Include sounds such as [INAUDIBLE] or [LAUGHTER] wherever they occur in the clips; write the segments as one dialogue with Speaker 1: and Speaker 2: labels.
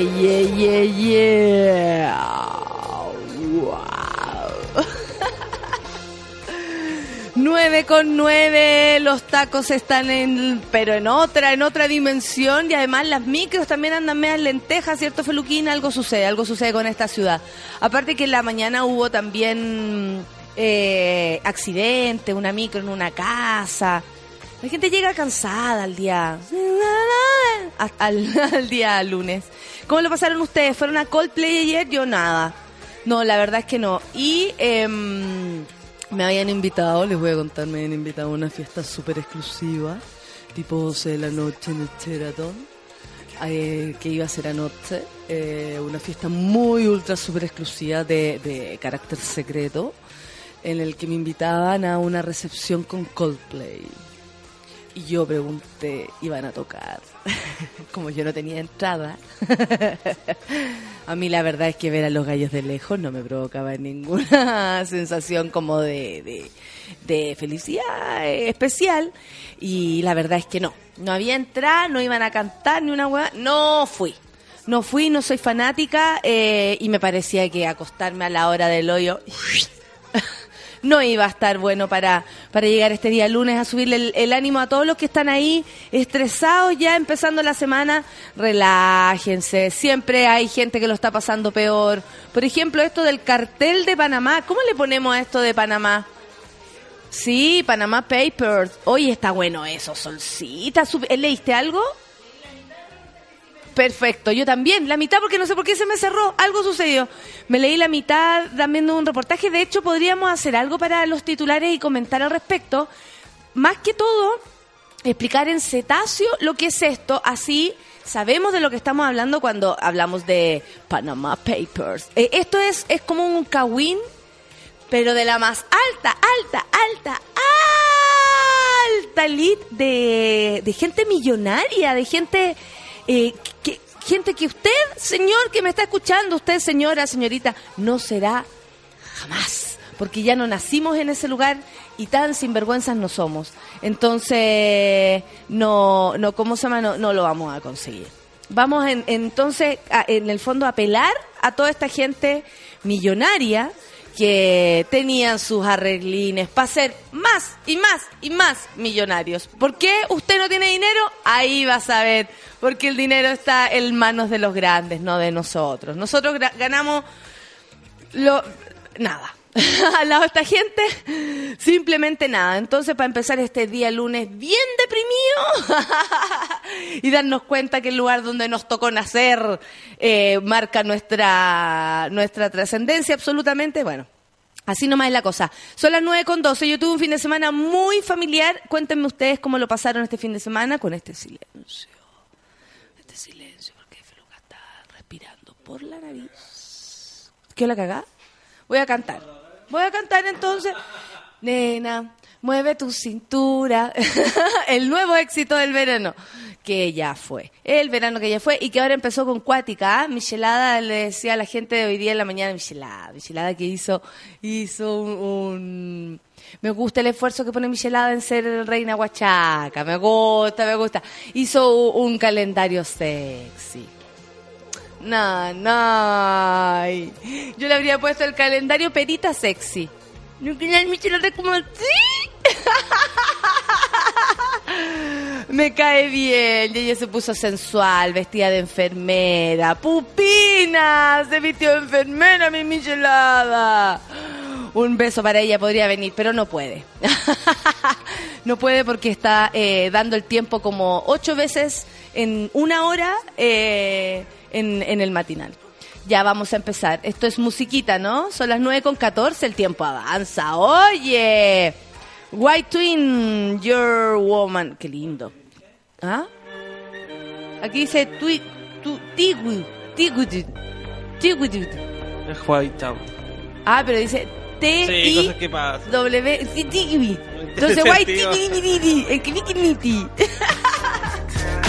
Speaker 1: Yeah, yeah, yeah. Wow. [LAUGHS] 9 con 9, los tacos están en, pero en otra, en otra dimensión y además las micros también andan medias lentejas, ¿cierto, Feluquín? Algo sucede, algo sucede con esta ciudad. Aparte que en la mañana hubo también eh, accidente, una micro en una casa. La gente llega cansada al día, [LAUGHS] al, al día lunes. ¿Cómo lo pasaron ustedes? ¿Fueron a Coldplay ayer? Yo nada. No, la verdad es que no. Y em, me habían invitado, les voy a contar, me habían invitado a una fiesta súper exclusiva, tipo 12 de la noche en el Sheraton, eh, que iba a ser anoche. Eh, una fiesta muy ultra súper exclusiva de, de carácter secreto, en el que me invitaban a una recepción con Coldplay. Y yo pregunté, ¿iban a tocar? [LAUGHS] Como yo no tenía entrada. [LAUGHS] a mí la verdad es que ver a los gallos de lejos no me provocaba ninguna [LAUGHS] sensación como de, de, de felicidad especial. Y la verdad es que no. No había entrada, no iban a cantar ni una hueá. No fui. No fui, no soy fanática eh, y me parecía que acostarme a la hora del hoyo no iba a estar bueno para, para llegar este día lunes a subirle el, ánimo a todos los que están ahí estresados ya empezando la semana. Relájense, siempre hay gente que lo está pasando peor. Por ejemplo, esto del cartel de Panamá. ¿Cómo le ponemos a esto de Panamá? Sí, Panamá Papers. Hoy está bueno eso, Solcita. ¿Leíste algo? Perfecto, yo también, la mitad porque no sé por qué se me cerró, algo sucedió. Me leí la mitad también de un reportaje, de hecho podríamos hacer algo para los titulares y comentar al respecto. Más que todo, explicar en cetáceo lo que es esto, así sabemos de lo que estamos hablando cuando hablamos de Panama Papers. Eh, esto es, es como un kawin, pero de la más alta, alta, alta, alta elite de, de gente millonaria, de gente eh, que, gente que usted, señor que me está escuchando, usted, señora, señorita, no será jamás, porque ya no nacimos en ese lugar y tan sinvergüenzas no somos. Entonces, no, no, ¿cómo se llama? No, lo vamos a conseguir. Vamos en- entonces, a- en el fondo, a apelar a toda esta gente millonaria que tenían sus arreglines para ser más y más y más millonarios. ¿Por qué usted no tiene dinero? Ahí va a saber, porque el dinero está en manos de los grandes, no de nosotros. Nosotros ganamos lo nada. [LAUGHS] Al lado de esta gente, simplemente nada. Entonces, para empezar este día lunes bien deprimido [LAUGHS] y darnos cuenta que el lugar donde nos tocó nacer eh, marca nuestra, nuestra trascendencia absolutamente, bueno. Así nomás es la cosa. Son las 9 con 12. Yo tuve un fin de semana muy familiar. Cuéntenme ustedes cómo lo pasaron este fin de semana con este silencio. Este silencio, porque Feluca está respirando por la nariz. ¿Qué la cagá? Voy a cantar. Voy a cantar entonces. Nena, mueve tu cintura. [LAUGHS] el nuevo éxito del verano, que ya fue. El verano que ya fue y que ahora empezó con Cuática. ¿ah? Michelada le decía a la gente de hoy día en la mañana, Michelada, Michelada que hizo, hizo un, un- Me gusta el esfuerzo que pone Michelada en ser reina huachaca. Me gusta, me gusta. Hizo un calendario sexy. No, no. Yo le habría puesto el calendario perita sexy. No quería el como así. [LAUGHS] Me cae bien. Y ella se puso sensual, vestida de enfermera. ¡Pupina! Se vistió de enfermera, mi michelada. Un beso para ella podría venir, pero no puede. [LAUGHS] no puede porque está eh, dando el tiempo como ocho veces en una hora eh, en, en el matinal. Ya vamos a empezar. Esto es musiquita, ¿no? Son las 9 con 14, el tiempo avanza. Oye, White Twin, Your Woman. Qué lindo. ¿Ah? Aquí dice tui, tu, tigu, tigu, tigu, tigu.
Speaker 2: Es White Town.
Speaker 1: Ah, pero dice T I. W Entonces White
Speaker 2: sentido. [LAUGHS]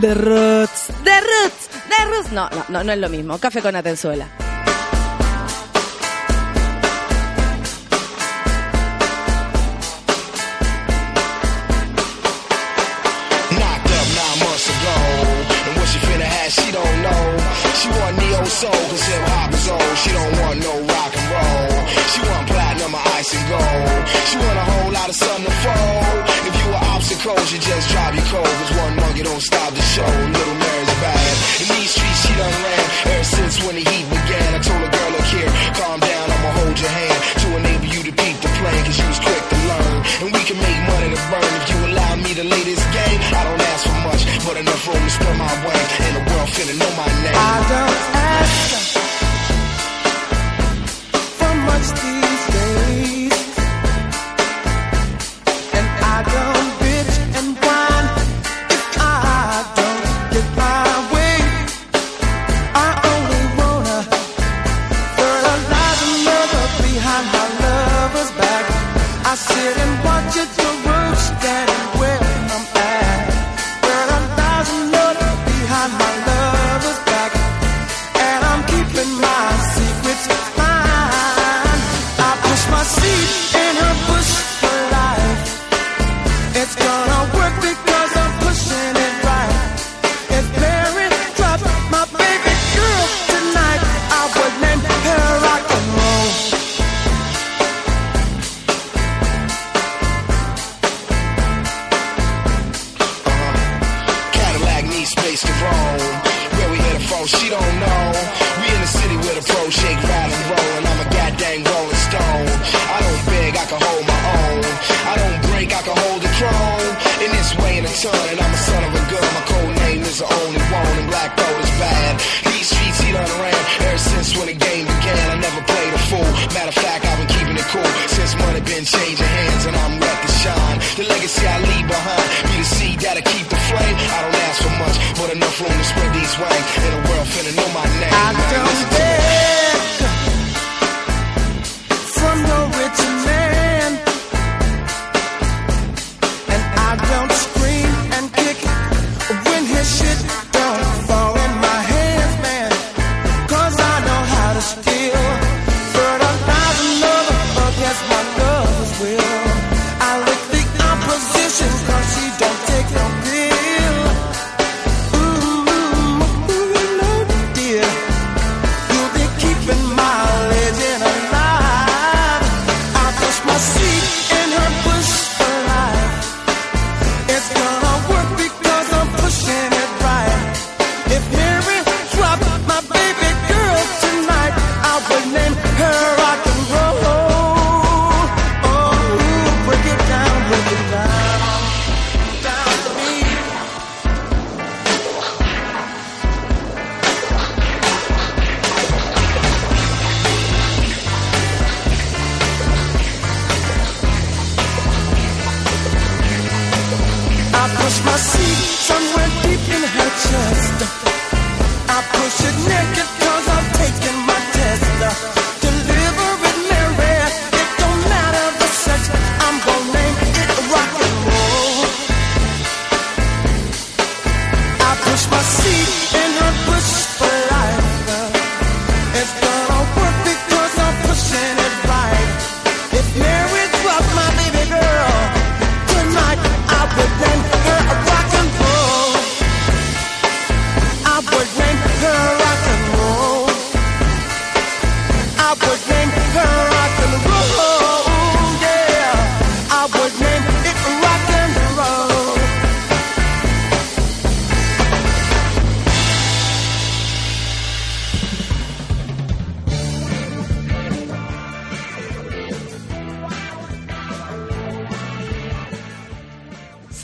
Speaker 1: The Roots. The Roots. The Roots. No, no, no, no es lo mismo. Café con Atenzuela.
Speaker 3: Obstacles, you just drive your cold. Cause one monkey don't stop the show. Little Mary's bad. In these streets, she done ran ever since when the heat began. I told a girl, look here, calm down, I'ma hold your hand to enable you to beat the plan. Cause you was quick to learn. And we can make money to burn if you allow me to lay this game. I don't ask for much, but enough room to spread my wings. And the world finna know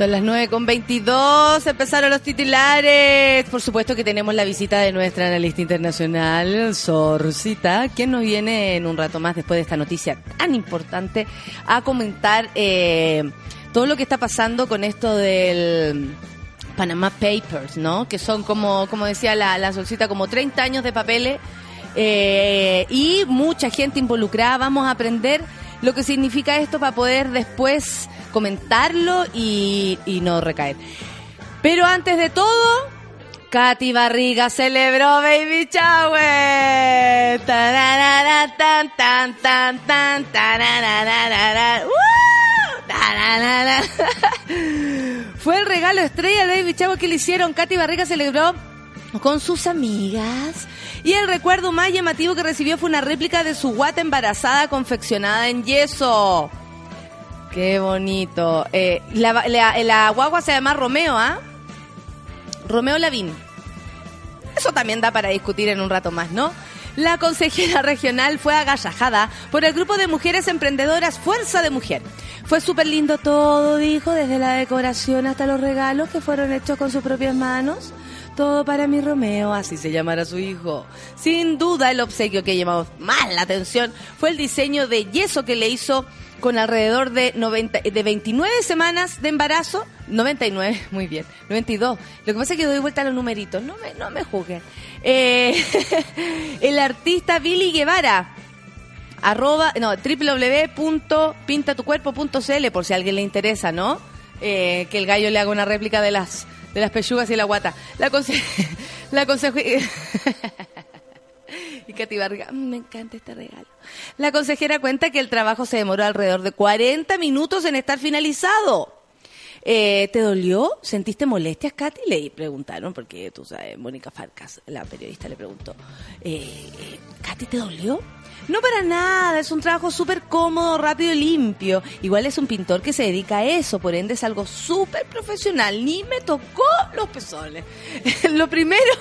Speaker 3: Son
Speaker 1: las 9 con 22, empezaron los titulares. Por supuesto que tenemos la visita de nuestra analista internacional, Sorcita, quien nos viene en un rato más después de esta noticia tan importante a comentar eh, todo lo que está pasando con esto del Panama Papers, ¿no? Que son como, como decía la, la Sorcita, como 30 años de papeles eh, y mucha gente involucrada. Vamos a aprender lo que significa esto para poder después comentarlo y, y no recaer. Pero antes de todo, Katy Barriga celebró Baby Shower. [LAUGHS] Fue el regalo estrella de Baby Shower que le hicieron. Katy Barriga celebró con sus amigas. Y el recuerdo más llamativo que recibió fue una réplica de su guata embarazada confeccionada en yeso. Qué bonito. Eh, la, guagua se llama Romeo, ¿ah? Romeo Lavín. Eso también da para discutir en un rato más, ¿no? La consejera [LAUGHS] regional fue agallajada por el grupo de mujeres emprendedoras Fuerza de Mujer. Fue súper lindo todo, dijo, desde la decoración hasta los regalos que fueron hechos con sus propias manos. Todo para mi Romeo, así se llamará su hijo. Sin duda, el obsequio que llamó más la atención fue el diseño de yeso que le hizo con alrededor de, 90, de 29 semanas de embarazo. 99, [LAUGHS] muy bien. 92. Lo que pasa es que doy vuelta a los numeritos. No me, no me juzguen. Eh, [LAUGHS] el artista Billy Guevara. Arroba, no, www.pintatucuerpo.cl por si a alguien le interesa, ¿no? Eh, que el gallo le haga una réplica de las de las pechugas y la guata. La conse [LAUGHS] la conseje- [LAUGHS] y Katy Barriga, "Mm, me encanta este regalo. La consejera cuenta que el trabajo se demoró alrededor de 40 minutos en estar finalizado. Eh, ¿Te dolió? ¿Sentiste molestias, Katy? Le preguntaron, porque tú sabes, Mónica Farcas, la periodista, le preguntó, eh, eh, ¿Katy te dolió? No para nada, es un trabajo súper cómodo, rápido y limpio. Igual es un pintor que se dedica a eso, por ende es algo súper profesional. Ni me tocó los pezones. [LAUGHS] Lo primero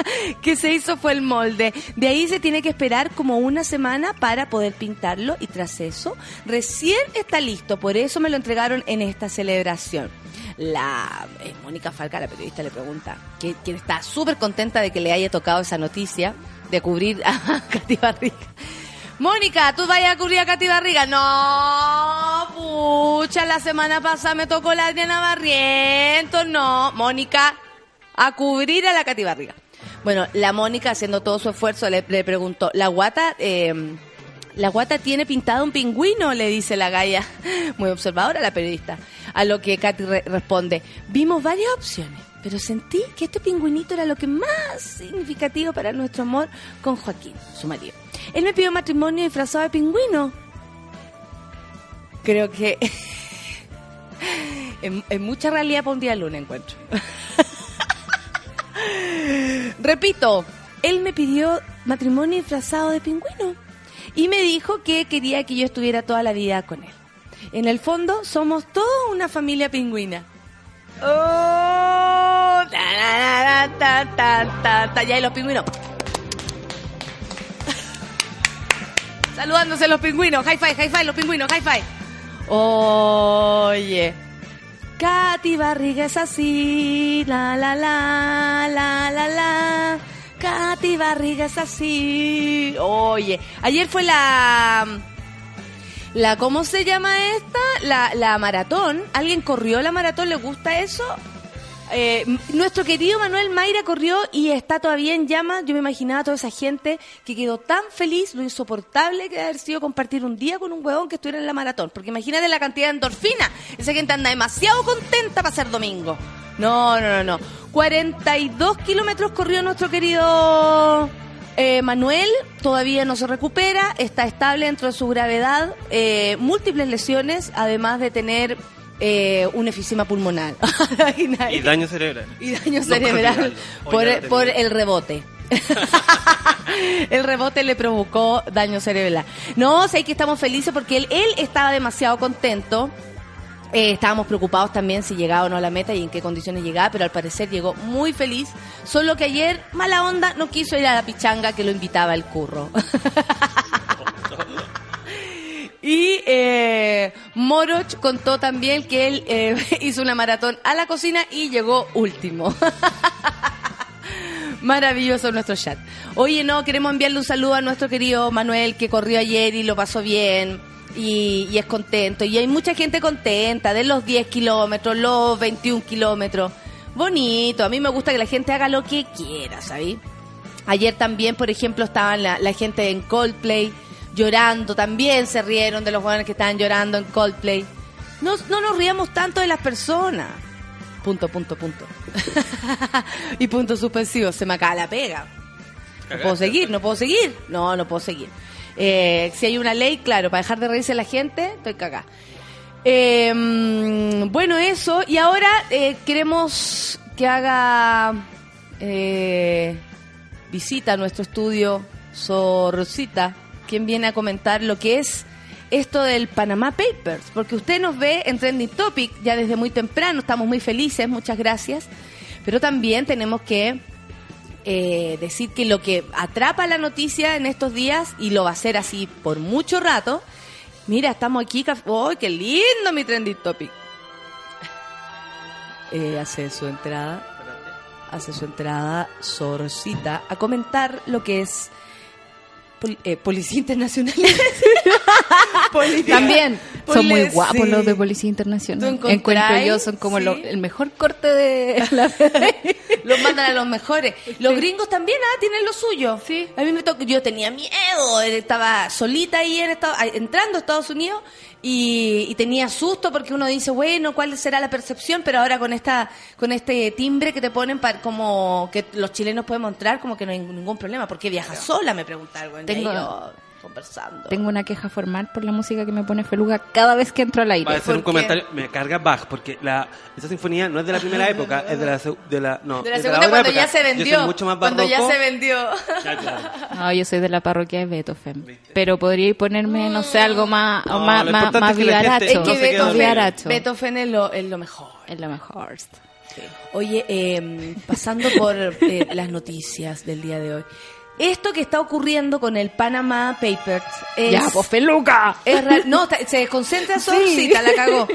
Speaker 1: [LAUGHS] que se hizo fue el molde. De ahí se tiene que esperar como una semana para poder pintarlo y tras eso recién está listo. Por eso me lo entregaron en esta celebración. La eh, Mónica Falca, la periodista, le pregunta, que, quien está súper contenta de que le haya tocado esa noticia de cubrir a [LAUGHS] Katy Barriga. Mónica, ¿tú vayas a cubrir a Katy Barriga? No, pucha, la semana pasada me tocó la Adriana Barrientos. No, Mónica, a cubrir a la Katy Barriga. Bueno, la Mónica, haciendo todo su esfuerzo, le, preguntó, ¿la guata, eh, la guata tiene pintado un pingüino? Le dice la galla, [LAUGHS] muy observadora la periodista. A lo que Katy re- responde, vimos varias opciones, pero sentí que este pingüinito era lo que más significativo para nuestro amor con Joaquín, su marido. Él me pidió matrimonio disfrazado de pingüino. Creo que [LAUGHS] en, en mucha realidad para un día luna encuentro. [LAUGHS] [LAUGHS] Repito, él me pidió matrimonio disfrazado de pingüino y me dijo que quería que yo estuviera toda la vida con él. En el fondo, somos toda una familia pingüina. Oh, ta, ta, ta, ya hay los pingüinos. [LAUGHS] Saludándose los pingüinos. High five, los pingüinos, high five. Oye. Katy Barriga es así, la la la, la la la. Katy Barriga es así. Oye, ayer fue la la ¿cómo se llama esta? La, la maratón. ¿Alguien corrió la maratón? ¿Le gusta eso? Eh, nuestro querido Manuel Mayra corrió y está todavía en llamas. Yo me imaginaba a toda esa gente que quedó tan feliz, lo insoportable que debe haber sido compartir un día con un huevón que estuviera en la maratón. Porque imagínate la cantidad de endorfina. Esa gente anda demasiado contenta para ser domingo. No, no, no, no. 42 kilómetros corrió nuestro querido eh, Manuel. Todavía no se recupera. Está estable dentro de su gravedad. eh, múltiples lesiones, además de tener eh, un efisema pulmonar. [LAUGHS]
Speaker 4: Y daño cerebral.
Speaker 1: Y daño
Speaker 4: No
Speaker 1: cerebral [LAUGHS] por, por el rebote. [LAUGHS] el rebote le provocó daño cerebral. No, sé que estamos felices porque él, él estaba demasiado contento. Eh, estábamos preocupados también si llegaba o no a la meta y en qué condiciones llegaba, pero al parecer llegó muy feliz. Solo que ayer, mala onda, no quiso ir a la pichanga que lo invitaba el curro. Y eh, Moroch contó también que él eh, [LAUGHS] hizo una maratón a la cocina y llegó último. [LAUGHS] Maravilloso nuestro chat. Oye, no, queremos enviarle un saludo a nuestro querido Manuel que corrió ayer y lo pasó bien y, es contento. Y hay mucha gente contenta de los 10 kilómetros, los 21 kilómetros. Bonito, a mí me gusta que la gente haga lo que quiera, ¿sabes? Ayer también, por ejemplo, estaban la gente en Coldplay llorando, también se rieron de los jóvenes que estaban llorando en Coldplay. No, no nos riamos tanto de las personas. Punto, punto, punto. [LAUGHS] y punto suspensivo, se me acaba la pega. No puedo seguir, no puedo seguir. No, no puedo seguir. Eh, si hay una ley, claro, para dejar de reírse la gente, estoy cagada. Eh, mm, bueno, eso. Y ahora eh, queremos que haga eh, visita nuestro estudio Sorcita, quien viene a comentar lo que es esto del Panama Papers, porque usted nos ve en Trending Topic ya desde muy temprano, estamos muy felices, muchas gracias, pero también tenemos que eh, decir que lo que atrapa la noticia en estos días, y lo va a hacer así por mucho rato, mira, estamos aquí, ¡oh, qué lindo mi Trending Topic! [LAUGHS] Eh, hace su entrada, hace su entrada Sorcita a comentar lo que es pol- eh, Policía Internacional. [LAUGHS]
Speaker 5: También son muy guapos los de Policía Internacional.
Speaker 1: ¿Tú
Speaker 5: Encuentro yo, son como
Speaker 1: Sí.
Speaker 5: lo- el mejor corte de [LAUGHS] la
Speaker 1: los mandan a los mejores. Los gringos también ah, tienen lo suyo.
Speaker 5: Sí.
Speaker 1: A mí me tocó, yo tenía miedo, estaba solita ahí en Estados- entrando a Estados Unidos y, y tenía susto porque uno dice, bueno, ¿cuál será la percepción? Pero ahora con esta con este timbre que te ponen para como que los chilenos podemos entrar, como que no hay ningún problema. ¿Por qué viajas sola? Me pregunta algo.
Speaker 5: Tengo-
Speaker 1: yo conversando.
Speaker 5: Tengo una queja formal por la música que me pone Feluga cada vez que entro al
Speaker 4: Va a
Speaker 5: aire.
Speaker 4: hacer un comentario. Me carga Bach, porque la, esa sinfonía no es de la primera época, es de la, de la, no,
Speaker 1: de la segunda
Speaker 4: otra
Speaker 1: cuando
Speaker 4: época.
Speaker 1: ya se
Speaker 4: Yo soy
Speaker 1: vendió.
Speaker 4: mucho más
Speaker 1: cuando ya se vendió.
Speaker 4: Ya, [LAUGHS] claro.
Speaker 5: No, yo soy de la parroquia de Beethoven. Pero podría ponerme, no sé, algo más,
Speaker 4: No,
Speaker 5: más, más, más
Speaker 4: es que la gente
Speaker 5: vivaracho.
Speaker 1: Es
Speaker 4: no
Speaker 1: que
Speaker 4: queda
Speaker 1: Beethoven. Beethoven es lo, es lo mejor.
Speaker 5: Es lo mejor.
Speaker 1: Oye, eh, pasando por eh, las noticias del día de hoy. Esto que está ocurriendo con el Panama Papers es...
Speaker 5: Ya, pues Feluca.
Speaker 1: es real- no, se desconcentra [LAUGHS] Sorcita, la cagó.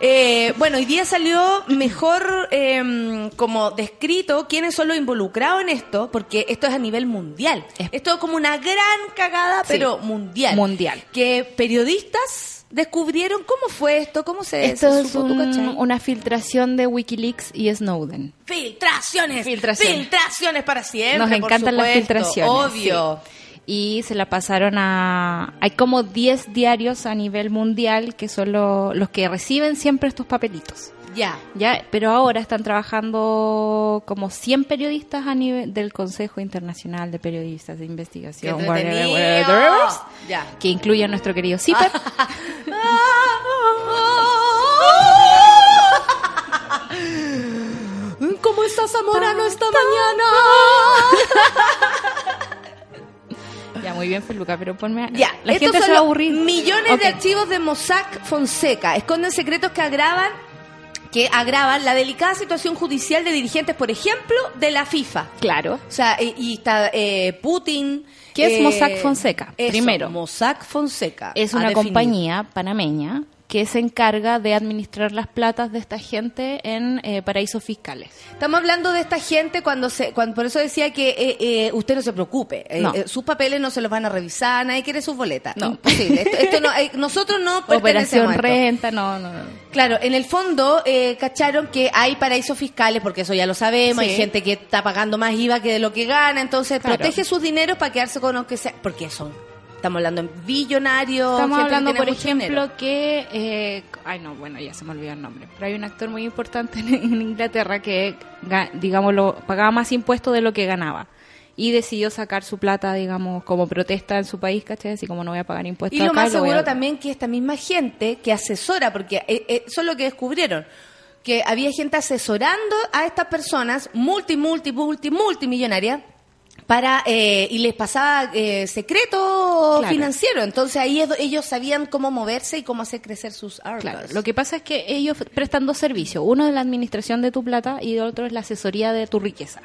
Speaker 1: Eh, bueno, hoy día salió mejor eh, como descrito quiénes son los involucrados en esto, porque esto es a nivel mundial.
Speaker 5: Es-
Speaker 1: Esto es como una gran cagada,
Speaker 5: Sí.
Speaker 1: pero mundial.
Speaker 5: Mundial.
Speaker 1: Que periodistas descubrieron cómo fue esto, cómo se,
Speaker 5: Esto
Speaker 1: se
Speaker 5: es
Speaker 1: supo, ¿tú
Speaker 5: un- una filtración de Wikileaks y Snowden.
Speaker 1: Filtraciones.
Speaker 5: Filtraciones.
Speaker 1: Filtraciones para siempre.
Speaker 5: Nos
Speaker 1: por
Speaker 5: encantan las
Speaker 1: supuesto,
Speaker 5: filtraciones.
Speaker 1: Obvio.
Speaker 5: sí. Y se la pasaron a... Hay como 10 diarios a nivel mundial que son lo- los que reciben siempre estos papelitos.
Speaker 1: Ya.
Speaker 5: Ya, pero ahora están trabajando como 100 periodistas a nivel del Consejo Internacional de Periodistas de Investigación,
Speaker 1: entretenido.
Speaker 5: whatever, whatever,
Speaker 1: Ya.
Speaker 5: que incluye a nuestro querido Zipper. [LAUGHS]
Speaker 1: ¿Cómo estás, Zamorano, esta mañana? [LAUGHS]
Speaker 5: ya, muy bien, Feluca, pero ponme... a-
Speaker 1: Ya,
Speaker 5: la
Speaker 1: estos
Speaker 5: gente
Speaker 1: son
Speaker 5: se va a aburrir.
Speaker 1: Millones de archivos de Mossack Fonseca esconden secretos que agravan que agravan la delicada situación judicial de dirigentes, por ejemplo, de la FIFA.
Speaker 5: Claro.
Speaker 1: O sea, eh, y está eh, Putin.
Speaker 5: ¿Qué es
Speaker 1: eh,
Speaker 5: Mossack Fonseca?
Speaker 1: eso,
Speaker 5: Primero.
Speaker 1: Mossack Fonseca.
Speaker 5: Es una compañía panameña que se encarga de administrar las platas de esta gente en eh, paraísos fiscales.
Speaker 1: Estamos hablando de esta gente cuando se, cuando por eso decía que eh, eh, usted no se preocupe, eh,
Speaker 5: No.
Speaker 1: eh, sus papeles no se los van a revisar, nadie quiere sus boletas.
Speaker 5: No.
Speaker 1: Imposible. Esto, esto no, nosotros no [LAUGHS] pertenecemos
Speaker 5: Operación renta, no, no, no.
Speaker 1: Claro, en el fondo eh, cacharon que hay paraísos fiscales, porque eso ya lo sabemos,
Speaker 5: Sí.
Speaker 1: hay gente que está pagando más IVA que de lo que gana, entonces
Speaker 5: Claro.
Speaker 1: protege sus dineros para quedarse con lo que sea, porque son, estamos hablando en billonarios.
Speaker 5: Estamos hablando, por ejemplo,
Speaker 1: dinero.
Speaker 5: que... eh, ay, no, bueno, ya se me olvidó el nombre. Pero hay un actor muy importante en, [LAUGHS] en Inglaterra que, digámoslo, pagaba más impuestos de lo que ganaba. Y decidió sacar su plata, digamos, como protesta en su país, ¿cachai? Así como no voy a pagar impuestos
Speaker 1: Y lo
Speaker 5: acá,
Speaker 1: más
Speaker 5: a-
Speaker 1: seguro también que esta misma gente que asesora, porque eh, eh, eso es lo que descubrieron, que había gente asesorando a estas personas multi, multi, multi, multimillonarias para eh, y les pasaba eh, secreto
Speaker 5: Claro.
Speaker 1: financiero. Entonces ahí ellos sabían cómo moverse y cómo hacer crecer sus.
Speaker 5: Claro, lo que pasa es que ellos prestan dos servicios. Uno es la administración de tu plata y el otro es la asesoría de tu riqueza.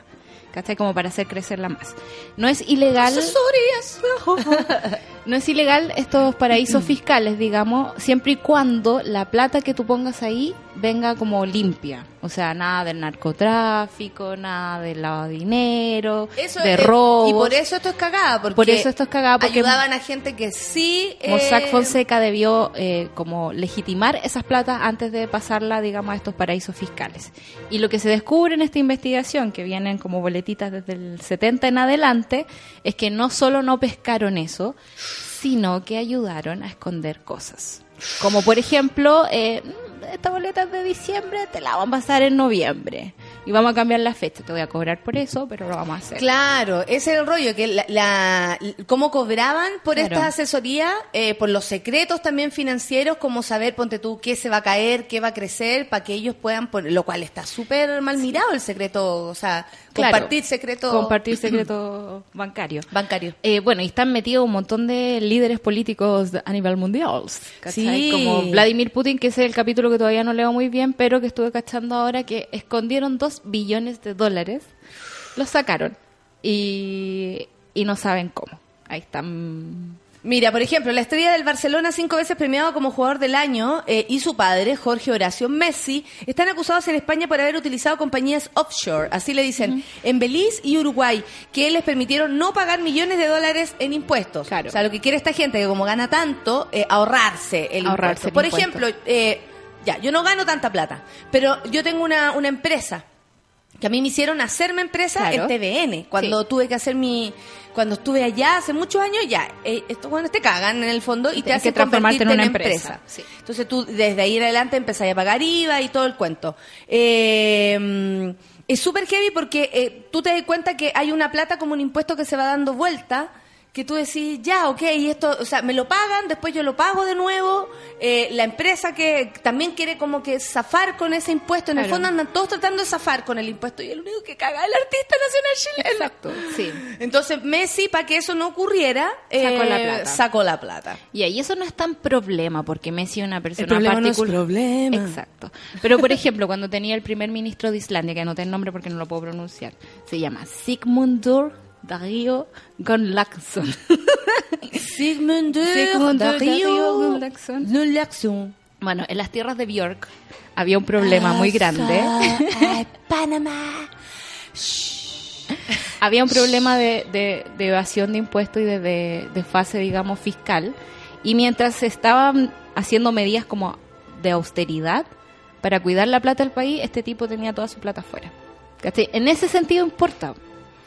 Speaker 5: ¿Cachai? Como para hacer crecerla más. No es ilegal.
Speaker 1: Asesorías. [LAUGHS]
Speaker 5: No es ilegal estos paraísos [CLEARS THROAT] fiscales, digamos, siempre y cuando la plata que tú pongas ahí venga como limpia. O sea, nada del narcotráfico, nada de lavado de dinero,
Speaker 1: Eso
Speaker 5: de
Speaker 1: es-
Speaker 5: robos.
Speaker 1: Y por eso esto es cagada. Porque
Speaker 5: Por eso esto es cagada, porque-
Speaker 1: ayudaban a gente que sí. eh,
Speaker 5: Mossack Fonseca debió eh, como legitimar esas platas antes de pasarla, digamos, a estos paraísos fiscales. Y lo que se descubre en esta investigación, que vienen como boletitas desde el 70 en adelante, es que no solo no pescaron eso, sino que ayudaron a esconder cosas. Como por ejemplo, eh, esta boleta es de diciembre, te la van a pasar en noviembre. y vamos a cambiar la fecha. Te voy a cobrar por eso, pero lo vamos a hacer.
Speaker 1: Claro, ese es el rollo, que la, la- cómo cobraban por
Speaker 5: Claro.
Speaker 1: esta asesoría, eh, por los secretos también financieros, como saber, ponte tú, qué se va a caer, qué va a crecer, para que ellos puedan poner, lo cual está súper mal mirado el secreto, o sea,
Speaker 5: Claro.
Speaker 1: compartir secreto
Speaker 5: Compartir secreto [CLEARS THROAT] bancario.
Speaker 1: bancario.
Speaker 5: Eh, bueno, y están metidos un montón de líderes políticos a nivel mundial.
Speaker 1: Sí.
Speaker 5: Como Vladimir Putin, que es el capítulo que todavía no leo muy bien, pero que estuve cachando ahora que escondieron dos billones de dólares, los sacaron y, y no saben cómo. Ahí están.
Speaker 1: Mira, por ejemplo, la estrella del Barcelona, cinco veces premiado como jugador del año, eh, y su padre, Jorge Horacio Messi, están acusados en España por haber utilizado compañías offshore, así le dicen, en Belice y Uruguay, que les permitieron no pagar millones de dólares en impuestos.
Speaker 5: Claro.
Speaker 1: O sea, lo que quiere esta gente, que como gana tanto, eh, ahorrarse el
Speaker 5: Ahorrarse
Speaker 1: impuesto.
Speaker 5: el
Speaker 1: Por
Speaker 5: impuesto.
Speaker 1: ejemplo, eh, ya, yo no gano tanta plata, pero yo tengo una, una empresa que a mí me hicieron hacerme empresa
Speaker 5: Claro.
Speaker 1: en TVN. Cuando
Speaker 5: Sí.
Speaker 1: tuve que hacer mi... Cuando estuve allá hace muchos años, ya, eh, estos bueno, te cagan en el fondo y te
Speaker 5: Tienes
Speaker 1: hacen
Speaker 5: transformarte en una empresa. Sí.
Speaker 1: Entonces tú desde ahí en adelante empezás a pagar IVA y todo el cuento. Eh, es súper heavy porque eh, tú te das cuenta que hay una plata como un impuesto que se va dando vuelta que tú decís, ya, ok, y esto, o sea, me lo pagan, después yo lo pago de nuevo, eh, la empresa que también quiere como que zafar con ese impuesto, en el
Speaker 5: Claro.
Speaker 1: fondo andan todos tratando de zafar con el impuesto y el único que caga es el artista nacional chileno.
Speaker 5: Exacto, sí.
Speaker 1: Entonces Messi, para que eso no ocurriera,
Speaker 5: Sacó la
Speaker 1: eh,
Speaker 5: plata.
Speaker 1: sacó la plata.
Speaker 5: Y ahí eso no es tan problema, porque Messi es una persona
Speaker 1: problema no es
Speaker 5: particular.
Speaker 1: problema.
Speaker 5: Exacto. Pero, por ejemplo, cuando tenía el primer ministro de Islandia, que anoté el nombre porque no lo puedo pronunciar, se llama Sigmundur Darío.
Speaker 1: Sigmundur
Speaker 5: Sigmundur Darío. Gunnlaugsson. Bueno, en las tierras de Björk había un problema muy grande.
Speaker 1: Panamá.
Speaker 5: había un problema de, de- de evasión de impuestos y de, de, de fase, digamos, fiscal. Y mientras se estaban haciendo medidas como de austeridad para cuidar la plata del país, este tipo tenía toda su plata afuera. En ese sentido importa.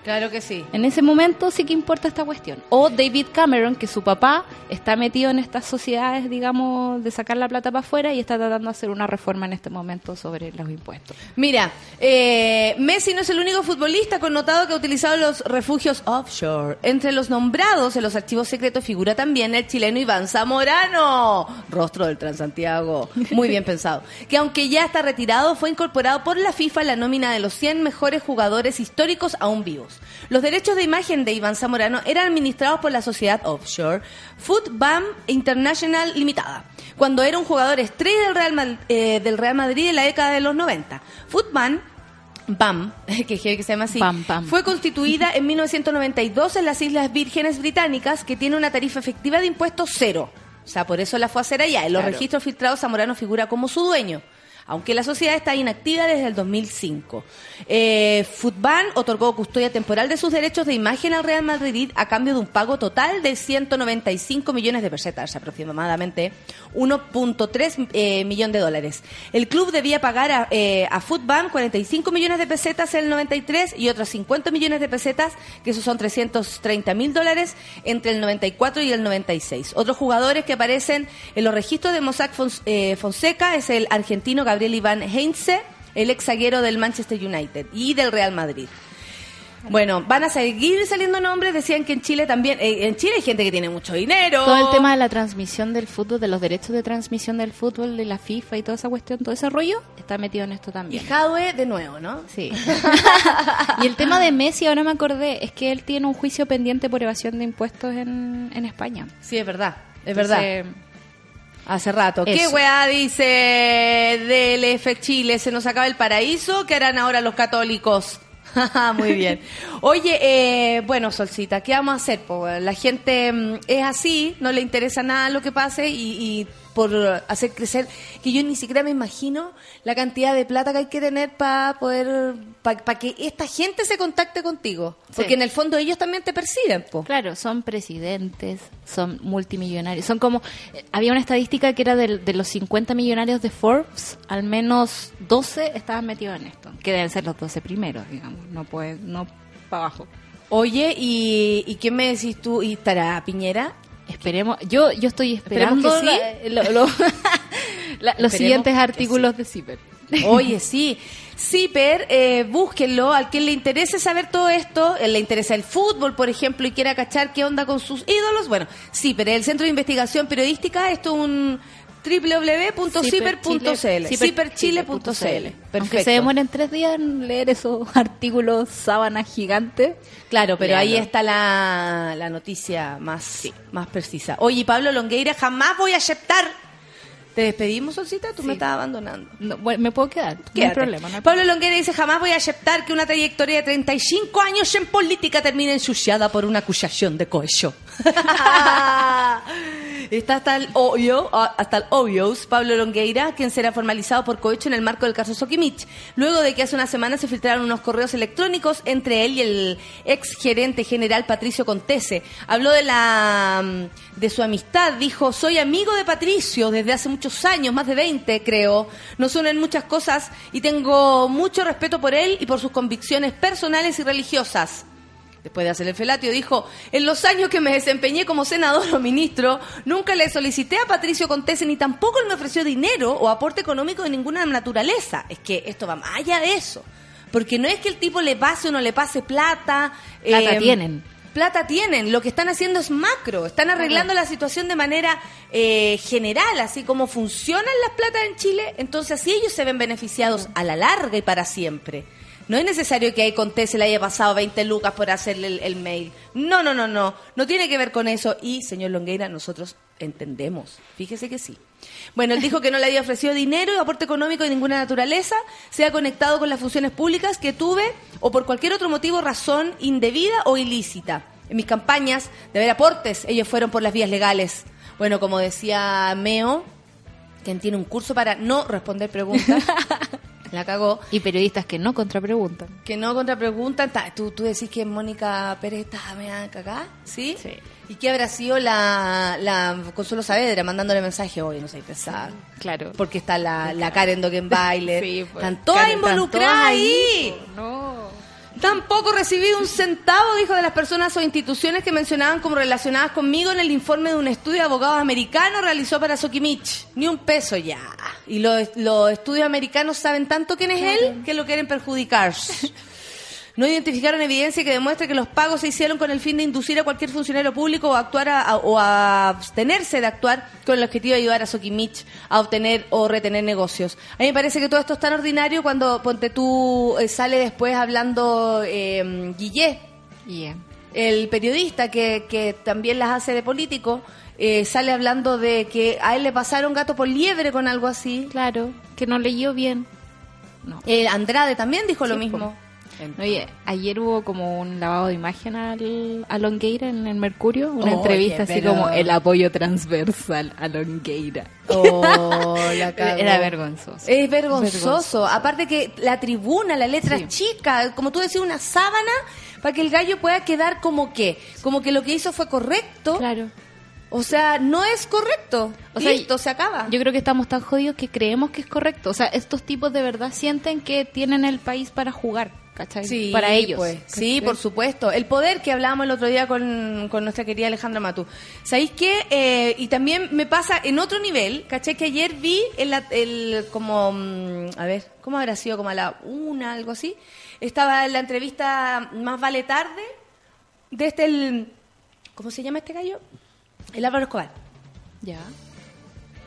Speaker 1: Claro que sí.
Speaker 5: En ese momento sí que importa esta cuestión. O David Cameron, que su papá está metido en estas sociedades, digamos, de sacar la plata para afuera y está tratando de hacer una reforma en este momento sobre los impuestos.
Speaker 1: Mira, eh, Messi no es el único futbolista connotado que ha utilizado los refugios offshore. Entre los nombrados en los archivos secretos figura también el chileno Iván Zamorano, rostro del Transantiago, muy bien [LAUGHS] pensado, que aunque ya está retirado, fue incorporado por la FIFA en la nómina de los 100 mejores jugadores históricos aún vivos. Los derechos de imagen de Iván Zamorano eran administrados por la sociedad offshore Footbam International Limitada, cuando era un jugador estrella del Real, Mal- eh, del Real Madrid en la década de los 90. Footbam BAM, que se llama así,
Speaker 5: Bam, Bam.
Speaker 1: fue constituida en 1992 en las Islas Vírgenes Británicas, que tiene una tarifa efectiva de impuestos cero. O sea, por eso la fue a hacer allá. En los
Speaker 5: Claro.
Speaker 1: registros filtrados, Zamorano figura como su dueño. Aunque la sociedad está inactiva desde el 2005. Eh, Futban otorgó custodia temporal de sus derechos de imagen al Real Madrid a cambio de un pago total de 195 millones de pesetas, aproximadamente 1.3 eh, millón de dólares. El club debía pagar a, eh, Futban 45 millones de pesetas en el 93 y otros 50 millones de pesetas, que esos son 330 mil dólares, entre el 94 y el 96. Otros jugadores que aparecen en los registros de Mossack eh, Fonseca es el argentino Gabriel Iván Heinze, el ex zaguero del Manchester United y del Real Madrid. Bueno, van a seguir saliendo nombres, decían que en Chile también, eh, en Chile hay gente que tiene mucho dinero.
Speaker 5: Todo el tema de la transmisión del fútbol, de los derechos de transmisión del fútbol, de la FIFA y toda esa cuestión, todo ese rollo, está metido en esto
Speaker 1: Y
Speaker 5: también.
Speaker 1: Jadwe de nuevo, ¿no?
Speaker 5: Sí. [LAUGHS] [LAUGHS] y el tema de Messi, ahora me acordé, es que él tiene un juicio pendiente por evasión de impuestos en, en España.
Speaker 1: Sí, es verdad, es verdad. Hace rato. ¿Qué
Speaker 5: Eso.
Speaker 1: weá dice del F Chile? ¿Se nos acaba el paraíso? ¿Qué harán ahora los católicos? [LAUGHS] Muy bien. Oye, eh, bueno, Solcita, ¿qué vamos a hacer? po? La gente mm, es así, no le interesa nada lo que pase y, y por hacer crecer, que yo ni siquiera me imagino la cantidad de plata que hay que tener para poder, para que esta gente se contacte contigo. Porque en el fondo ellos también te perciben, po.
Speaker 5: Claro, son presidentes, son multimillonarios. Son como. eh, Había una estadística que era de, los 50 millonarios de Forbes, al menos 12 estaban metidos en esto. Que deben ser los 12 primeros, digamos. No pueden, no para abajo.
Speaker 1: Oye, ¿y, ¿y qué me decís tú? ¿Y estará Piñera?
Speaker 5: Esperemos. Yo, yo estoy esperando
Speaker 1: que sí.
Speaker 5: la- lo- lo- [LAUGHS] la- los siguientes artículos de CIPER.
Speaker 1: Oye, [LAUGHS] sí. Ciper, eh, búsquenlo. Al que le interese saber todo esto, eh, le interesa el fútbol, por ejemplo, y quiera cachar qué onda con sus ídolos, bueno, Ciper, el Centro de Investigación Periodística, esto es un www.ciper.cl. Ciperchile.cl.
Speaker 5: Aunque se demoren tres días en leer esos [LAUGHS] artículos sábanas gigantes.
Speaker 1: Claro, pero ahí está la, la noticia más, más precisa. Oye, Pablo Longueira, jamás voy a aceptar. ¿Te despedimos, Solcita? Tú me estás abandonando.
Speaker 5: No, bueno, me puedo quedar, no hay problema. no hay
Speaker 1: Pablo Longueira dice, jamás voy a aceptar que una trayectoria de 35 años en política termine ensuciada por una acusación de cohesión. [LAUGHS] Está hasta el obvio, ah, hasta el obvios, Pablo Longueira, quien será formalizado por cohecho en el marco del caso Sokimich, luego de que hace una semana se filtraron unos correos electrónicos entre él y el ex gerente general Patricio Contese. Habló de la mm, de su amistad, dijo, soy amigo de Patricio desde hace muchos años, más de 20 creo. Nos unen muchas cosas y tengo mucho respeto por él y por sus convicciones personales y religiosas. Después de hacer el felatio, dijo, en los años que me desempeñé como senador o ministro, nunca le solicité a Patricio Contese ni tampoco él me ofreció dinero o aporte económico de ninguna naturaleza. Es que esto va más allá de eso. Porque no es que el tipo le pase o no le pase plata.
Speaker 5: Plata
Speaker 1: eh,
Speaker 5: tienen.
Speaker 1: Plata tienen, lo que están haciendo es macro, están arreglando la situación de manera eh, general, así como funcionan las platas en Chile, entonces así ellos se ven beneficiados a la larga y para siempre. No es necesario que a Conté se le haya pasado 20 lucas por hacerle el, mail. No, no, no, no. No tiene que ver con eso. Y, señor Longueira, nosotros entendemos. Fíjese que sí. Bueno, él dijo que no le había ofrecido dinero y aporte económico de ninguna naturaleza, sea conectado con las funciones públicas que tuve o por cualquier otro motivo, razón indebida o ilícita. En mis campañas de ver aportes, ellos fueron por las vías legales. Bueno, como decía Meo, quien tiene un curso para no responder preguntas, [LAUGHS] la cagó.
Speaker 5: Y periodistas que no contrapreguntan.
Speaker 1: Que no contrapreguntan. ta- ¿Tú, tú decís que Mónica Pérez está me cagá, ¿sí?
Speaker 5: Sí.
Speaker 1: ¿Y qué habrá sido la, la Consuelo Saavedra mandándole mensaje hoy? No sé, pesar.
Speaker 5: Claro.
Speaker 1: Porque está la, la Karen Dogenbailer. [LAUGHS]
Speaker 5: Sí, pues.
Speaker 1: Están todas
Speaker 5: Karen, están
Speaker 1: involucradas
Speaker 5: todas
Speaker 1: ahí.
Speaker 5: pues, No.
Speaker 1: Tampoco recibí un centavo, dijo, de las personas o instituciones que mencionaban como relacionadas conmigo en el informe de un estudio de abogados americanos realizó para Sokimich. Ni un peso ya. Y los, los estudios americanos saben tanto quién es él que lo quieren perjudicar. [LAUGHS] No identificaron evidencia que demuestre que los pagos se hicieron con el fin de inducir a cualquier funcionario público a actuar a- a- o a abstenerse de actuar con el objetivo de ayudar a Sokimich a obtener o retener negocios. A mí me parece que todo esto es tan ordinario cuando ponte tú eh, sale después hablando eh, Guillé,
Speaker 5: Yeah.
Speaker 1: el periodista que, que también las hace de político, eh, sale hablando de que a él le pasaron gato por liebre con algo así.
Speaker 5: Claro, que no leyó bien. No.
Speaker 1: Eh, Andrade también dijo lo
Speaker 5: Sí, Oye, ayer hubo como un lavado de imagen al, a Longueira en el Mercurio, una entrevista así
Speaker 1: pero-
Speaker 5: como el apoyo transversal a Longueira.
Speaker 1: Oh, la. [LAUGHS]
Speaker 5: Era vergonzoso.
Speaker 1: Es vergonzoso.
Speaker 5: Vergonzoso.
Speaker 1: Aparte que la tribuna, la letra
Speaker 5: Sí.
Speaker 1: chica, como tú decías, una sábana para que el gallo pueda quedar como que, como que lo que hizo fue correcto.
Speaker 5: Claro.
Speaker 1: O sea, no es correcto.
Speaker 5: O sea,
Speaker 1: Listo, se acaba.
Speaker 5: Yo creo que estamos tan jodidos que creemos que es correcto. O sea, estos tipos de verdad sienten que tienen el país para jugar, ¿cachai?
Speaker 1: Sí,
Speaker 5: para ellos.
Speaker 1: pues. Sí,
Speaker 5: ¿cachai?
Speaker 1: por supuesto. El poder que hablábamos el otro día con, con nuestra querida Alejandra Matú. ¿Sabéis qué? Eh, y también me pasa en otro nivel, ¿caché? Que ayer vi el, el como, mm, a ver, ¿cómo habrá sido? Como a la una, algo así. Estaba en la entrevista Más Vale Tarde de este, el, ¿cómo se llama este gallo? El Álvaro Escobar.
Speaker 5: Ya.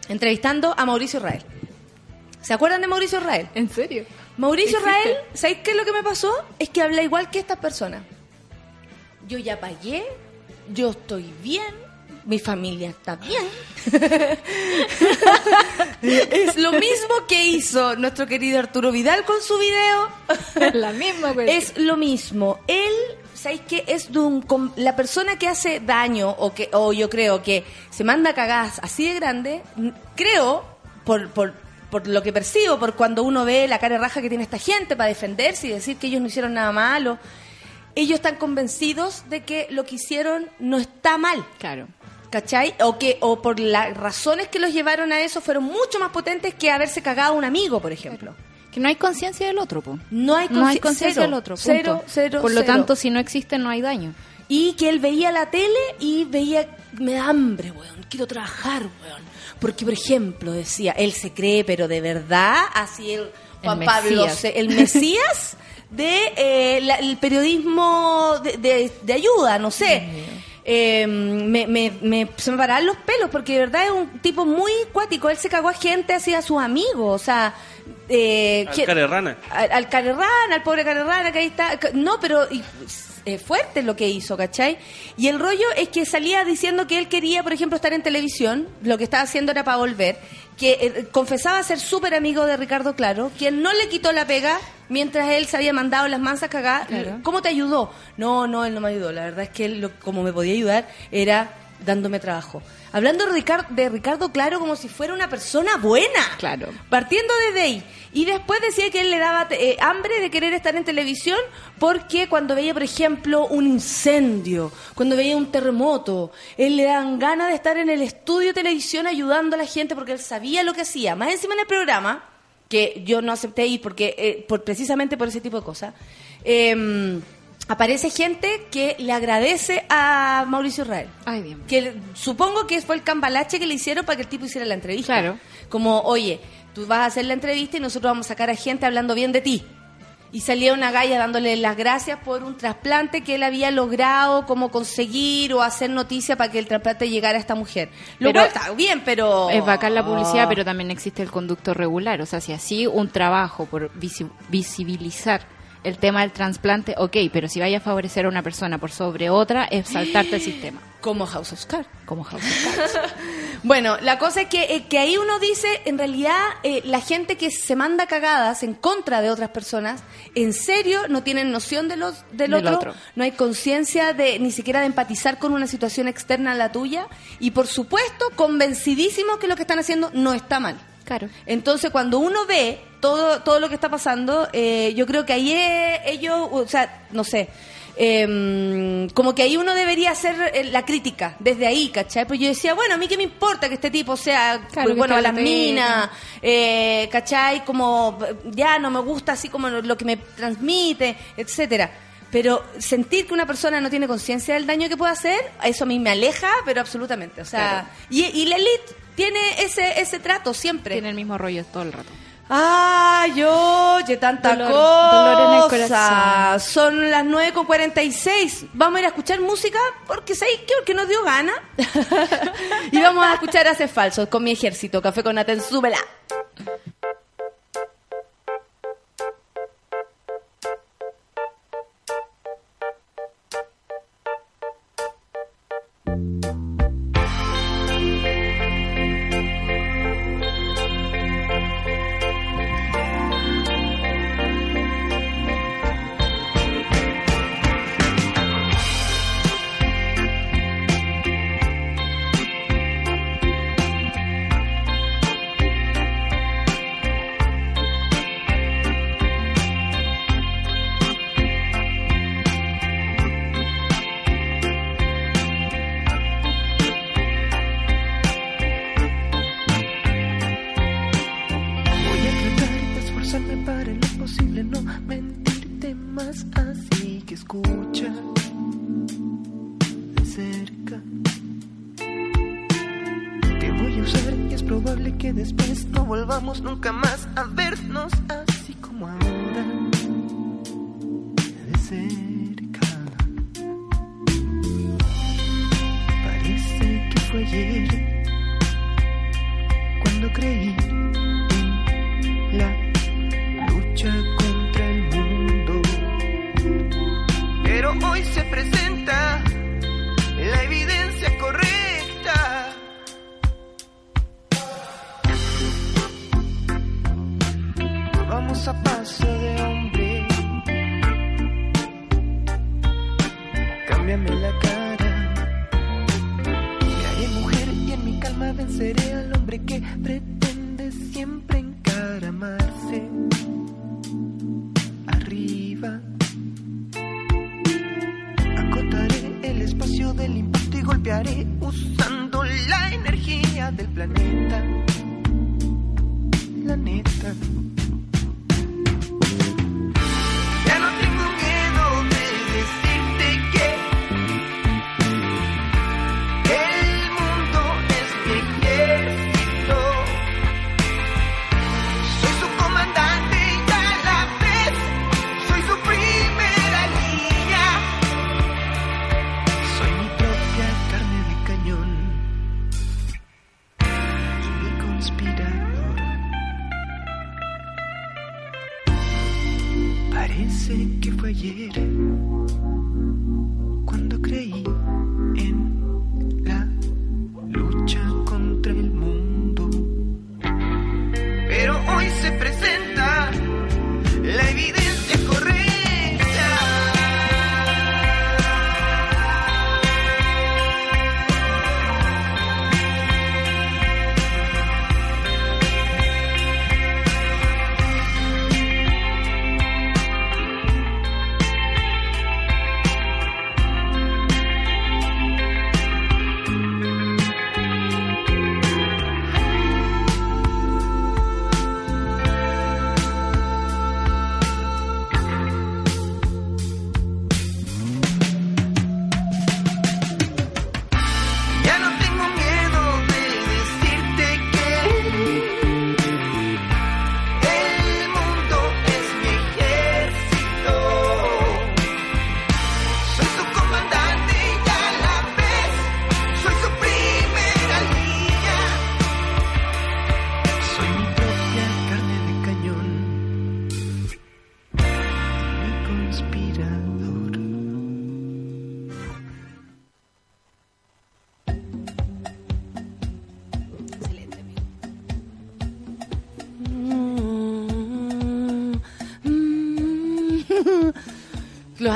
Speaker 1: Entrevistando a Mauricio Israel. ¿Se acuerdan de Mauricio Israel?
Speaker 5: ¿En serio?
Speaker 1: Mauricio. Israel, ¿sabéis qué es lo que me pasó? Es que habla igual que estas personas. Yo ya pagué, yo estoy bien, mi familia está bien. [LAUGHS] es lo mismo que hizo nuestro querido Arturo Vidal con su video.
Speaker 5: La misma, pues.
Speaker 1: Es lo mismo. Él, ¿sabéis qué? Es de un la persona que hace daño o que o yo creo que se manda cagadas así de grande, creo por, por por lo que percibo, por cuando uno ve la cara raja que tiene esta gente para defenderse y decir que ellos no hicieron nada malo, ellos están convencidos de que lo que hicieron no está mal.
Speaker 5: Claro.
Speaker 1: ¿Cachai? O que o por las razones que los llevaron a eso fueron mucho más potentes que haberse cagado a un amigo, por ejemplo.
Speaker 5: Que no hay conciencia del otro, po.
Speaker 1: No hay,
Speaker 5: No hay conciencia del otro, punto.
Speaker 1: Cero, cero,
Speaker 5: Por lo
Speaker 1: cero.
Speaker 5: tanto, si no existe, no hay daño.
Speaker 1: Y que él veía la tele y veía, me da hambre, weón, quiero trabajar, weón. Porque, por ejemplo, decía, él se cree, pero de verdad, así él, Juan
Speaker 5: El
Speaker 1: Pablo, el Mesías de eh, la- el periodismo de, de- de ayuda, no sé. Eh, me, me- me- se me paraban los pelos porque de verdad es un tipo muy cuático. Él se cagó a gente, hacía a sus amigos, o sea... Eh,
Speaker 4: Al Carerrana.
Speaker 1: al, al Carerrana, al pobre Carerrana que ahí está. Ca- No, pero y, eh, fuerte lo que hizo, ¿cachai? Y el rollo es que salía diciendo que él quería, por ejemplo, estar en televisión, lo que estaba haciendo era para volver, que eh, confesaba ser súper amigo de Ricardo Claro, que él no le quitó la pega mientras él se había mandado las mansas cagadas.
Speaker 5: Claro.
Speaker 1: ¿Cómo te ayudó? No, no, él no me ayudó. La verdad es que él, lo- como me podía ayudar, era dándome trabajo. Hablando de Ricardo, Claro como si fuera una persona buena.
Speaker 5: Claro.
Speaker 1: Partiendo desde ahí. Y después decía que él le daba eh, hambre de querer estar en televisión porque cuando veía, por ejemplo, un incendio, cuando veía un terremoto, él le daban ganas de estar en el estudio de televisión ayudando a la gente porque él sabía lo que hacía. Más encima en el programa, que yo no acepté ir porque eh, por, precisamente por ese tipo de cosas, eh, aparece gente que le agradece a Mauricio Israel.
Speaker 5: Ay, bien.
Speaker 1: Que supongo que fue el cambalache que le hicieron para que el tipo hiciera la entrevista.
Speaker 5: Claro.
Speaker 1: Como, oye, tú vas a hacer la entrevista y nosotros vamos a sacar a gente hablando bien de ti. Y salía una galla dándole las gracias por un trasplante que él había logrado como conseguir o hacer noticia para que el trasplante llegara a esta mujer. Lo
Speaker 5: Pero-
Speaker 1: cual está bien, pero...
Speaker 5: Es bacán la publicidad, pero también existe el conducto regular. O sea, si así un trabajo por visi- visibilizar el tema del trasplante, ok, pero si vaya a favorecer a una persona por sobre otra, es saltarte el sistema.
Speaker 1: Como House of Cards.
Speaker 5: Como House of Cards. [LAUGHS]
Speaker 1: Bueno, la cosa es que, eh, que ahí uno dice, en realidad, eh, la gente que se manda cagadas en contra de otras personas, en serio, no tienen noción de los, del,
Speaker 5: Del
Speaker 1: otro,
Speaker 5: otro.
Speaker 1: no hay conciencia de ni siquiera de empatizar con una situación externa a la tuya, y por supuesto, convencidísimos que lo que están haciendo no está mal.
Speaker 5: Claro.
Speaker 1: Entonces, cuando uno ve todo, todo lo que está pasando, eh, yo creo que ahí es- ellos, o sea, no sé, em, como que ahí uno debería hacer eh, la crítica, desde ahí, ¿cachai? Pues yo decía, bueno, a mí qué me importa que este tipo sea,
Speaker 5: Claro,
Speaker 1: pues, bueno, a las minas, eh, ¿cachai? Como eh, ya no me gusta así como lo que me transmite, etcétera. Pero sentir que una persona no tiene conciencia del daño que puede hacer, eso a mí me aleja, pero absolutamente. O sea,
Speaker 5: Claro.
Speaker 1: y, y la elite tiene ese, ese trato siempre.
Speaker 5: Tiene el mismo rollo todo el rato.
Speaker 1: Ah, yo, oye, tanta
Speaker 5: Dolor-
Speaker 1: cosa.
Speaker 5: dolor en el corazón.
Speaker 1: Son las 9 con 46. Vamos a ir a escuchar música porque ¿sabéis qué? Porque nos dio gana. [LAUGHS] y vamos a escuchar Hace Falsos con mi ejército. Café con Aten, súbela.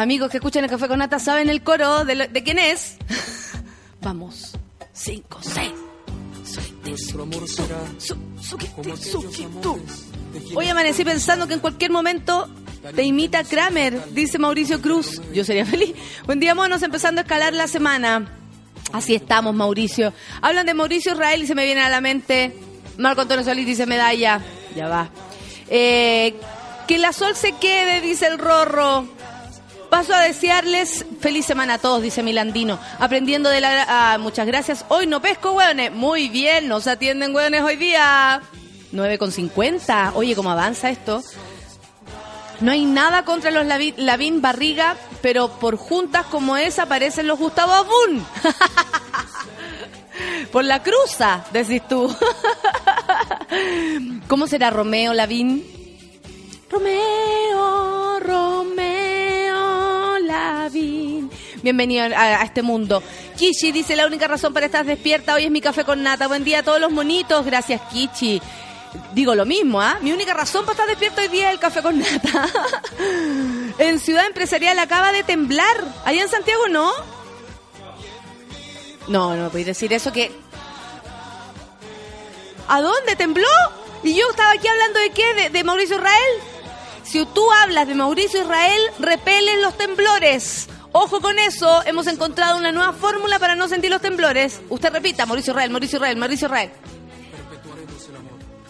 Speaker 1: Amigos que escuchan el café con nata saben el coro de, lo- de quién es. [LAUGHS] Vamos. Cinco, seis. Hoy amanecí pensando que en cualquier momento te imita Kramer, dice Mauricio Cruz. Yo sería feliz. Buen día, monos, empezando a escalar la semana. Así estamos, Mauricio. Hablan de Mauricio Israel y se me viene a la mente. Marco Antonio Solís dice medalla. Ya va. Eh, que la sol se quede, dice el Rorro. Paso a desearles feliz semana a todos, dice Milandino. Aprendiendo de la... ah, muchas gracias. Hoy no pesco, hueones. Muy bien, nos atienden, hueones, hoy día. 9 con 50. Oye, ¿cómo avanza esto? No hay nada contra los Lavín Barriga, pero por juntas como esa aparecen los Gustavo Abun. [LAUGHS] por la cruza, decís tú. [LAUGHS] ¿Cómo será Romeo Lavín? Romeo, Romeo Bienvenido a, a este mundo. Kichi dice, la única razón para estar despierta hoy es mi café con nata. Buen día a todos los monitos. Gracias, Kichi. Digo lo mismo, ¿ah? Mi única razón para estar despierta hoy día es el café con nata. [LAUGHS] en Ciudad Empresarial acaba de temblar. Allá en Santiago, ¿no? No, no podéis decir eso que... ¿A dónde tembló? Y yo estaba aquí hablando de qué? ¿De, de Mauricio Israel? Si tú hablas de Mauricio Israel, repelen los temblores. Ojo con eso, hemos encontrado una nueva fórmula para no sentir los temblores. Usted repita, Mauricio Israel, Mauricio Israel, Mauricio Israel.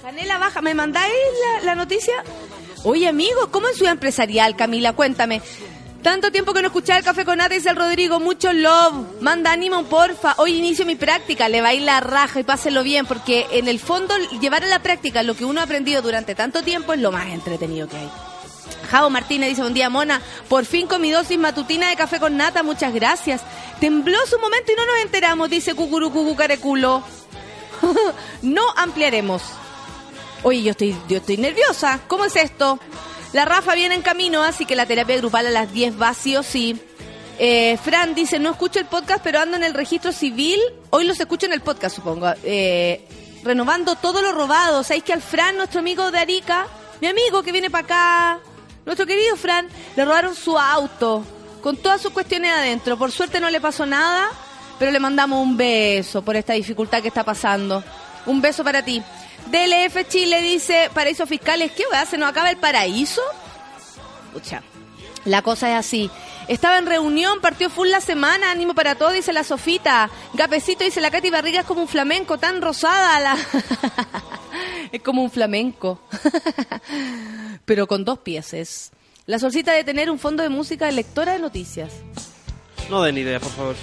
Speaker 1: Canela baja, ¿me mandáis la, noticia? Oye, amigo, ¿cómo es Ciudad Empresarial, Camila? Cuéntame. Tanto tiempo que no escuchaba el café con nata, dice el Rodrigo. Mucho love. Manda ánimo, porfa. Hoy inicio mi práctica. Le va a ir la raja y páselo bien, porque en el fondo, llevar a la práctica lo que uno ha aprendido durante tanto tiempo es lo más entretenido que hay. Jao Martínez dice, buen día, Mona. Por fin con mi dosis matutina de café con nata, muchas gracias. Tembló su momento y no nos enteramos, dice Cucurucucu Careculo. [LAUGHS] no ampliaremos. Oye, yo estoy, yo estoy nerviosa. ¿Cómo es esto? La Rafa viene en camino, así que la terapia grupal a las 10 va sí. Eh, Fran dice, no escucho el podcast, pero ando en el registro civil. Hoy los escucho en el podcast, supongo. Eh, renovando todo lo robado. ¿Sabéis que al Fran, nuestro amigo de Arica, mi amigo que viene para acá, nuestro querido Fran, le robaron su auto con todas sus cuestiones adentro. Por suerte no le pasó nada, pero le mandamos un beso por esta dificultad que está pasando. Un beso para ti. DLF Chile dice, paraísos fiscales, ¿qué va? ¿Se nos acaba el paraíso? Pucha, la cosa es así. Estaba en reunión, partió full la semana, ánimo para todo, dice la Sofita. Gapecito dice, la Katy Barriga es como un flamenco, tan rosada. La... [LAUGHS] es como un flamenco. [LAUGHS] Pero con dos pieses. La solcita de tener un fondo de música de lectora de noticias.
Speaker 4: No den idea, por favor.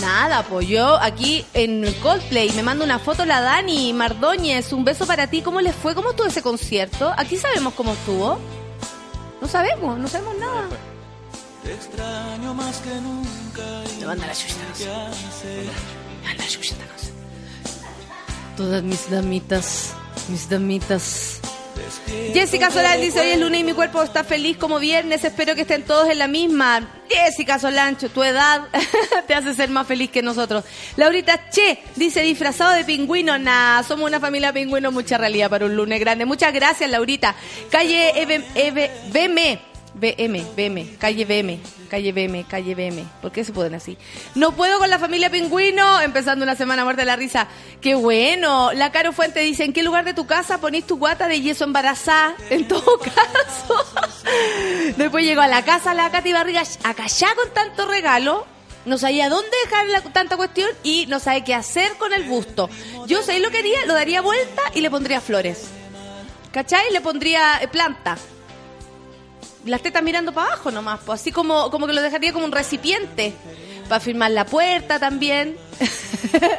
Speaker 1: Nada, pues yo aquí en Coldplay me manda una foto la Dani Mardóñez. Un beso para ti. ¿Cómo les fue? ¿Cómo estuvo ese concierto? Aquí sabemos cómo estuvo. No sabemos, no sabemos nada.
Speaker 6: Te extraño más que nunca.
Speaker 1: Me manda la chucha. manda la chucha. Todas mis damitas, mis damitas. Jessica Solán dice, hoy es lunes y mi cuerpo está feliz como viernes, espero que estén todos en la misma. Jessica Solancho, tu edad [LAUGHS] te hace ser más feliz que nosotros. Laurita Che dice, disfrazado de pingüino, nada, somos una familia pingüino, mucha realidad para un lunes grande. Muchas gracias, Laurita. Calle BM, BM, BM, calle BM, calle BM, calle BM. ¿Por qué se ponen así? No puedo con la familia pingüino, empezando una semana muerta de la risa. Qué bueno. La Caro Fuente dice, ¿en qué lugar de tu casa ponís tu guata de yeso embarazada? [LAUGHS] En todo caso. Después llegó a la casa la Katy Barriga acá ya con tanto regalo. No sabía dónde dejar la- tanta cuestión y no sabe qué hacer con el busto. Yo sé lo que haría, lo daría vuelta y le pondría flores. ¿Cachai? Le pondría eh, planta. Las tetas mirando para abajo nomás, pues así como, como que lo dejaría como un recipiente. Para firmar la puerta también. [LAUGHS]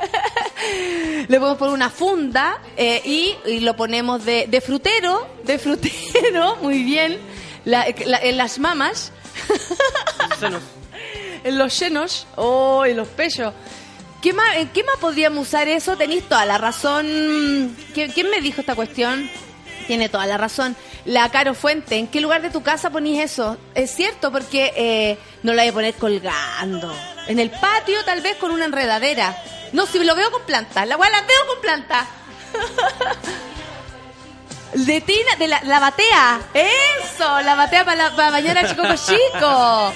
Speaker 1: Le podemos poner una funda eh, y, y lo ponemos de, de frutero, de frutero, [LAUGHS] muy bien, La- la- en las mamas,
Speaker 4: Senos.
Speaker 1: en los llenos, [LAUGHS] oh, en los pechos. ¿Qué más, ¿En qué más podríamos usar eso? Tenéis toda la razón. ¿Qui- ¿Quién me dijo esta cuestión? Tiene toda la razón. La Caro Fuente, ¿en qué lugar de tu casa ponís eso? Es cierto, porque eh, no lo hay a poner colgando. En el patio, tal vez con una enredadera. No, si lo veo con planta. La cual la veo con planta. [LAUGHS] De de la, la batea. Eso, la batea para, para bañar chico chico.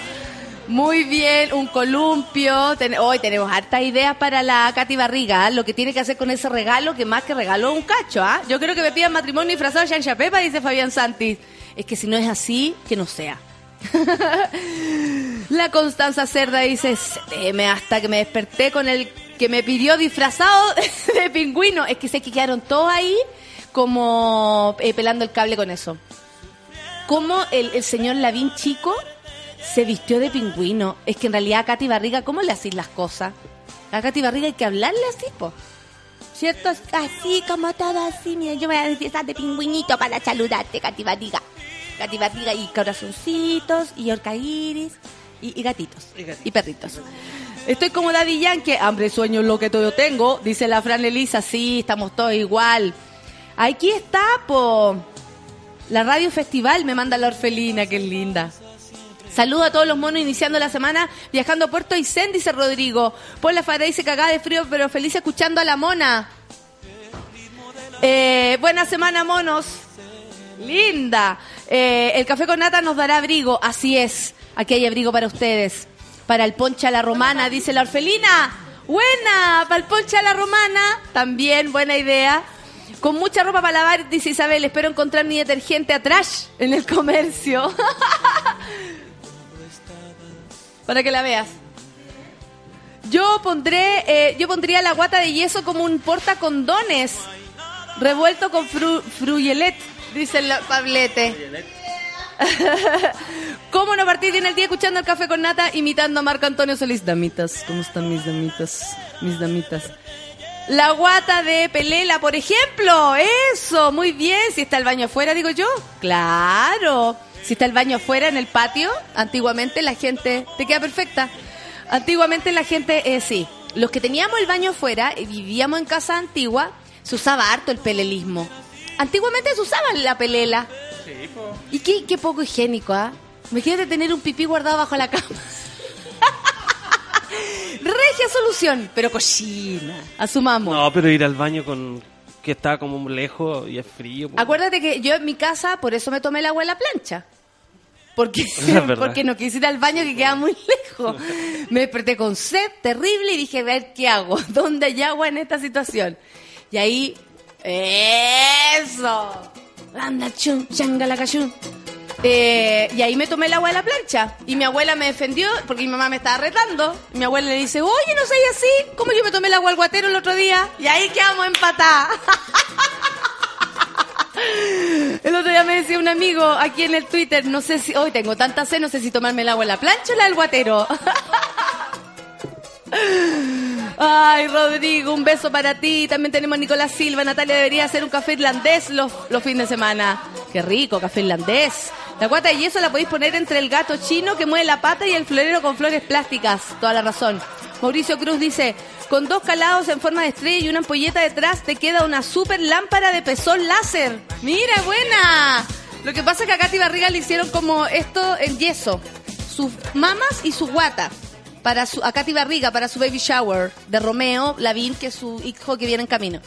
Speaker 1: Muy bien, un columpio. Hoy tenemos hartas ideas para la Katy Barriga. ¿ah? Lo que tiene que hacer con ese regalo, que más que regalo un cacho. ¿ah? Yo creo que me pidan matrimonio disfrazado de Yancha Pepa, dice Fabián Santis. Es que si no es así, que no sea. [LAUGHS] La Constanza Cerda dice, hasta que me desperté con el que me pidió disfrazado [LAUGHS] de pingüino. Es que sé que quedaron todos ahí como eh, pelando el cable con eso. Como el, el señor Lavín chico se vistió de pingüino. Es que en realidad a Katy Barriga, ¿cómo le hacís las cosas? A Katy Barriga hay que hablarle así, po. ¿Cierto? Así, como todo así. Mira, yo me voy a disfrazar de pingüinito para saludarte, Katy Barriga. Katy Barriga y corazoncitos y orcairis y, y gatitos.
Speaker 4: Y gatitos.
Speaker 1: Y perritos. Estoy como Daddy Yankee. Hambre, sueño, lo que todo tengo. Dice la Fran Elisa. Sí, estamos todos igual. Aquí está, po. La Radio Festival me manda la orfelina, que linda. Saludo a todos los monos iniciando la semana viajando a Puerto Aysén, dice Rodrigo. Por la Fara dice cagada de frío, pero feliz escuchando a la mona. Eh, buena semana, monos. Linda. Eh, el café con nata nos dará abrigo. Así es. Aquí hay abrigo para ustedes. Para el poncha la romana, dice la orfelina. Buena. Para el poncha la romana. También buena idea. Con mucha ropa para lavar, dice Isabel. Espero encontrar mi detergente atrás en el comercio. [LAUGHS] para que la veas. Yo pondré, eh, yo pondría la guata de yeso como un portacondones revuelto con fru, fruyelet, dice el Pablete. [LAUGHS] ¿Cómo no partir bien el día escuchando el café con nata, imitando a Marco Antonio Solís? Damitas, ¿cómo están mis damitas? Mis damitas. La guata de Pelela, por ejemplo. Eso, muy bien. Si está el baño afuera, digo yo. Claro. Si está el baño afuera en el patio, antiguamente la gente... Te queda perfecta. Antiguamente la gente, eh, sí. Los que teníamos el baño afuera y vivíamos en casa antigua, se usaba harto el pelelismo. Antiguamente se usaba la pelela. Y qué, qué poco higiénico, ¿ah? Imagínate tener un pipí guardado bajo la cama. [LAUGHS] Regia solución, pero cochina. Asumamos.
Speaker 4: No, pero ir al baño con que está como lejos y es frío. pues.
Speaker 1: Acuérdate que yo en mi casa, por eso me tomé el agua en la plancha. Porque, [LAUGHS] porque no quise ir al baño que queda muy lejos. Me desperté con sed terrible y dije, a ver qué hago, [LAUGHS] dónde hay agua en esta situación. Y ahí, eso. Anda, chun, changala, cachun. Eh, y ahí me tomé el agua de la plancha. Y mi abuela me defendió porque mi mamá me estaba retando. Y mi abuela le dice, oye, no seas así. ¿Cómo yo me tomé el agua al guatero el otro día? Y ahí quedamos empatadas. [LAUGHS] El otro día me decía un amigo aquí en el Twitter, no sé si, hoy tengo tanta sed, no sé si tomarme el agua en la plancha o la del guatero. [LAUGHS] Ay, Rodrigo, un beso para ti. También tenemos a Nicolás Silva. Natalia debería hacer un café irlandés los, los fines de semana. Qué rico, café irlandés. La guata de yeso la podéis poner entre el gato chino que mueve la pata y el florero con flores plásticas. Toda la razón. Mauricio Cruz dice, con dos calados en forma de estrella y una ampolleta detrás te queda una super lámpara de pezón láser. Mira, buena. Lo que pasa es que a Katy Barriga le hicieron como esto en yeso. Sus mamas y su guata. Para su, a Katy Barriga, para su baby shower de Romeo Lavín, que es su hijo que viene en camino.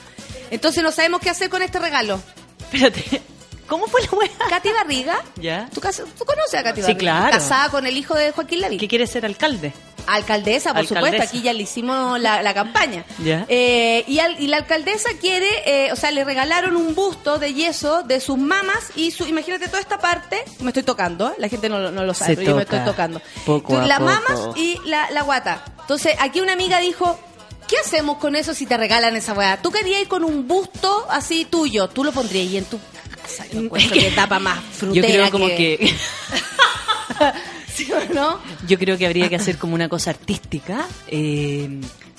Speaker 1: Entonces no sabemos qué hacer con este regalo.
Speaker 7: Espérate. ¿Cómo fue la wea?
Speaker 1: Katy Barriga,
Speaker 7: ¿Ya?
Speaker 1: ¿tú, conoces a Katy
Speaker 7: Sí,
Speaker 1: Barriga?
Speaker 7: claro.
Speaker 1: Casada con el hijo de Joaquín Lavín.
Speaker 7: ¿Qué quiere ser alcalde?
Speaker 1: Alcaldesa, por
Speaker 7: Alcaldesa.
Speaker 1: supuesto, aquí ya le hicimos la, la campaña.
Speaker 7: Ya.
Speaker 1: Eh, y, al- y la alcaldesa quiere, eh, o sea, le regalaron un busto de yeso de sus mamas y su, imagínate toda esta parte, me estoy tocando, ¿eh? la gente no, lo- no lo sabe,
Speaker 7: Se
Speaker 1: pero yo me estoy tocando.
Speaker 7: poco a
Speaker 1: las
Speaker 7: poco.
Speaker 1: mamas y la, la guata. Entonces, aquí una amiga dijo, ¿qué hacemos con eso si te regalan esa weá? Tú querías ir con un busto así tuyo, tú lo pondrías y en tu casa. Yo encuentro que tapa más
Speaker 7: Yo
Speaker 1: frutera
Speaker 7: creo como que... [LAUGHS]
Speaker 1: ¿Sí o no?
Speaker 7: Yo creo que habría que hacer como una cosa artística, eh,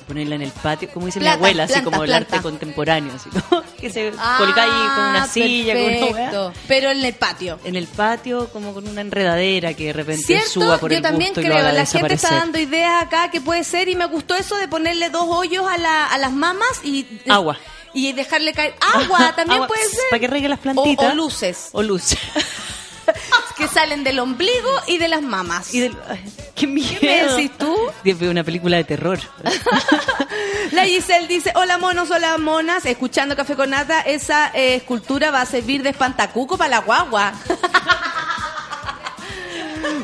Speaker 7: ponerla en el patio, como dice
Speaker 1: Planta,
Speaker 7: mi abuela, así
Speaker 1: planta,
Speaker 7: como el arte contemporáneo, así como [LAUGHS] que se colga ahí con una
Speaker 1: Ah,
Speaker 7: silla, con una
Speaker 1: perfecto. Pero en el patio.
Speaker 7: En el patio, como con una enredadera que de repente
Speaker 1: ¿Cierto?
Speaker 7: suba por
Speaker 1: Yo
Speaker 7: el
Speaker 1: también
Speaker 7: y
Speaker 1: creo.
Speaker 7: lo haga
Speaker 1: La gente está dando ideas acá que puede ser y me gustó eso de ponerle dos hoyos a, la, a las mamas y...
Speaker 7: Agua.
Speaker 1: Y dejarle caer agua, también
Speaker 7: Agua,
Speaker 1: puede ser.
Speaker 7: Para que regue las plantitas.
Speaker 1: o luces
Speaker 7: O [LAUGHS] luz.
Speaker 1: que salen del ombligo y de las mamas.
Speaker 7: y del, ay, ¡Qué miedo!
Speaker 1: ¿Qué me decís tú?
Speaker 7: Veo una película de terror. [LAUGHS]
Speaker 1: La Giselle dice, hola monos, hola monas, escuchando Café con Nata, esa eh, escultura va a servir de espantacuco para la guagua. [LAUGHS]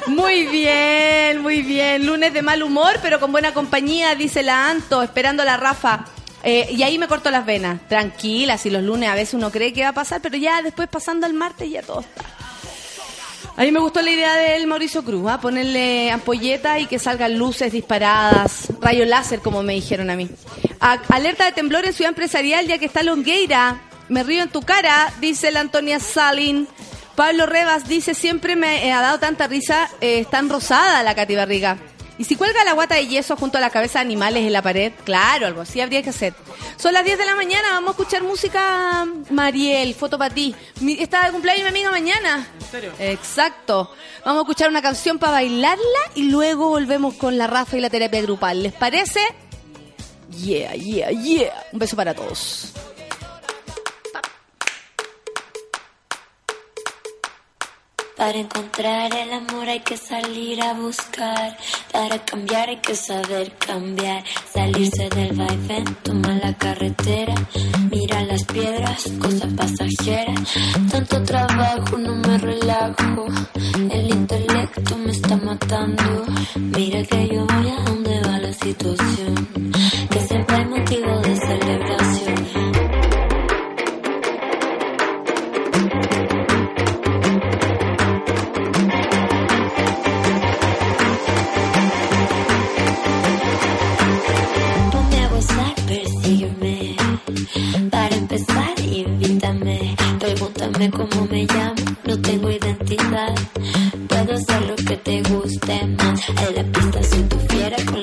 Speaker 1: Muy bien, muy bien. Lunes de mal humor, pero con buena compañía, dice la Anto, esperando a la Rafa. Eh, y ahí me corto las venas. Tranquila, si los lunes a veces uno cree que va a pasar, pero ya después pasando al martes ya todo está. A mí me gustó la idea del Mauricio Cruz, ¿ah? ponerle ampolleta y que salgan luces disparadas, rayo láser, como me dijeron a mí. Alerta de temblor en Ciudad Empresarial, ya que está Longueira. Me río en tu cara, dice la Antonia Salin. Pablo Revas dice, siempre me eh, ha dado tanta risa, eh, es tan rosada la Cati Barriga. ¿Y si cuelga la guata de yeso junto a la cabeza de animales en la pared? Claro, algo así habría que hacer. Son las 10 de la mañana, vamos a escuchar música, Mariel, foto para ti. Está de cumpleaños mi amiga mañana. ¿En serio? Exacto. Vamos a escuchar una canción para bailarla y luego volvemos con la Rafa y la terapia grupal. ¿Les parece? Yeah, yeah, yeah. Un beso para todos.
Speaker 8: Para encontrar el amor hay que salir a buscar. Para cambiar hay que saber cambiar. Salirse del vaivén, tomar la carretera. Mira las piedras, cosa pasajera. Tanto trabajo, no me relajo. El intelecto me está matando. Mira que yo voy a donde va la situación. Que siempre hay motivo Me llamo, no tengo identidad. Puedo hacer lo que te guste más. En la pista soy tu fiera, con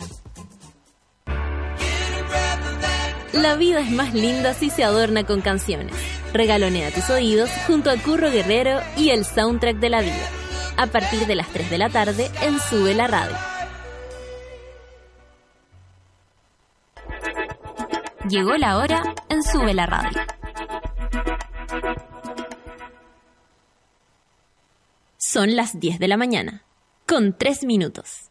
Speaker 9: La vida es más linda si se adorna con canciones. Regalonea tus oídos junto a Curro Guerrero y el soundtrack de la vida. A partir de las 3 de la tarde en Sube la Radio. Llegó la hora en Sube la Radio. Son las 10 de la mañana, con 3 minutos.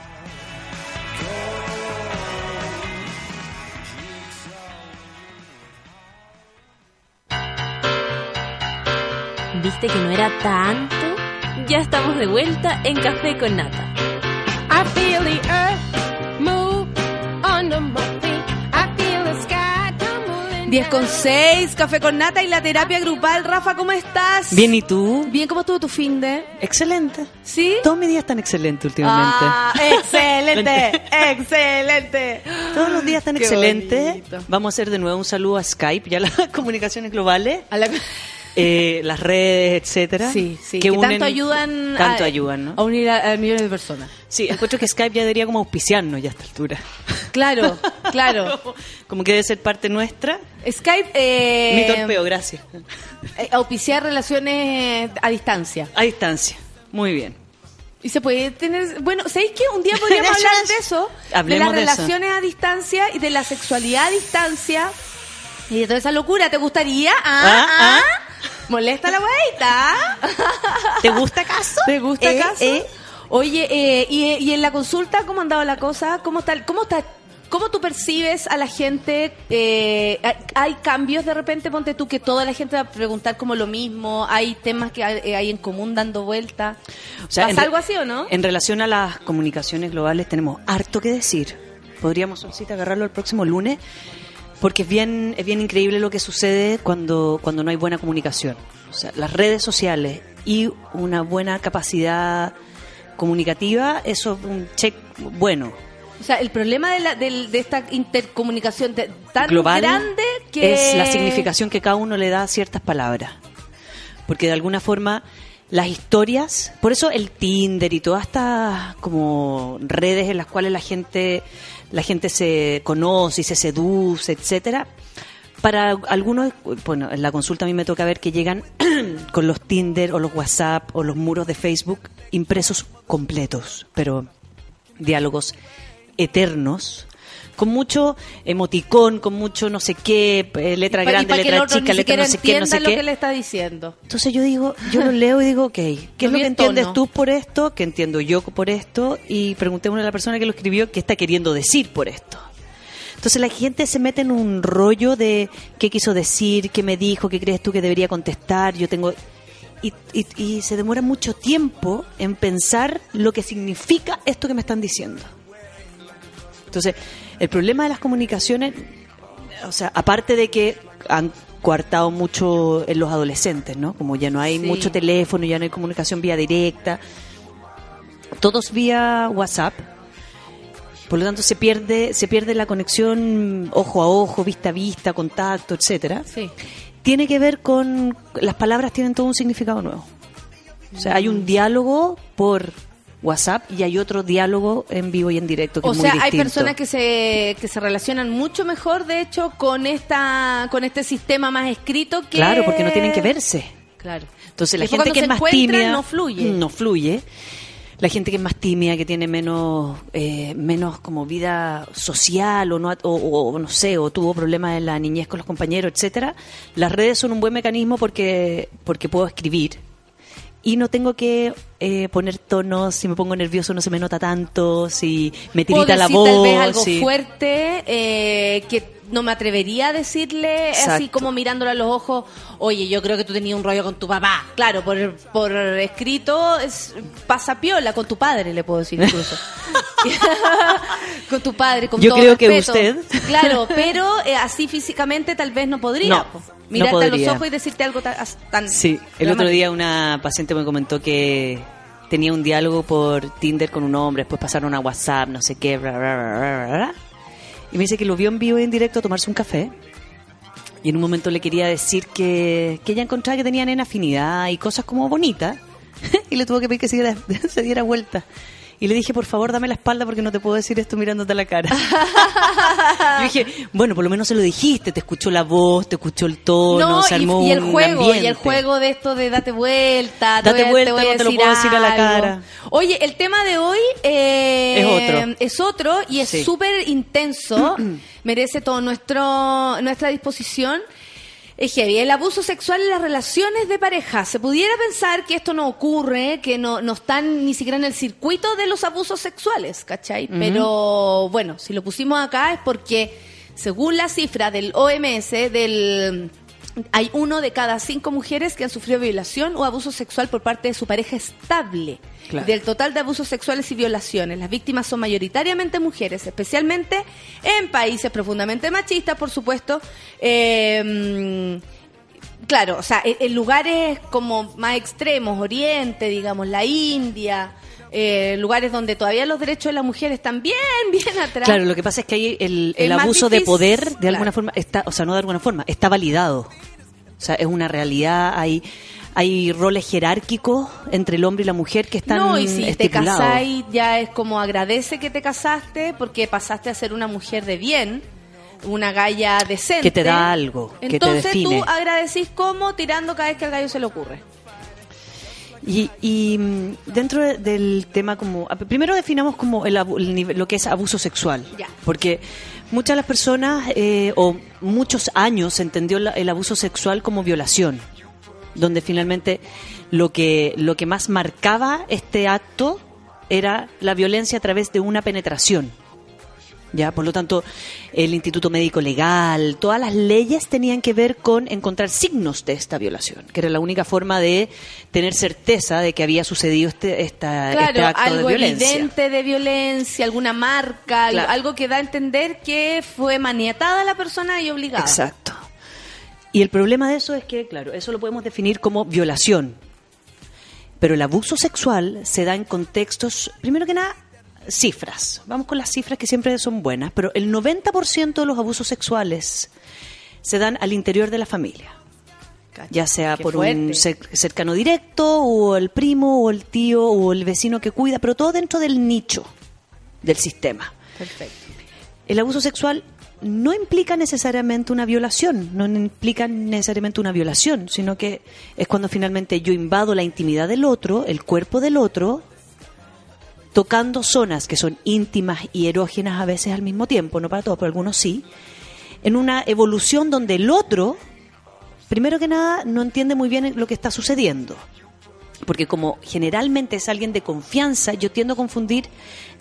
Speaker 9: ¿Viste que no era tanto? Ya estamos de vuelta en Café con Nata.
Speaker 1: I feel the earth move under my feet. I feel the sky tumbling 10 con 6, café con nata y la terapia grupal. Rafa, ¿cómo estás?
Speaker 7: Bien, ¿y tú?
Speaker 1: Bien, ¿cómo estuvo tu fin de?
Speaker 7: Excelente.
Speaker 1: ¿Sí?
Speaker 7: Todos mis días están excelentes últimamente.
Speaker 1: Ah, excelente, [LAUGHS] excelente.
Speaker 7: Todos los días están
Speaker 1: Qué
Speaker 7: excelentes.
Speaker 1: bonito.
Speaker 7: Vamos a hacer de nuevo un saludo a Skype, ya las [LAUGHS] comunicaciones globales,
Speaker 1: A la-
Speaker 7: eh, las redes, etcétera.
Speaker 1: Sí, sí, que,
Speaker 7: unen-
Speaker 1: tanto ayudan,
Speaker 7: Tanto
Speaker 1: a,
Speaker 7: ayudan, ¿no?
Speaker 1: a unir a, a millones de personas.
Speaker 7: Sí, encuentro que Skype ya debería como auspiciarnos ya a esta altura.
Speaker 1: Claro, [LAUGHS] claro.
Speaker 7: Como que debe ser parte nuestra.
Speaker 1: Skype, eh,
Speaker 7: Mi torpeo, gracias.
Speaker 1: eh, auspiciar relaciones a distancia.
Speaker 7: A distancia. Muy bien.
Speaker 1: Y se puede tener, bueno, ¿sabéis qué? Un día [LAUGHS] podríamos hablar de eso,
Speaker 7: Hablemos
Speaker 1: de
Speaker 7: de
Speaker 1: las
Speaker 7: eso.
Speaker 1: relaciones a distancia y de la sexualidad a distancia y de toda esa locura. ¿Te gustaría? ¿Ah?
Speaker 7: Ah,
Speaker 1: ¿Ah? ¿Molesta la weita?
Speaker 7: ¿Te gusta acaso?
Speaker 1: ¿Te gusta
Speaker 7: Eh,
Speaker 1: acaso?
Speaker 7: eh.
Speaker 1: Oye, eh, y, y en la consulta cómo ha andado la cosa? ¿Cómo está? ¿Cómo está? ¿Cómo tú percibes a la gente? Eh, hay- ¿Hay cambios de repente? Ponte tú que toda la gente va a preguntar como lo mismo. ¿Hay temas que hay, en común dando vuelta?
Speaker 7: O sea,
Speaker 1: ¿Pasa
Speaker 7: en re-
Speaker 1: algo así o no?
Speaker 7: En relación a las comunicaciones globales tenemos harto que decir. Podríamos, Solcita, agarrarlo el próximo lunes, porque es bien, es bien increíble lo que sucede cuando, cuando no hay buena comunicación. O sea, las redes sociales y una buena capacidad comunicativa, eso es un check bueno.
Speaker 1: O sea, el problema de, la, del- de esta intercomunicación te- tan
Speaker 7: global
Speaker 1: grande que...
Speaker 7: es la significación que cada uno le da a ciertas palabras. Porque de alguna forma las historias, por eso el Tinder y todas estas como redes en las cuales la gente la gente se conoce y se seduce, etcétera. Para algunos, bueno, en la consulta a mí me toca ver que llegan [CLEARS THROAT] con los Tinder o los WhatsApp o los muros de Facebook impresos completos, pero diálogos eternos, con mucho emoticón, con mucho no sé qué, eh, letra
Speaker 1: pa-
Speaker 7: grande, letra chica, letra no sé qué, no sé
Speaker 1: entienda lo
Speaker 7: qué.
Speaker 1: que le está diciendo.
Speaker 7: Entonces yo digo, yo lo leo y digo, ok, ¿qué [LAUGHS] es
Speaker 1: Lo
Speaker 7: que
Speaker 1: en
Speaker 7: entiendes
Speaker 1: tono.
Speaker 7: tú por esto? ¿Qué entiendo yo por esto? Y preguntémosle a la persona que lo escribió qué está queriendo decir por esto. Entonces la gente se mete en un rollo de qué quiso decir, qué me dijo, qué crees tú que debería contestar. Yo tengo y, y- y se demora mucho tiempo en pensar lo que significa esto que me están diciendo. Entonces, el problema de las comunicaciones, o sea, aparte de que han coartado mucho en los adolescentes, ¿no? Como ya no hay
Speaker 1: Sí.
Speaker 7: mucho teléfono, ya no hay comunicación vía directa, todos vía WhatsApp. Por lo tanto, se pierde, se pierde la conexión ojo a ojo, vista a vista, contacto, etcétera.
Speaker 1: Sí.
Speaker 7: Tiene que ver con las palabras tienen todo un significado nuevo. O sea, hay un diálogo por WhatsApp y hay otro diálogo en vivo y en directo que
Speaker 1: O
Speaker 7: es muy
Speaker 1: sea, hay personas que se, que se relacionan mucho mejor, de hecho, con esta con este sistema más escrito que...
Speaker 7: Claro, porque no tienen que verse.
Speaker 1: Claro.
Speaker 7: Entonces la gente que es más tímida
Speaker 1: no fluye.
Speaker 7: no fluye. La gente que es más tímida, que tiene menos eh, menos como vida social o no o, o no sé, o tuvo problemas en la niñez con los compañeros, etcétera. Las redes son un buen mecanismo porque porque puedo escribir y no tengo que eh, poner tonos. Si me pongo nervioso no se me nota tanto. Si me tirita la voz.
Speaker 1: tal vez algo
Speaker 7: sí.
Speaker 1: fuerte eh, que no me atrevería a decirle así como mirándole a los ojos, oye, yo creo que tú tenías un rollo con tu papá. Claro, por, por escrito es pasa piola, con tu padre le puedo decir incluso. [LAUGHS] [LAUGHS] con tu padre, con
Speaker 7: Yo
Speaker 1: todo
Speaker 7: creo que
Speaker 1: respeto.
Speaker 7: usted.
Speaker 1: Claro, [LAUGHS] pero eh, así físicamente tal vez no podría.
Speaker 7: No,
Speaker 1: Mirarte a los ojos y decirte algo tan... tan
Speaker 7: Sí, el otro día una paciente me comentó que tenía un diálogo por Tinder con un hombre, después pasaron a WhatsApp, no sé qué, bla, bla, bla, bla, bla, bla. Y me dice que lo vio en vivo y en directo a tomarse un café. Y en un momento le quería decir que, que ella encontraba que tenían en afinidad y cosas como bonitas. [LAUGHS] y le tuvo que pedir que se diera, [LAUGHS] se diera vuelta. Y le dije, por favor, dame la espalda porque no te puedo decir esto mirándote a la cara. [LAUGHS] Yo dije, bueno, por lo menos se lo dijiste, te escuchó la voz, te escuchó el tono,
Speaker 1: No,
Speaker 7: se
Speaker 1: y,
Speaker 7: armó
Speaker 1: y el
Speaker 7: un
Speaker 1: juego, y el juego de esto de date vuelta,
Speaker 7: Date
Speaker 1: voy
Speaker 7: vuelta,
Speaker 1: voy a
Speaker 7: no te lo puedo decir a la cara.
Speaker 1: Oye, el tema de hoy eh,
Speaker 7: Es otro.
Speaker 1: es otro y es
Speaker 7: Sí.
Speaker 1: súper intenso, [CLEARS THROAT] merece todo nuestro nuestra disposición. Es heavy, el abuso sexual en las relaciones de pareja. Se pudiera pensar que esto no ocurre, que no, no están ni siquiera en el circuito de los abusos sexuales, ¿cachai? Pero bueno, si lo pusimos acá es porque, según la cifra del OMS, del hay uno de cada cinco mujeres que han sufrido violación o abuso sexual por parte de su pareja estable.
Speaker 7: Claro.
Speaker 1: Del total de abusos sexuales y violaciones, las víctimas son mayoritariamente mujeres, especialmente en países profundamente machistas, por supuesto. Eh, claro, o sea, en, en lugares como más extremos, Oriente, digamos, la India, eh, lugares donde todavía los derechos de la mujer están bien, bien atrás.
Speaker 7: Claro, lo que pasa es que ahí el, el abuso de poder, de
Speaker 1: claro.
Speaker 7: alguna forma, está, o sea, no de alguna forma, está validado. O sea, es una realidad, hay, hay roles jerárquicos entre el hombre y la mujer que están
Speaker 1: no, y si te
Speaker 7: estipulados.
Speaker 1: casáis, ya es como agradece que te casaste porque pasaste a ser una mujer de bien, una galla decente.
Speaker 7: Que te da algo, que te
Speaker 1: Entonces
Speaker 7: define.
Speaker 1: tú agradecís como tirando cada vez que al gallo se le ocurre.
Speaker 7: Y, y, mm, dentro de- del tema como primero definamos como el, el lo que es abuso sexual,
Speaker 1: Ya.
Speaker 7: porque muchas de las personas eh, o muchos años se entendió la- el abuso sexual como violación, donde finalmente lo que lo que más marcaba este acto era la violencia a través de una penetración. Ya, por lo tanto, el Instituto Médico Legal, todas las leyes tenían que ver con encontrar signos de esta violación, que era la única forma de tener certeza de que había sucedido este, esta, este acto de
Speaker 1: algo
Speaker 7: violencia.
Speaker 1: evidente de violencia, alguna marca,
Speaker 7: Claro.
Speaker 1: algo que da a entender que fue maniatada la persona y obligada.
Speaker 7: Exacto. Y el problema de eso es que, claro, eso lo podemos definir como violación. Pero el abuso sexual se da en contextos, primero que nada, cifras. Vamos con las cifras que siempre son buenas, pero el 90% de los abusos sexuales se dan al interior de la familia. Ya sea
Speaker 1: Qué
Speaker 7: por
Speaker 1: fuerte.
Speaker 7: un cer- cercano directo, o el primo, o el tío, o el vecino que cuida, pero todo dentro del nicho del sistema.
Speaker 1: Perfecto.
Speaker 7: El abuso sexual no implica necesariamente una violación, no implica necesariamente una violación, sino que es cuando finalmente yo invado la intimidad del otro, el cuerpo del otro, tocando zonas que son íntimas y erógenas a veces al mismo tiempo, no para todos, pero algunos sí, en una evolución donde el otro, primero que nada, no entiende muy bien lo que está sucediendo. Porque como generalmente es alguien de confianza, yo tiendo a confundir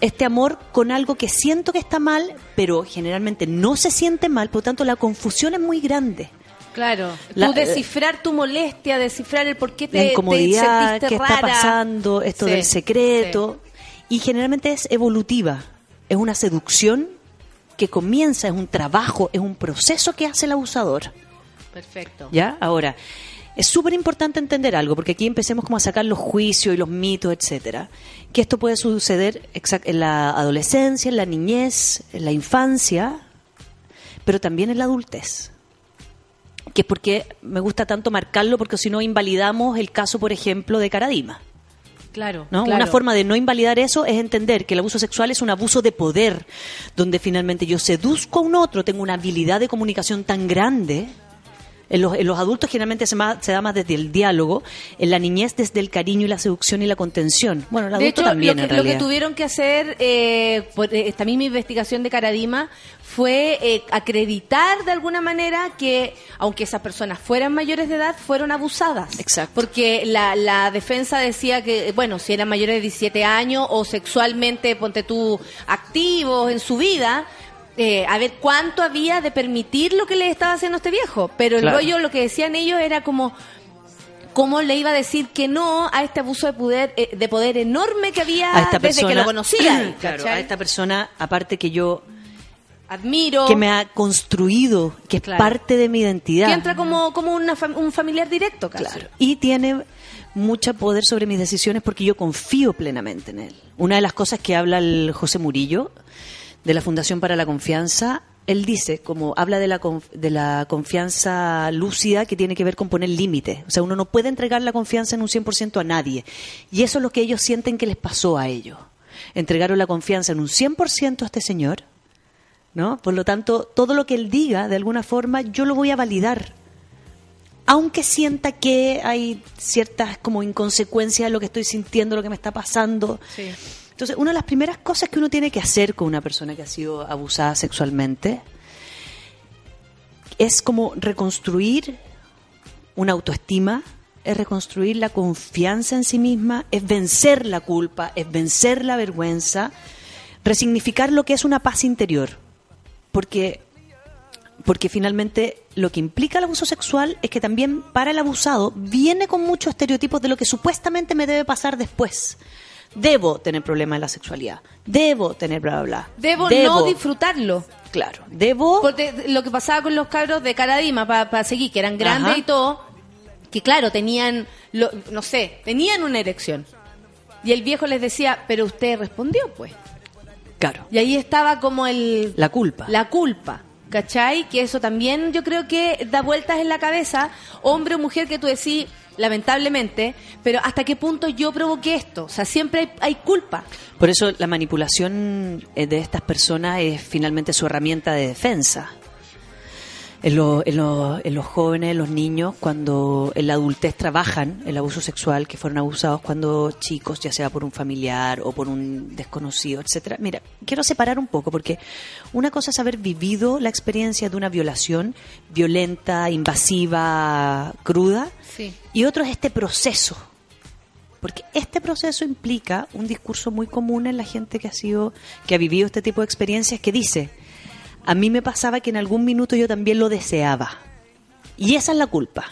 Speaker 7: este amor con algo que siento que está mal, pero generalmente no se siente mal, por lo tanto la confusión es muy grande.
Speaker 1: Claro.
Speaker 7: La-
Speaker 1: Tú descifrar tu molestia, descifrar el por qué te,
Speaker 7: La
Speaker 1: te
Speaker 7: incomodidad,
Speaker 1: sentiste
Speaker 7: qué está pasando, esto
Speaker 1: Sí,
Speaker 7: del secreto. Y generalmente es evolutiva, es una seducción que comienza, es un trabajo, es un proceso que hace el abusador.
Speaker 1: Perfecto.
Speaker 7: ¿Ya? Ahora, es súper importante entender algo, porque aquí empecemos como a sacar los juicios y los mitos, etcétera. Que esto puede suceder en la adolescencia, en la niñez, en la infancia, pero también en la adultez. Que es porque me gusta tanto marcarlo, porque si no invalidamos el caso, por ejemplo, de Caradima.
Speaker 1: Claro.
Speaker 7: ¿no?
Speaker 1: claro.
Speaker 7: Una forma de no invalidar eso es entender que el abuso sexual es un abuso de poder, donde finalmente yo seduzco a un otro, tengo una habilidad de comunicación tan grande. En los, en los adultos generalmente se, da más desde el diálogo, en la niñez desde el cariño y la seducción y la contención. Bueno, el
Speaker 1: De
Speaker 7: adulto
Speaker 1: hecho,
Speaker 7: también
Speaker 1: lo,
Speaker 7: en
Speaker 1: que, lo que tuvieron que hacer, eh, por eh, esta misma investigación de Caradima, fue eh, acreditar de alguna manera que, aunque esas personas fueran mayores de edad, fueron abusadas.
Speaker 7: Exacto.
Speaker 1: Porque la, la defensa decía que, bueno, si eran mayores de 17 años o sexualmente, ponte tú, activos en su vida, eh, a ver cuánto había de permitir lo que le estaba haciendo este viejo. Pero el
Speaker 7: Claro.
Speaker 1: rollo, lo que decían ellos era como cómo le iba a decir que no a este abuso de poder eh, de poder enorme que había
Speaker 7: a esta
Speaker 1: desde
Speaker 7: persona,
Speaker 1: que lo conocía. [CLEARS THROAT]
Speaker 7: claro,
Speaker 1: ¿cachai?
Speaker 7: a esta persona, aparte que yo,
Speaker 1: Admiro.
Speaker 7: que me ha construido, que es
Speaker 1: Claro.
Speaker 7: parte de mi identidad.
Speaker 1: que entra como, como una un familiar directo, casi.
Speaker 7: Claro. Y tiene mucho poder sobre mis decisiones porque yo confío plenamente en él. Una de las cosas que habla el José Murillo de la Fundación para la Confianza, él dice, como habla de la, de la confianza lúcida que tiene que ver con poner límites. O sea, uno no puede entregar la confianza en un 100% a nadie. Y eso es lo que ellos sienten que les pasó a ellos. Entregaron la confianza en un 100% a este señor, ¿no? Por lo tanto, todo lo que él diga, de alguna forma, yo lo voy a validar aunque sienta que hay ciertas como inconsecuencias de lo que estoy sintiendo, lo que me está pasando. Entonces, una de las primeras cosas que uno tiene que hacer con una persona que ha sido abusada sexualmente es como reconstruir una autoestima, es reconstruir la confianza en sí misma, es vencer la culpa, es vencer la vergüenza, resignificar lo que es una paz interior. Porque porque finalmente lo que implica el abuso sexual es que también para el abusado viene con muchos estereotipos de lo que supuestamente me debe pasar después. Debo tener problemas en la sexualidad. Debo tener bla, bla, bla.
Speaker 1: Debo, no disfrutarlo.
Speaker 7: Claro. Debo.
Speaker 1: Porque lo que pasaba con los cabros de Caradima, para seguir, que eran grandes
Speaker 7: Ajá.
Speaker 1: y todo, que claro, tenían, lo- no sé, tenían una erección. Y el viejo les decía, pero usted respondió, pues.
Speaker 7: Claro.
Speaker 1: Y ahí estaba como el...
Speaker 7: La culpa.
Speaker 1: La culpa. ¿Cachai? Que eso también yo creo que da vueltas en la cabeza, hombre o mujer que tú decís, lamentablemente, pero ¿hasta qué punto yo provoqué esto? O sea, siempre hay, hay culpa.
Speaker 7: Por eso la manipulación eh, de estas personas es finalmente su herramienta de defensa. En, lo- en lo- en los jóvenes, en los niños, cuando en la adultez trabajan el abuso sexual, que fueron abusados cuando chicos, ya sea por un familiar o por un desconocido, etcétera. Mira, quiero separar un poco porque una cosa es haber vivido la experiencia de una violación violenta, invasiva, cruda,
Speaker 1: Sí.
Speaker 7: y otro es este proceso. Porque este proceso implica un discurso muy común en la gente que ha sido, que ha vivido este tipo de experiencias, que dice, a mí me pasaba que en algún minuto yo también lo deseaba. Y esa es la culpa.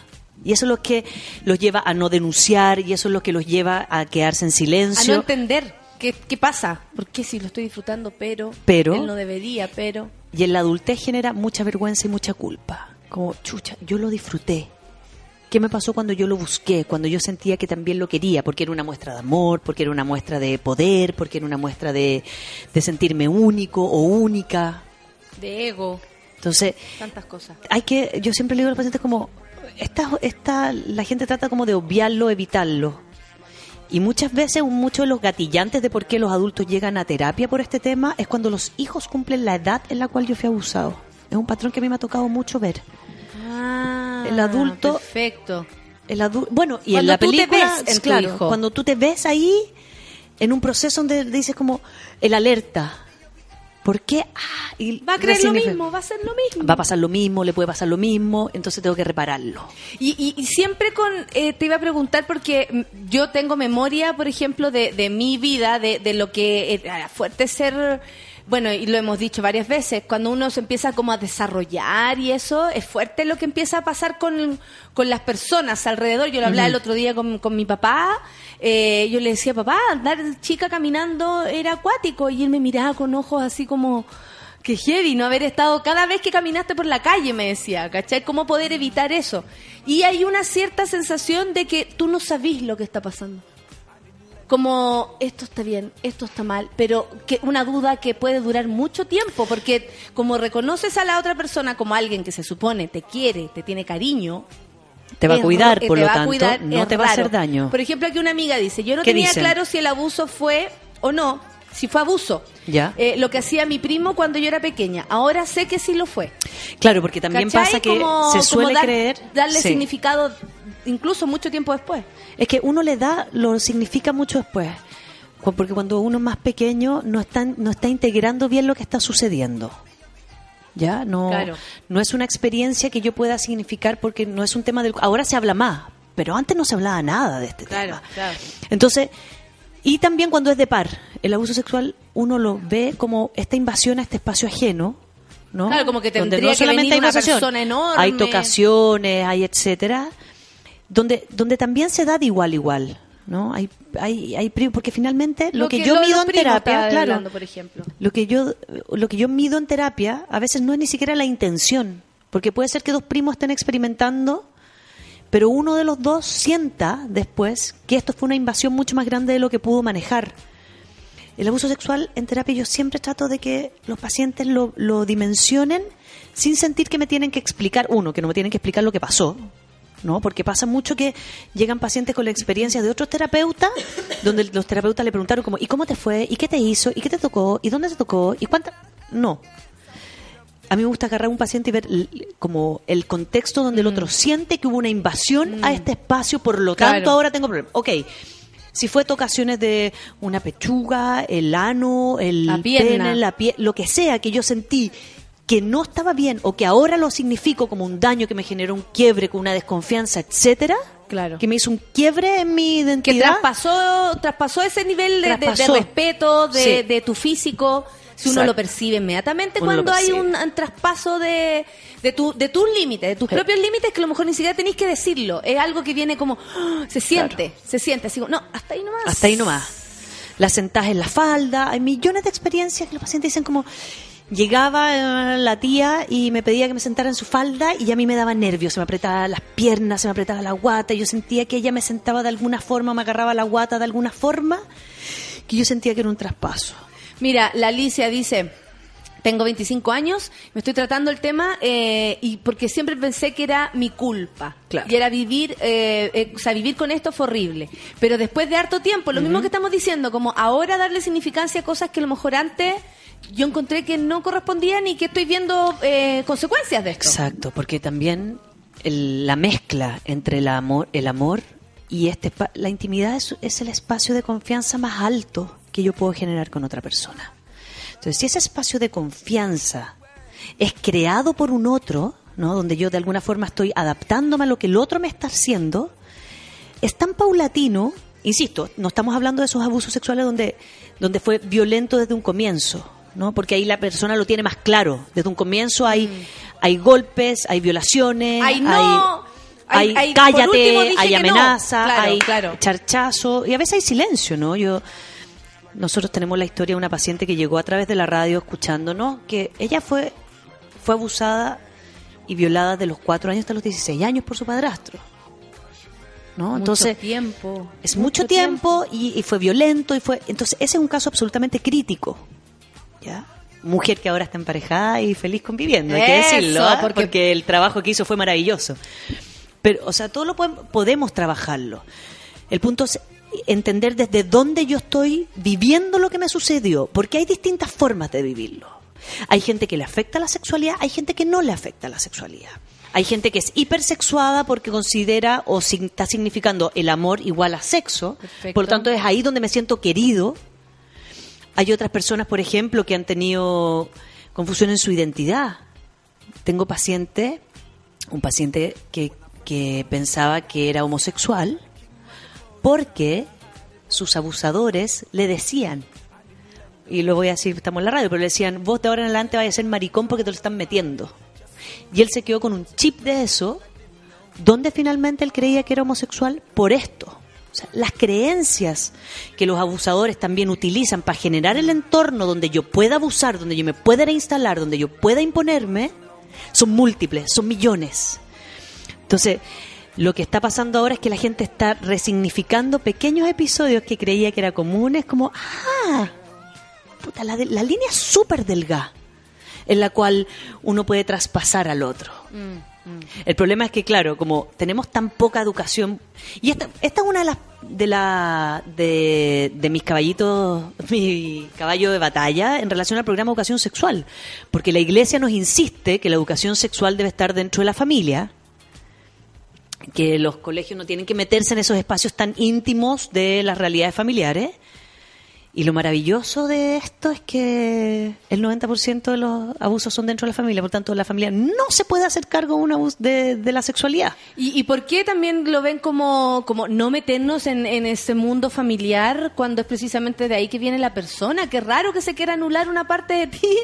Speaker 7: Y eso es lo que los lleva a no denunciar, y eso es lo que los lleva a quedarse en
Speaker 1: A no
Speaker 7: silencio.
Speaker 1: entender qué, qué pasa. Porque si lo estoy disfrutando, pero,
Speaker 7: Pero-
Speaker 1: él no debería, pero...
Speaker 7: Y en la adultez genera mucha vergüenza y mucha culpa. Como, chucha, yo lo disfruté. ¿Qué me pasó cuando yo lo busqué? Cuando yo sentía que también lo quería, porque era una muestra de amor, porque era una muestra de poder, porque era una muestra de, de sentirme único o única.
Speaker 1: De ego,
Speaker 7: Entonces,
Speaker 1: tantas cosas.
Speaker 7: hay que, yo siempre le digo a los pacientes como, esta, esta, la gente trata como de obviarlo, evitarlo. Y muchas veces, muchos de los gatillantes de por qué los adultos llegan a terapia por este tema es cuando los hijos cumplen la edad en la cual yo fui abusado. Es un patrón que a mí me ha tocado mucho ver.
Speaker 1: Ah,
Speaker 7: El adulto-
Speaker 1: Perfecto.
Speaker 7: El adu- bueno, y en
Speaker 1: Cuando
Speaker 7: la
Speaker 1: tú te
Speaker 7: película,
Speaker 1: ves en tu
Speaker 7: claro,
Speaker 1: hijo.
Speaker 7: cuando tú te ves ahí, en un proceso donde dices como, el alerta. ¿Por qué? Ah, y
Speaker 1: Va a creer lo mismo, va a ser lo mismo.
Speaker 7: Va a pasar lo mismo, le puede pasar lo mismo, entonces tengo que repararlo.
Speaker 1: Y, y- y siempre con, eh, te iba a preguntar porque mm, yo tengo memoria, por ejemplo, de, de mi vida, de, de lo que era fuerte ser, bueno, y lo hemos dicho varias veces, cuando uno se empieza como a desarrollar y eso, es fuerte lo que empieza a pasar con, con las personas alrededor. Yo lo hablaba el otro día con, con mi papá, eh, yo le decía, papá, andar chica caminando era acuático, y él me miraba con ojos así como... que heavy no haber estado cada vez que caminaste por la calle, me decía, ¿cachai? ¿Cómo poder evitar eso? Y hay una cierta sensación de que tú no sabís lo que está pasando. Como esto está bien, esto está mal, pero que una duda que puede durar mucho tiempo, porque como reconoces a la otra persona como alguien que se supone te quiere, te tiene cariño,
Speaker 7: Te va a cuidar,
Speaker 1: ro-
Speaker 7: por lo tanto,
Speaker 1: cuidar,
Speaker 7: no te va a hacer daño.
Speaker 1: Por ejemplo, aquí una amiga dice, yo no
Speaker 7: ¿Qué
Speaker 1: tenía
Speaker 7: dicen?
Speaker 1: claro si el abuso fue o no, si fue abuso.
Speaker 7: Ya.
Speaker 1: Eh, lo que hacía mi primo cuando yo era pequeña. Ahora sé que sí lo fue.
Speaker 7: Claro, porque también
Speaker 1: ¿Cachai?
Speaker 7: pasa que
Speaker 1: Como-
Speaker 7: se
Speaker 1: como
Speaker 7: suele
Speaker 1: dar-
Speaker 7: creer...
Speaker 1: Darle
Speaker 7: Sí.
Speaker 1: significado incluso mucho tiempo después.
Speaker 7: Es que uno le da, lo significa mucho después. Porque cuando uno es más pequeño no está, no está integrando bien lo que está sucediendo. ¿Ya? No,
Speaker 1: Claro.
Speaker 7: no es una experiencia que yo pueda significar porque no es un tema del... Ahora se habla más, pero antes no se hablaba nada de este tema.
Speaker 1: claro.
Speaker 7: Entonces, y también cuando es de par, el abuso sexual uno lo ve como esta invasión a este espacio ajeno, ¿no?
Speaker 1: Claro, como que
Speaker 7: Donde
Speaker 1: tendría que venir
Speaker 7: hay
Speaker 1: una
Speaker 7: invasión,
Speaker 1: persona enorme.
Speaker 7: Hay tocaciones, hay etcétera, donde donde también se da de igual igual, ¿no? Hay hay hay porque finalmente lo, que, yo
Speaker 1: lo
Speaker 7: mido en terapia, claro,
Speaker 1: hablando, por ejemplo.
Speaker 7: lo que yo lo que yo mido en terapia a veces no es ni siquiera la intención, porque puede ser que dos primos estén experimentando pero uno de los dos sienta después que esto fue una invasión mucho más grande de lo que pudo manejar. El abuso sexual en terapia yo siempre trato de que los pacientes lo, lo dimensionen sin sentir que me tienen que explicar, uno, que no me tienen que explicar lo que pasó, ¿no? Porque pasa mucho que llegan pacientes con la experiencia de otros terapeutas, donde los terapeutas le preguntaron como, ¿y cómo te fue? ¿Y qué te hizo? ¿Y qué te tocó? ¿Y dónde te tocó? ¿Y cuánta? No. A mí me gusta agarrar a un paciente y ver como el contexto donde el otro siente que hubo una invasión a este espacio, por lo tanto ahora tengo problemas. Ok, si fue tocaciones de una pechuga, el ano, el
Speaker 1: La pierna.
Speaker 7: pene, la pie, lo que sea que yo sentí que no estaba bien o que ahora lo significo como un daño que me generó un quiebre con una desconfianza, etcétera,
Speaker 1: Claro.
Speaker 7: que me hizo un quiebre en mi
Speaker 1: Que
Speaker 7: identidad.
Speaker 1: traspasó, traspasó ese nivel de, de- de
Speaker 7: Traspasó.
Speaker 1: respeto, de,
Speaker 7: Sí.
Speaker 1: de tu físico. Si uno lo percibe inmediatamente
Speaker 7: Uno
Speaker 1: cuando hay un, un traspaso de, de, tu, de tus límites, de tus
Speaker 7: Sí.
Speaker 1: propios límites que a lo mejor ni siquiera tenéis que decirlo. Es algo que viene como, ¡ah! se siente, se siente. Así como, no, hasta ahí nomás.
Speaker 7: Hasta ahí nomás. La sentás en la falda. Hay millones de experiencias que los pacientes dicen como... Llegaba eh, la tía y me pedía que me sentara en su falda y a mí me daba nervios, se me apretaban las piernas, se me apretaba la guata, y yo sentía que ella me sentaba de alguna forma, me agarraba la guata de alguna forma, que yo sentía que era un traspaso.
Speaker 1: Mira, la Alicia dice, tengo 25 años, me estoy tratando el tema eh, y porque siempre pensé que era mi culpa.
Speaker 7: Claro.
Speaker 1: Y era vivir, eh, eh, o sea, vivir con esto fue horrible. Pero después de harto tiempo, lo mismo que estamos diciendo, como ahora darle significancia a cosas que a lo mejor antes yo encontré que no correspondían y que estoy viendo eh, consecuencias de esto.
Speaker 7: Exacto, porque también el- la mezcla entre el amor, el amor y este la intimidad es, es el espacio de confianza más alto que yo puedo generar con otra persona. Entonces, si ese espacio de confianza es creado por un otro, ¿no? donde yo de alguna forma estoy adaptándome a lo que el otro me está haciendo, es tan paulatino, insisto, no estamos hablando de esos abusos sexuales donde, donde fue violento desde un comienzo, ¿no? Porque ahí la persona lo tiene más claro. Desde un comienzo hay, hay golpes, hay violaciones,
Speaker 1: Mm. Ay, no.
Speaker 7: hay, cállate, hay
Speaker 1: no.
Speaker 7: amenaza,
Speaker 1: Claro,
Speaker 7: hay
Speaker 1: claro.
Speaker 7: charchazo, y a veces hay silencio, ¿no? Yo nosotros tenemos la historia de una paciente que llegó a través de la radio escuchándonos, que ella fue, fue abusada y violada de los 4 años hasta los 16 años por su padrastro. ¿no? Entonces,
Speaker 1: tiempo.
Speaker 7: es mucho, tiempo, Y, y fue violento y fue entonces ese es un caso absolutamente crítico ya mujer que ahora está emparejada y feliz conviviendo hay que
Speaker 1: Eso,
Speaker 7: decirlo ¿ah?
Speaker 1: porque-
Speaker 7: porque... el trabajo que hizo fue maravilloso pero o sea todo lo podemos, podemos trabajarlo el punto es entender desde dónde yo estoy viviendo lo que me sucedió porque hay distintas formas de vivirlo hay gente que le afecta la sexualidad hay gente que no le afecta la sexualidad hay gente que es hipersexuada porque considera o está significando el amor igual a sexo.
Speaker 1: Perfecto.
Speaker 7: Por lo tanto, es ahí donde me siento querido. Hay otras personas, por ejemplo, que han tenido confusión en su identidad. Tengo paciente, un paciente que, que pensaba que era homosexual porque sus abusadores le decían, y lo voy a decir, estamos en la radio, pero le decían, vos de ahora en adelante vas a ser maricón porque te lo están metiendo. Y él se quedó con un chip de eso, donde finalmente él creía que era homosexual por esto. Las creencias que los abusadores también utilizan para generar el entorno donde yo pueda abusar, donde yo me pueda reinstalar, donde yo pueda imponerme, son múltiples, son millones. Entonces, lo que está pasando ahora es que la gente está resignificando pequeños episodios que creía que eran comunes, como, ah, puta, la, de- la línea súper delgada, en la cual uno puede traspasar al otro. El problema es que, claro, como tenemos tan poca educación, y esta, esta es una de las de, la, de, de mis caballitos, [LAUGHS] mi caballo de batalla en relación al programa de educación sexual, porque la iglesia nos insiste que la educación sexual debe estar dentro de la familia, que los colegios no tienen que meterse en esos espacios tan íntimos de las realidades familiares. Y lo maravilloso de esto es que el 90% de los abusos son dentro de la familia, por tanto la familia no se puede hacer cargo de, un abuso de, de la sexualidad.
Speaker 1: ¿Y, y por qué también lo ven como, como no meternos en, en ese mundo familiar cuando es precisamente de ahí que viene la persona? Qué raro que se quiera anular una parte de ti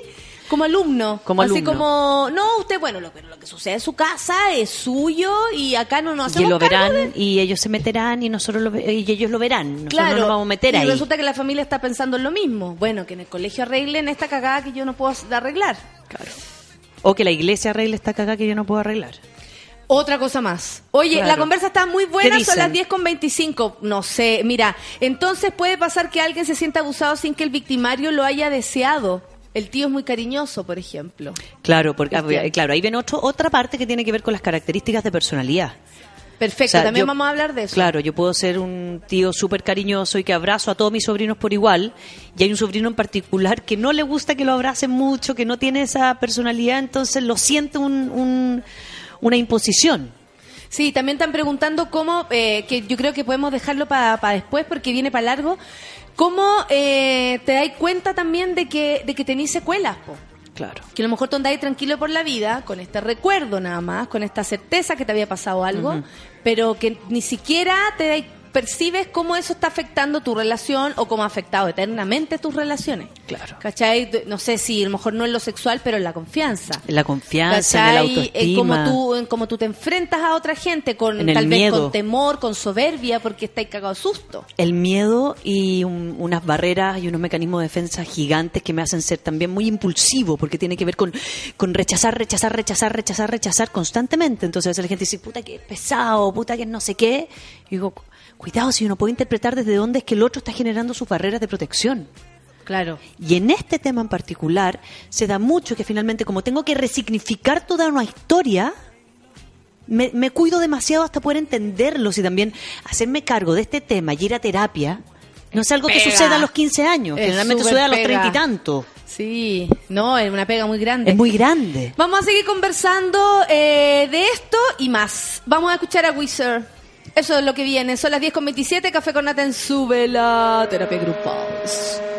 Speaker 1: como alumno.
Speaker 7: Como
Speaker 1: Así
Speaker 7: alumno.
Speaker 1: como, no, usted, bueno, lo, pero lo que sucede en su casa es suyo y acá no nos
Speaker 7: Y
Speaker 1: hacemos
Speaker 7: lo
Speaker 1: cargo
Speaker 7: verán
Speaker 1: de-
Speaker 7: y ellos se meterán y nosotros lo y ellos lo verán. Nosotros
Speaker 1: Claro,
Speaker 7: no nos vamos a meter
Speaker 1: y
Speaker 7: ahí.
Speaker 1: resulta que la familia está pensando en lo mismo. Bueno, que en el colegio arreglen esta cagada que yo no puedo arreglar.
Speaker 7: O que la iglesia arregle esta caga que yo no puedo arreglar.
Speaker 1: Otra cosa más. Oye,
Speaker 7: Claro.
Speaker 1: la conversa está muy buena,
Speaker 7: ¿Qué
Speaker 1: son las
Speaker 7: dicen?
Speaker 1: 10 con 25. No sé, mira, entonces puede pasar que alguien se sienta abusado sin que el victimario lo haya deseado. El tío es muy cariñoso, por ejemplo.
Speaker 7: Claro, porque
Speaker 1: Cristian.
Speaker 7: ah, claro, ahí viene otro, otra parte que tiene que ver con las características de personalidad.
Speaker 1: Perfecto,
Speaker 7: O sea,
Speaker 1: también
Speaker 7: yo-
Speaker 1: vamos a hablar de eso.
Speaker 7: Claro, yo puedo ser un tío súper cariñoso y que abrazo a todos mis sobrinos por igual, y hay un sobrino en particular que no le gusta que lo abracen mucho, que no tiene esa personalidad, entonces lo siente un- un- una imposición.
Speaker 1: Sí, también están preguntando cómo, eh, que yo creo que podemos dejarlo para después porque viene para largo, cómo eh, te das cuenta también de que, de que tenés secuelas, po?
Speaker 7: Claro.
Speaker 1: que a lo mejor tú andáis tranquilo por la vida, con este recuerdo nada más, con esta certeza que te había pasado algo, pero que ni siquiera te dais- percibes cómo eso está afectando tu relación o cómo ha afectado eternamente tus relaciones.
Speaker 7: Claro.
Speaker 1: ¿Cachai? No sé si a lo mejor no en lo sexual, pero en la confianza.
Speaker 7: En la confianza, en el
Speaker 1: ¿Cachai?
Speaker 7: autoestima.
Speaker 1: En cómo tú, en cómo tú te enfrentas a otra gente con
Speaker 7: En
Speaker 1: tal vez
Speaker 7: miedo.
Speaker 1: con temor, con soberbia, porque estáis cagados susto.
Speaker 7: El miedo y un- unas barreras y unos mecanismos de defensa gigantes que me hacen ser también muy impulsivo, porque tiene que ver con, con rechazar, rechazar, rechazar, rechazar, rechazar constantemente. Entonces a veces la gente dice, puta que es pesado, puta que no sé qué. Y digo, cuidado si uno puede interpretar desde dónde es que el otro está generando sus barreras de protección.
Speaker 1: Claro.
Speaker 7: Y en este tema en particular se da mucho que finalmente como tengo que resignificar toda una historia, me, me cuido demasiado hasta poder entenderlos y también hacerme cargo de este tema y ir a terapia. No es algo que suceda a los 15 años,
Speaker 1: Es
Speaker 7: generalmente sucede a los
Speaker 1: pega.
Speaker 7: 30 y tanto.
Speaker 1: Sí, no, es una pega muy grande.
Speaker 7: Es muy grande.
Speaker 1: Vamos a seguir conversando eh, de esto y más. Vamos a escuchar a Wizard. Eso es lo que viene. Son las 10 con 27. Café con Nata en su vela. Terapia grupal.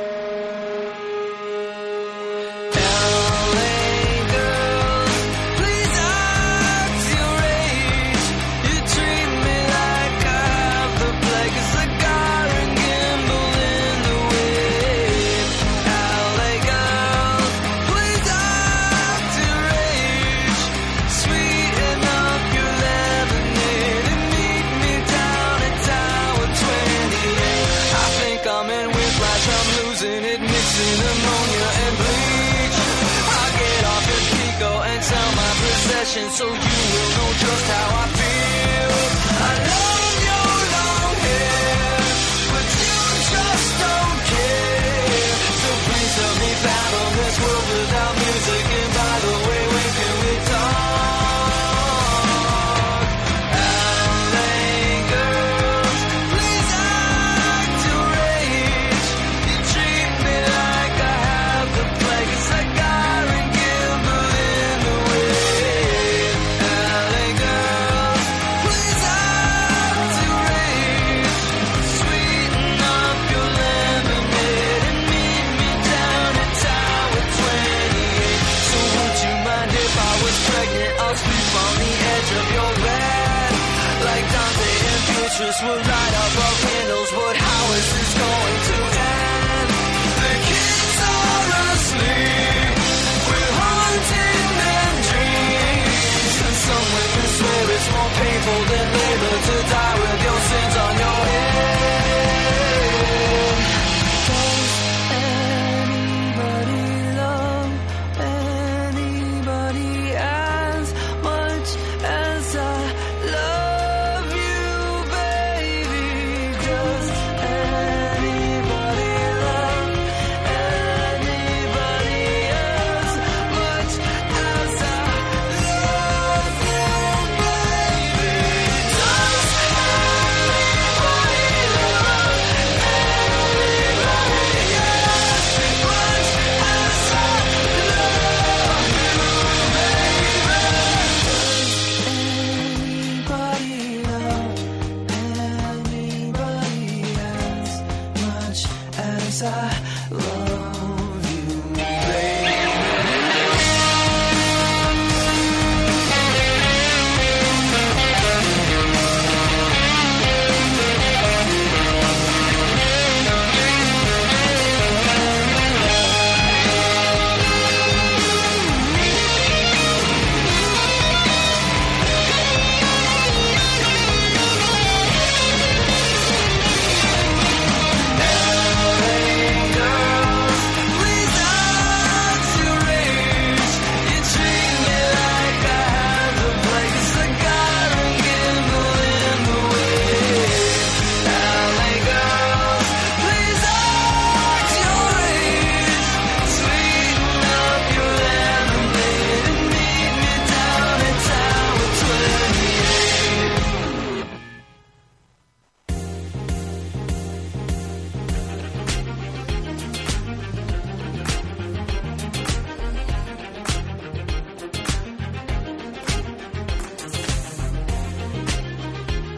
Speaker 10: So you just will die.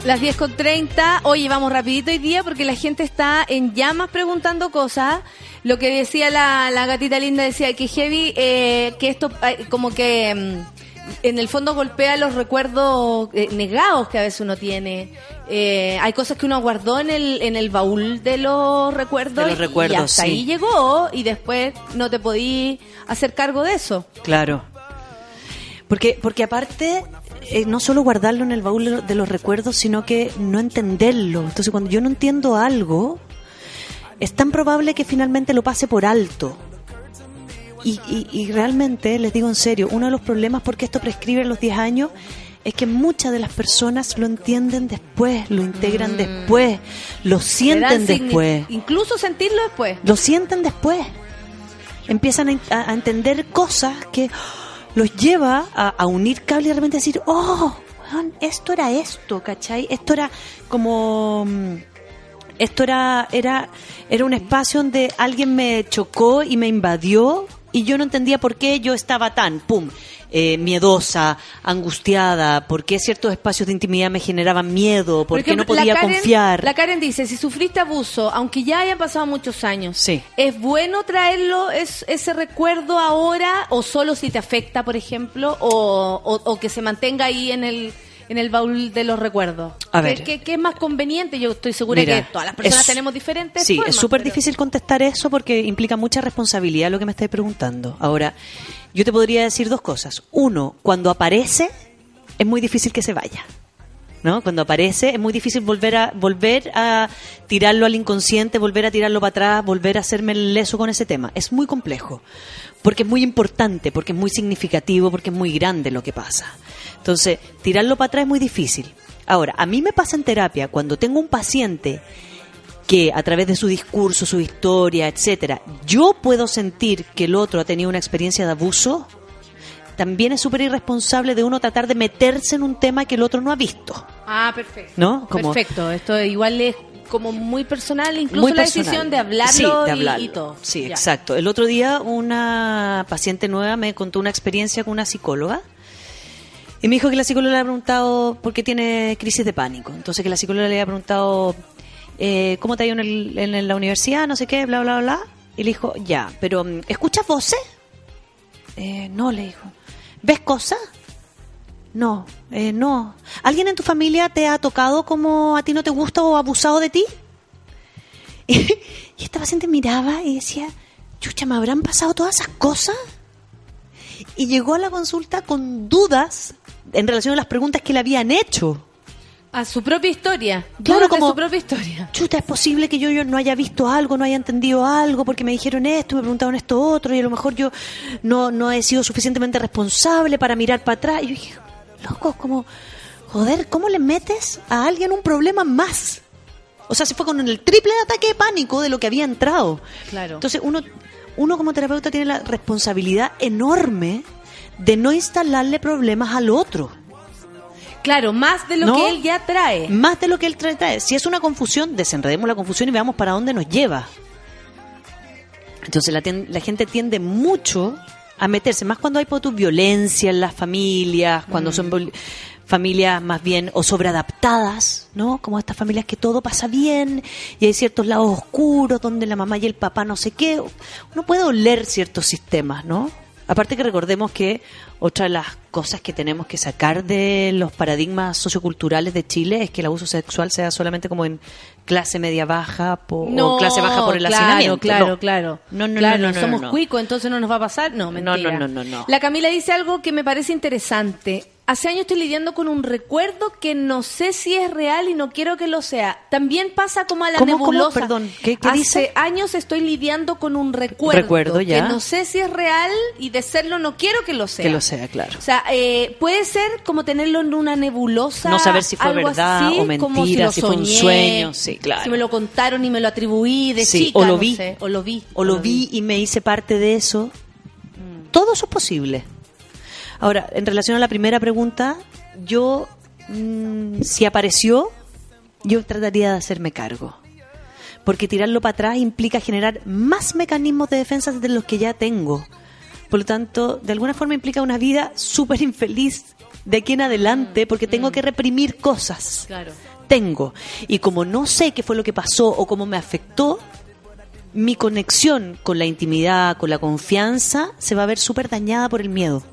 Speaker 1: Las 10 con 30. Oye, vamos rapidito hoy día porque la gente está en llamas preguntando cosas. Lo que decía la, la gatita linda decía que heavy, eh, que esto eh, como que mm, en el fondo golpea los recuerdos eh, negados que a veces uno tiene. Eh, hay cosas que uno guardó en el, en el baúl de los recuerdos.
Speaker 7: De los
Speaker 1: y
Speaker 7: recuerdos,
Speaker 1: hasta
Speaker 7: sí.
Speaker 1: ahí llegó y después no te podí hacer cargo de eso.
Speaker 7: Claro. Porque, porque aparte, eh, no solo guardarlo en el baúl de lo- de los recuerdos, sino que no entenderlo. Entonces, cuando yo no entiendo algo, es tan probable que finalmente lo pase por alto. Y, y- y realmente, les digo en serio, uno de los problemas porque esto prescribe a los 10 años es que muchas de las personas lo entienden después, lo integran después, lo sienten después.
Speaker 1: Incluso sentirlo después.
Speaker 7: Lo sienten después. Empiezan a entender cosas que los lleva a, a unir cable y de repente decir, oh, esto era esto, ¿cachai? Esto era como... mm, Esto era, era, era un espacio donde alguien me chocó y me invadió y yo no entendía por qué yo estaba tan, pum, eh, miedosa, angustiada, por qué ciertos espacios de intimidad me generaban miedo, por, qué no
Speaker 1: la
Speaker 7: podía
Speaker 1: Karen-
Speaker 7: confiar.
Speaker 1: La Karen dice, si sufriste abuso, aunque ya hayan pasado muchos años,
Speaker 7: Sí.
Speaker 1: ¿es bueno traerlo es, ese recuerdo ahora o solo si te afecta, por ejemplo, o, o- o que se mantenga ahí en el en el baúl de los recuerdos?
Speaker 7: A
Speaker 1: ¿Qué-
Speaker 7: ver.
Speaker 1: ¿Qué, qué es más conveniente? Yo estoy segura
Speaker 7: Mira,
Speaker 1: que todas las personas
Speaker 7: es-
Speaker 1: tenemos diferentes
Speaker 7: Sí,
Speaker 1: formas,
Speaker 7: es súper
Speaker 1: pero-
Speaker 7: difícil contestar eso porque implica mucha responsabilidad lo que me estáis preguntando. Ahora, yo te podría decir dos cosas. Uno, cuando aparece, es muy difícil que se vaya. ¿No? Cuando aparece es muy difícil volver a volver a tirarlo al inconsciente, volver a tirarlo para atrás, volver a hacerme el leso con ese tema. Es muy complejo, porque es muy importante, porque es muy significativo, porque es muy grande lo que pasa. Entonces, tirarlo para atrás es muy difícil. Ahora, a mí me pasa en terapia cuando tengo un paciente que a través de su discurso, su historia, etcétera, yo puedo sentir que el otro ha tenido una experiencia de abuso, también es súper irresponsable de uno tratar de meterse en un tema que el otro no ha visto.
Speaker 1: Ah, perfecto.
Speaker 7: ¿No? Como-
Speaker 1: Perfecto. Esto igual es como muy personal, incluso
Speaker 7: Muy
Speaker 1: la decisión de hablarlo,
Speaker 7: Sí, de
Speaker 1: y- todo.
Speaker 7: Sí,
Speaker 1: Ya.
Speaker 7: exacto. El otro día una paciente nueva me contó una experiencia con una psicóloga y me dijo que la psicóloga le había preguntado por qué tiene crisis de pánico. Entonces que la psicóloga le había preguntado eh, cómo te ha ido en, el- en la universidad, no sé qué, bla, bla, bla. Y le dijo, ya, pero mm, ¿escuchas voces? Eh, no, le dijo. ¿Ves cosas? No, eh, no. ¿Alguien en tu familia te ha tocado como a ti no te gusta o abusado de ti? [LAUGHS] Y, esta paciente miraba y decía, chucha, ¿me habrán pasado todas esas cosas? Y llegó a la consulta con dudas en relación a las preguntas que le habían hecho.
Speaker 1: A su propia historia.
Speaker 7: Claro, como-
Speaker 1: su propia historia.
Speaker 7: Chuta, es posible que yo, yo no haya visto algo, no haya entendido algo, porque me dijeron esto, me preguntaron esto otro, y a lo mejor yo no, no he sido suficientemente responsable para mirar para atrás. Y yo dije, loco, como, joder, ¿cómo le metes a alguien un problema más? O sea, se fue con el triple de ataque de pánico de lo que había entrado.
Speaker 1: Claro.
Speaker 7: Entonces, uno, uno como terapeuta tiene la responsabilidad enorme de no instalarle problemas al otro.
Speaker 1: Claro, más de lo
Speaker 7: ¿No?
Speaker 1: que él ya trae.
Speaker 7: Más de lo que él trae. trae. Si es una confusión, desenredemos la confusión y veamos para dónde nos lleva. Entonces la, la gente tiende mucho a meterse, más cuando hay por tu violencia en las familias, cuando son viol- familias más bien o sobreadaptadas, ¿no? Como estas familias que todo pasa bien y hay ciertos lados oscuros donde la mamá y el papá no sé qué. Uno puede oler ciertos sistemas, ¿no? Aparte que recordemos que otra de las cosas que tenemos que sacar de los paradigmas socioculturales de Chile es que el abuso sexual sea solamente como en clase media baja po- o clase baja por el
Speaker 1: claro,
Speaker 7: hacinamiento.
Speaker 1: Claro,
Speaker 7: No.
Speaker 1: claro.
Speaker 7: No, no,
Speaker 1: Claro,
Speaker 7: no, no, no,
Speaker 1: somos cuicos, entonces no nos va a pasar. No, mentira.
Speaker 7: no, no, no, no.
Speaker 1: La Camila dice algo que me parece interesante. Hace años estoy lidiando con un recuerdo que no sé si es real y no quiero que lo sea. También pasa como a la
Speaker 7: ¿Cómo, cómo?
Speaker 1: nebulosa.
Speaker 7: Perdón, ¿qué- qué
Speaker 1: Hace
Speaker 7: dice?
Speaker 1: años estoy lidiando con un recuerdo,
Speaker 7: Recuerdo, ya.
Speaker 1: que no sé si es real y de serlo no quiero que lo sea.
Speaker 7: Que lo sea, claro.
Speaker 1: O sea, eh, puede ser como tenerlo en una nebulosa.
Speaker 7: No saber si fue
Speaker 1: algo
Speaker 7: verdad
Speaker 1: así,
Speaker 7: o
Speaker 1: como
Speaker 7: mentira,
Speaker 1: lo
Speaker 7: si fue un sueño, sí, claro.
Speaker 1: Si me lo contaron y me lo atribuí de
Speaker 7: Sí,
Speaker 1: chica.
Speaker 7: o lo
Speaker 1: no
Speaker 7: vi.
Speaker 1: sé, o lo vi.
Speaker 7: o lo vi y me hice parte de eso. Todo eso es posible. Ahora, en relación a la primera pregunta, yo, mm, si apareció, yo trataría de hacerme cargo. Porque tirarlo para atrás implica generar más mecanismos de defensa de los que ya tengo. Por lo tanto, de alguna forma implica una vida súper infeliz de aquí en adelante, porque tengo que reprimir cosas
Speaker 1: Claro.
Speaker 7: tengo. Y como no sé qué fue lo que pasó o cómo me afectó, mi conexión con la intimidad, con la confianza, se va a ver súper dañada por el miedo.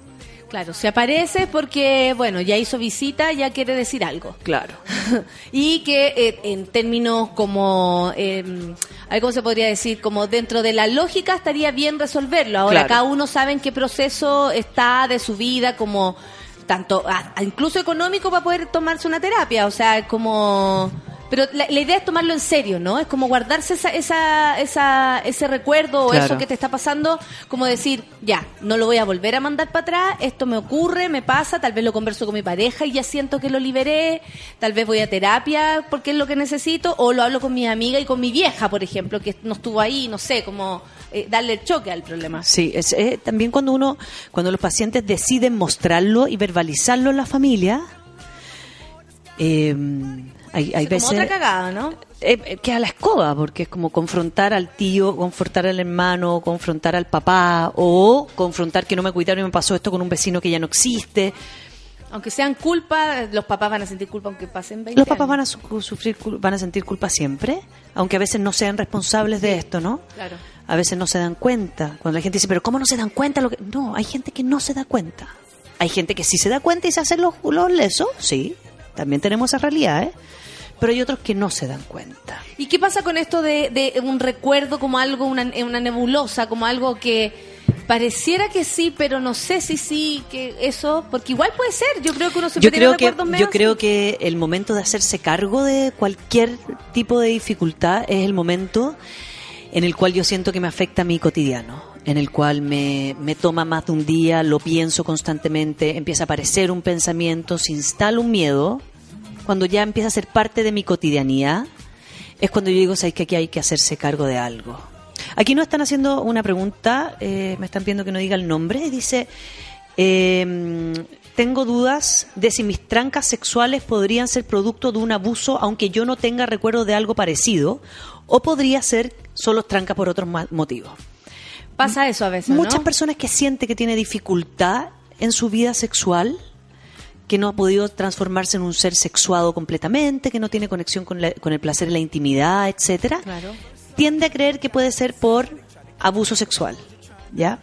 Speaker 1: Claro, si aparece es porque, bueno, ya hizo visita, ya quiere decir algo.
Speaker 7: Claro. [LAUGHS]
Speaker 1: y que eh, en términos como, eh, ver, ¿cómo se podría decir? Como dentro de la lógica estaría bien resolverlo. Ahora
Speaker 7: Claro.
Speaker 1: cada uno sabe en qué proceso está de su vida, como tanto, a incluso económico para poder tomarse una terapia. O sea, como... Pero la, la idea es tomarlo en serio, ¿no? Es como guardarse esa, esa, esa, ese recuerdo o eso que te está pasando, como decir, ya, no lo voy a volver a mandar para atrás, esto me ocurre, me pasa, tal vez lo converso con mi pareja y ya siento que lo liberé, tal vez voy a terapia porque es lo que necesito, o lo hablo con mi amiga y con mi vieja, por ejemplo, que no estuvo ahí, no sé, como eh, darle el choque al problema.
Speaker 7: Sí, es, eh, también cuando uno, cuando los pacientes deciden mostrarlo y verbalizarlo en la familia, eh, hay, hay
Speaker 1: como
Speaker 7: veces
Speaker 1: otra cagada, ¿no?
Speaker 7: eh, eh, queda la escoba, porque es como confrontar al tío, confrontar al hermano, confrontar al papá, o confrontar que no me cuidaron y me pasó esto con un vecino que ya no existe.
Speaker 1: Aunque sean culpa, los papás van a sentir culpa aunque pasen 20
Speaker 7: Los papás
Speaker 1: años.
Speaker 7: van a su- sufrir, van a sentir culpa siempre, aunque a veces no sean responsables de esto, ¿no?
Speaker 1: Claro.
Speaker 7: A veces no se dan cuenta. Cuando la gente dice, pero ¿cómo no se dan cuenta? Lo que... No, hay gente que no se da cuenta. Hay gente que sí se da cuenta y se hace los, los lesos, sí, también tenemos esa realidad, ¿eh? Pero hay otros que no se dan cuenta.
Speaker 1: ¿Y qué pasa con esto de, de un recuerdo como algo, una, una nebulosa, como algo que pareciera que sí, pero no sé si sí, que eso, porque igual puede ser, yo creo que uno siempre
Speaker 7: Yo creo, que, yo creo que el momento de hacerse cargo de cualquier tipo de dificultad es el momento en el cual yo siento que me afecta mi cotidiano, en el cual me, me toma más de un día, lo pienso constantemente, empieza a aparecer un pensamiento, se instala un miedo, cuando ya empieza a ser parte de mi cotidianidad, es cuando yo digo, ¿sabes que aquí hay que hacerse cargo de algo? Aquí nos están haciendo una pregunta, eh, me están pidiendo que no diga el nombre, y dice, eh, tengo dudas de si mis trancas sexuales podrían ser producto de un abuso, aunque yo no tenga recuerdo de algo parecido, o podría ser solo trancas por otros motivos.
Speaker 1: Pasa eso a veces, ¿no?
Speaker 7: Muchas personas que sienten que tiene dificultad en su vida sexual, que no ha podido transformarse en un ser sexuado completamente, que no tiene conexión con, la- con el placer y la intimidad, etcétera,
Speaker 1: Claro.
Speaker 7: tiende a creer que puede ser por abuso sexual, ¿ya?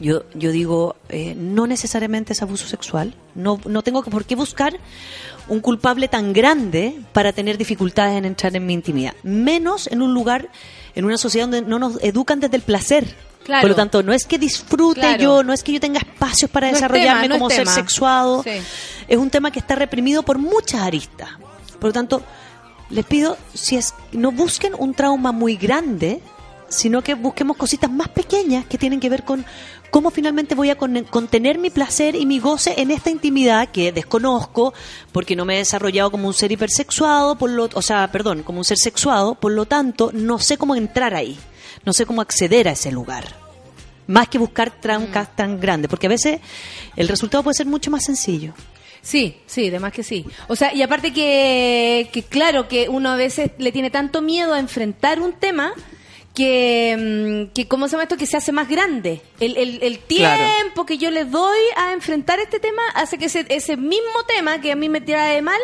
Speaker 7: Yo, yo digo, eh, no necesariamente es abuso sexual, no, no tengo por qué buscar un culpable tan grande para tener dificultades en entrar en mi intimidad, menos en un lugar, en una sociedad donde no nos educan desde el placer.
Speaker 1: Claro.
Speaker 7: Por lo tanto, no es que disfrute
Speaker 1: Claro.
Speaker 7: yo, no es que yo tenga espacios para
Speaker 1: No
Speaker 7: desarrollarme
Speaker 1: tema, no es
Speaker 7: como ser sexuado.
Speaker 1: Sí.
Speaker 7: Es un tema que está reprimido por muchas aristas. Por lo tanto, les pido, si es, no busquen un trauma muy grande, sino que busquemos cositas más pequeñas que tienen que ver con cómo finalmente voy a con- contener mi placer y mi goce en esta intimidad que desconozco porque no me he desarrollado como un ser hipersexuado, por lo, o sea, perdón, como un ser sexuado, por lo tanto, no sé cómo entrar ahí, no sé cómo acceder a ese lugar. Más que buscar trancas tan grandes, porque a veces el resultado puede ser mucho más sencillo.
Speaker 1: Sí, sí, de más que sí. O sea, y aparte que, que claro, que uno a veces le tiene tanto miedo a enfrentar un tema que, mm, que ¿cómo se llama esto? Que se hace más grande. El, el, el tiempo
Speaker 4: Claro.
Speaker 1: que yo les doy a enfrentar este tema hace que ese, ese mismo tema que a mí me tira de mal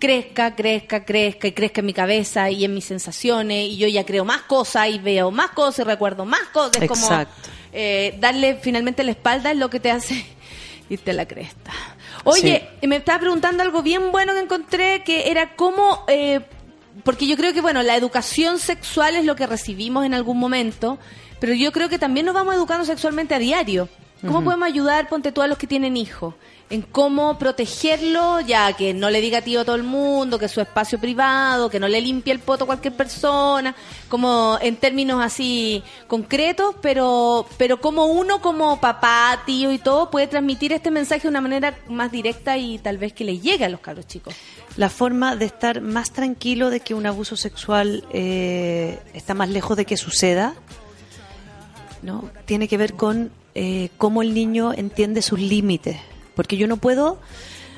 Speaker 1: crezca, crezca, crezca y crezca en mi cabeza y en mis sensaciones y yo ya creo más cosas y veo más cosas y recuerdo más cosas. Es como
Speaker 7: Exacto.
Speaker 1: eh, darle finalmente la espalda es lo que te hace [LAUGHS] irte a la cresta. Oye, me estaba preguntando algo bien bueno que encontré, que era cómo, eh, porque yo creo que, bueno, la educación sexual es lo que recibimos en algún momento, pero yo creo que también nos vamos educando sexualmente a diario. ¿Cómo podemos ayudar, ponte tú, a los que tienen hijos? En cómo protegerlo, ya que no le diga tío a todo el mundo, que es su espacio privado, que no le limpie el poto a cualquier persona, como en términos así concretos, pero, pero como uno como papá, tío y todo puede transmitir este mensaje de una manera más directa y tal vez que le llegue a los cabros chicos.
Speaker 7: La forma de estar más tranquilo de que un abuso sexual eh, está más lejos de que suceda, ¿no? Tiene que ver con eh, cómo el niño entiende sus límites. Porque yo no puedo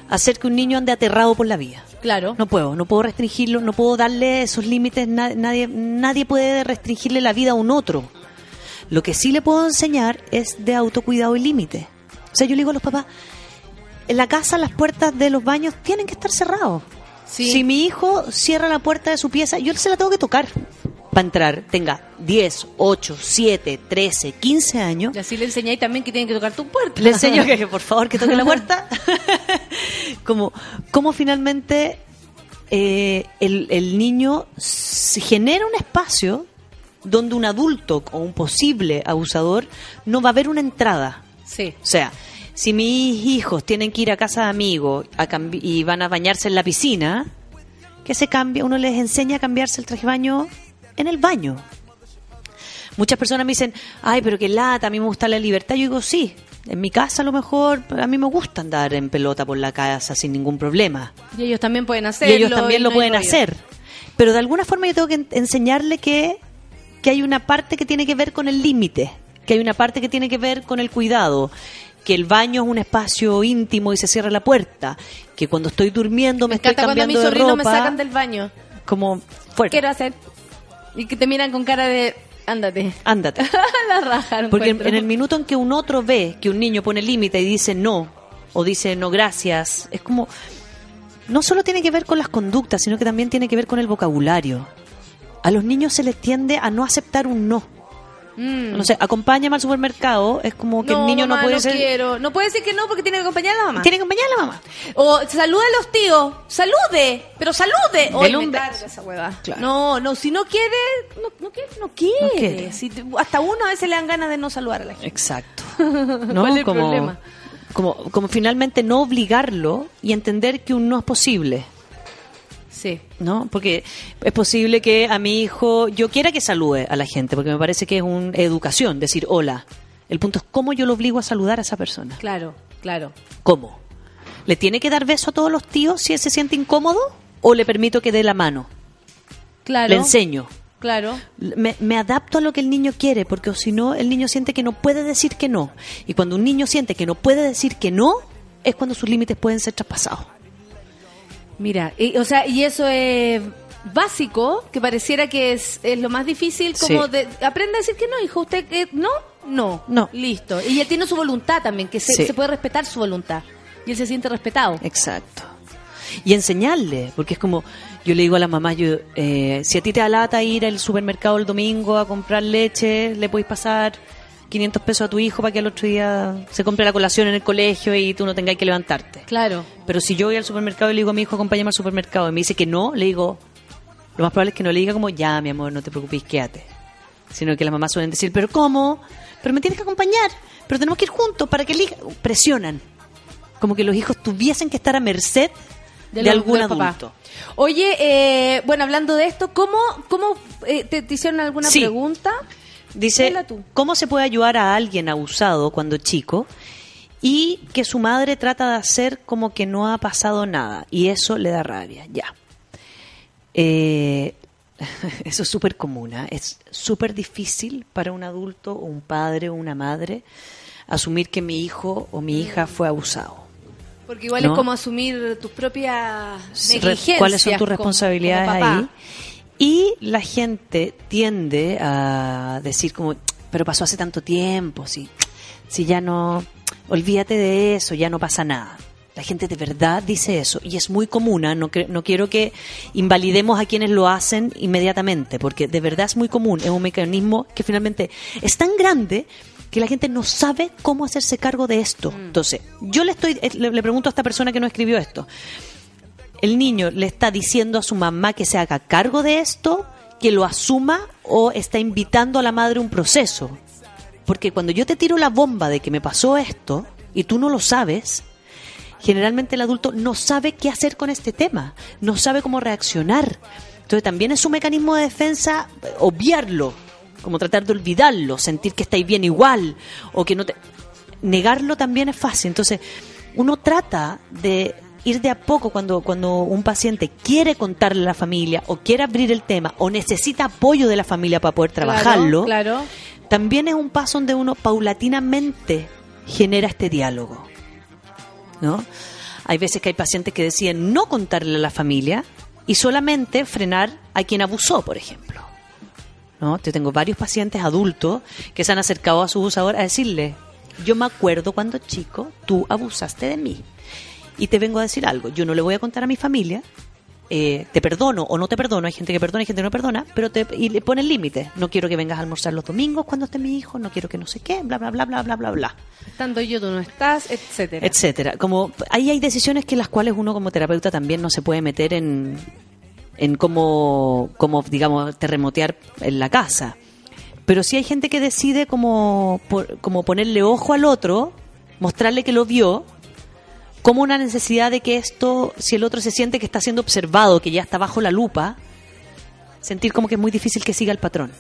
Speaker 7: hacer que un niño ande aterrado por la vida.
Speaker 1: Claro.
Speaker 7: No puedo, no puedo restringirlo, no puedo darle esos límites, na- nadie, nadie puede restringirle la vida a un otro. Lo que sí le puedo enseñar es de autocuidado y límite. O sea, yo le digo a los papás, en la casa las puertas de los baños tienen que estar cerrados.
Speaker 1: Sí.
Speaker 7: Si mi hijo cierra la puerta de su pieza, yo se la tengo que tocar para entrar. Tenga 10, 8, 7, 13, 15 años.
Speaker 1: Y así le enseñáis también que tienen que tocar tu puerta.
Speaker 7: Le enseño [LAUGHS] que, por favor, que toque la puerta. [LAUGHS] como, como finalmente eh, el, el niño genera un espacio donde un adulto o un posible abusador no va a ver una entrada.
Speaker 1: Sí.
Speaker 7: O sea, si mis hijos tienen que ir a casa de amigos a y van a bañarse en la piscina, que se cambie, uno les enseña a cambiarse el traje de baño en el baño. Muchas personas me dicen, ay, pero qué lata, a mí me gusta la libertad. Yo digo, sí, en mi casa a lo mejor, a mí me gusta andar en pelota por la casa sin ningún problema.
Speaker 1: Y ellos también pueden hacerlo.
Speaker 7: Y ellos también
Speaker 1: y
Speaker 7: lo
Speaker 1: no
Speaker 7: pueden hacer. Pero de alguna forma yo tengo que en- enseñarle que, que hay una parte que tiene que ver con el límite, que hay una parte que tiene que ver con el cuidado, que el baño es un espacio íntimo y se cierra la puerta, que cuando estoy durmiendo me,
Speaker 1: Me
Speaker 7: estoy
Speaker 1: encanta cuando mis
Speaker 7: cambiando de
Speaker 1: sobrinos me
Speaker 7: ropa,
Speaker 1: sacan del baño.
Speaker 7: como fuera,
Speaker 1: Quiero hacer. Y que te miran con cara de, ándate. [LAUGHS]
Speaker 7: ándate.
Speaker 1: la raja.
Speaker 7: Porque en el minuto en que un otro ve que un niño pone límite y dice no, o dice no gracias, es como, no solo tiene que ver con las conductas, sino que también tiene que ver con el vocabulario. A los niños se les tiende a no aceptar un no.
Speaker 1: Mm.
Speaker 7: No sé, acompáñame al supermercado, es como que el niño
Speaker 1: mamá,
Speaker 7: no puede
Speaker 1: no
Speaker 7: ser...
Speaker 1: quiero. No puede decir que no porque tiene que acompañar a la mamá.
Speaker 7: Tiene que acompañar a la mamá.
Speaker 1: O saluda a los tíos. Salude, pero salude. Hoy me carga esa hueva.
Speaker 7: Claro.
Speaker 1: No, no, si no quiere, no, no quiere, no quiere.
Speaker 7: No quiere.
Speaker 1: Si hasta uno a veces le dan ganas de no saludar a la gente.
Speaker 7: Exacto. [LAUGHS] ¿No?
Speaker 1: ¿Cuál es el
Speaker 7: como,
Speaker 1: problema?
Speaker 7: Como, como finalmente no obligarlo y entender que un no es posible.
Speaker 1: Sí.
Speaker 7: ¿no? Porque es posible que a mi hijo yo quiera que salude a la gente, porque me parece que es una educación, decir hola. El punto es cómo yo lo obligo a saludar a esa persona.
Speaker 1: Claro, claro.
Speaker 7: ¿Cómo? ¿Le tiene que dar beso a todos los tíos si él se siente incómodo? ¿O le permito que dé la mano?
Speaker 1: Claro.
Speaker 7: Le enseño.
Speaker 1: Claro.
Speaker 7: Me, me adapto a lo que el niño quiere, porque si no, el niño siente que no puede decir que no. Y cuando un niño siente que no puede decir que no, es cuando sus límites pueden ser traspasados.
Speaker 1: Mira, y, o sea, y eso es básico, que pareciera que es, es lo más difícil, como
Speaker 7: Sí.
Speaker 1: de, aprende a decir que no, hijo, usted que no, no,
Speaker 7: No.
Speaker 1: listo. Y él tiene su voluntad también, que se,
Speaker 7: Sí.
Speaker 1: se puede respetar su voluntad. Y él se siente respetado.
Speaker 7: Exacto. Y enseñarle, porque es como, yo le digo a la mamá, yo, eh, si a ti te da lata ir al supermercado el domingo a comprar leche, le podéis pasar 500 pesos a tu hijo para que al otro día se compre la colación en el colegio y tú no tengas que levantarte.
Speaker 1: Claro.
Speaker 7: Pero si yo voy al supermercado y le digo a mi hijo, acompáñame al supermercado, y me dice que no, le digo, lo más probable es que no le diga como, ya, mi amor, no te preocupes, quédate. Sino que las mamás suelen decir, pero ¿cómo? Pero me tienes que acompañar, pero tenemos que ir juntos para que elija. Presionan. Como que los hijos tuviesen que estar a merced de,
Speaker 1: los-
Speaker 7: algún
Speaker 1: papá.
Speaker 7: adulto.
Speaker 1: Oye, eh, bueno, hablando de esto, ¿cómo, cómo eh, te, te hicieron alguna
Speaker 7: Sí.
Speaker 1: pregunta?
Speaker 7: Dice,
Speaker 1: tú.
Speaker 7: ¿cómo se puede ayudar a alguien abusado cuando chico y que su madre trata de hacer como que no ha pasado nada y eso le da rabia? Ya. Eh, [LAUGHS] eso es súper común, ¿ah? es súper difícil para un adulto o un padre o una madre asumir que mi hijo o mi hija fue abusado.
Speaker 1: Porque igual
Speaker 7: ¿No?
Speaker 1: es como asumir tus propias negligencias.
Speaker 7: cuáles son tus
Speaker 1: como-
Speaker 7: responsabilidades
Speaker 1: como papá.
Speaker 7: ahí Y la gente tiende a decir como, pero pasó hace tanto tiempo, si, si ya no, olvídate de eso, ya no pasa nada. La gente de verdad dice eso y es muy común, ¿ah? no, no quiero que invalidemos a quienes lo hacen inmediatamente, porque de verdad es muy común, es un mecanismo que finalmente es tan grande que la gente no sabe cómo hacerse cargo de esto. Entonces, yo le estoy eh, le, le pregunto a esta persona que no escribió esto, el niño le está diciendo a su mamá que se haga cargo de esto, que lo asuma o está invitando a la madre un proceso. Porque cuando yo te tiro la bomba de que me pasó esto y tú no lo sabes, generalmente el adulto no sabe qué hacer con este tema, no sabe cómo reaccionar. Entonces también es un mecanismo de defensa obviarlo, como tratar de olvidarlo, sentir que estáis bien igual o que no te negarlo también es fácil. Entonces, uno trata de ir de a poco cuando, cuando un paciente quiere contarle a la familia o quiere abrir el tema o necesita apoyo de la familia para poder trabajarlo,
Speaker 1: Claro.
Speaker 7: también es un paso donde uno paulatinamente genera este diálogo. ¿no? Hay veces que hay pacientes que deciden no contarle a la familia y solamente frenar a quien abusó, por ejemplo. ¿no? Yo tengo varios pacientes adultos que se han acercado a su abusador a decirle, yo me acuerdo cuando chico tú abusaste de mí y te vengo a decir algo, yo no le voy a contar a mi familia, eh, te perdono o no te perdono, hay gente que perdona, hay gente que no perdona, pero te, y le pone el límite, no quiero que vengas a almorzar los domingos cuando esté mi hijo, no quiero que no sé qué, bla, bla, bla, bla, bla, bla, bla
Speaker 1: Estando yo, tú no estás, etcétera.
Speaker 7: etcétera. Como ahí hay decisiones que las cuales uno como terapeuta también no se puede meter en en cómo, cómo digamos terremotear en la casa. Pero sí hay gente que decide como por- como ponerle ojo al otro, mostrarle que lo vio como una necesidad de que esto, si el otro se siente que está siendo observado, que ya está bajo la lupa, sentir como que es muy difícil que siga el patrón.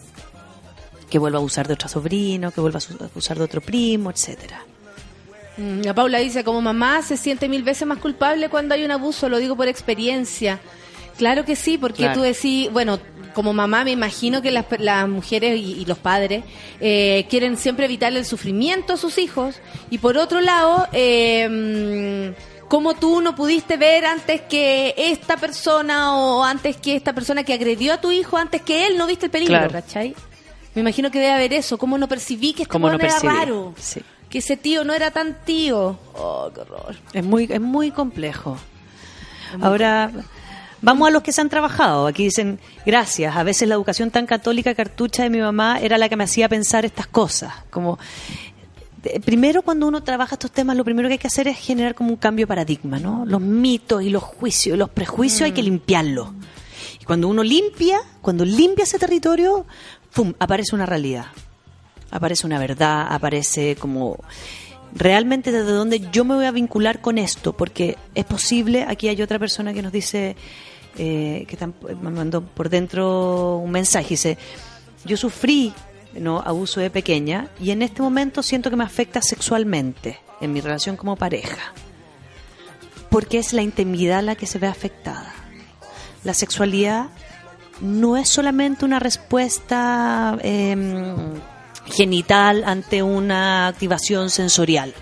Speaker 7: Que vuelva a abusar de otro sobrino, que vuelva a abusar de otro primo, etcétera.
Speaker 1: Mm, La Paula dice, como mamá se siente mil veces más culpable cuando hay un abuso, lo digo por experiencia. Claro que sí, porque
Speaker 4: Claro.
Speaker 1: tú decís, bueno, como mamá me imagino que las, las mujeres y, y los padres eh, quieren siempre evitarle el sufrimiento a sus hijos y por otro lado, eh, como tú no pudiste ver antes que esta persona o antes que esta persona que agredió a tu hijo, antes que él no viste el peligro,
Speaker 7: Claro.
Speaker 1: ¿cachai? Me imagino que debe haber eso, cómo no percibí que este
Speaker 7: ¿Cómo no
Speaker 1: era raro,
Speaker 7: Sí.
Speaker 1: que ese tío no era tan tío. Oh, qué horror.
Speaker 7: Es muy, es muy complejo. Ahora, vamos a los que se han trabajado. Aquí dicen, gracias. A veces la educación tan católica cartucha de mi mamá era la que me hacía pensar estas cosas. Como, de- primero cuando uno trabaja estos temas, lo primero que hay que hacer es generar como un cambio de paradigma, ¿no? Los mitos y los juicios, los prejuicios hay que limpiarlos. Y cuando uno limpia, cuando limpia ese territorio, ¡pum! aparece una realidad aparece una verdad, aparece como realmente desde dónde yo me voy a vincular con esto, porque es posible, aquí hay otra persona que nos dice, eh, que tam- me mandó por dentro un mensaje, dice, yo sufrí no abuso de pequeña y en este momento siento que me afecta sexualmente en mi relación como pareja, porque es la intimidad la que se ve afectada. La sexualidad no es solamente una respuesta em, genital ante una activación sensorial,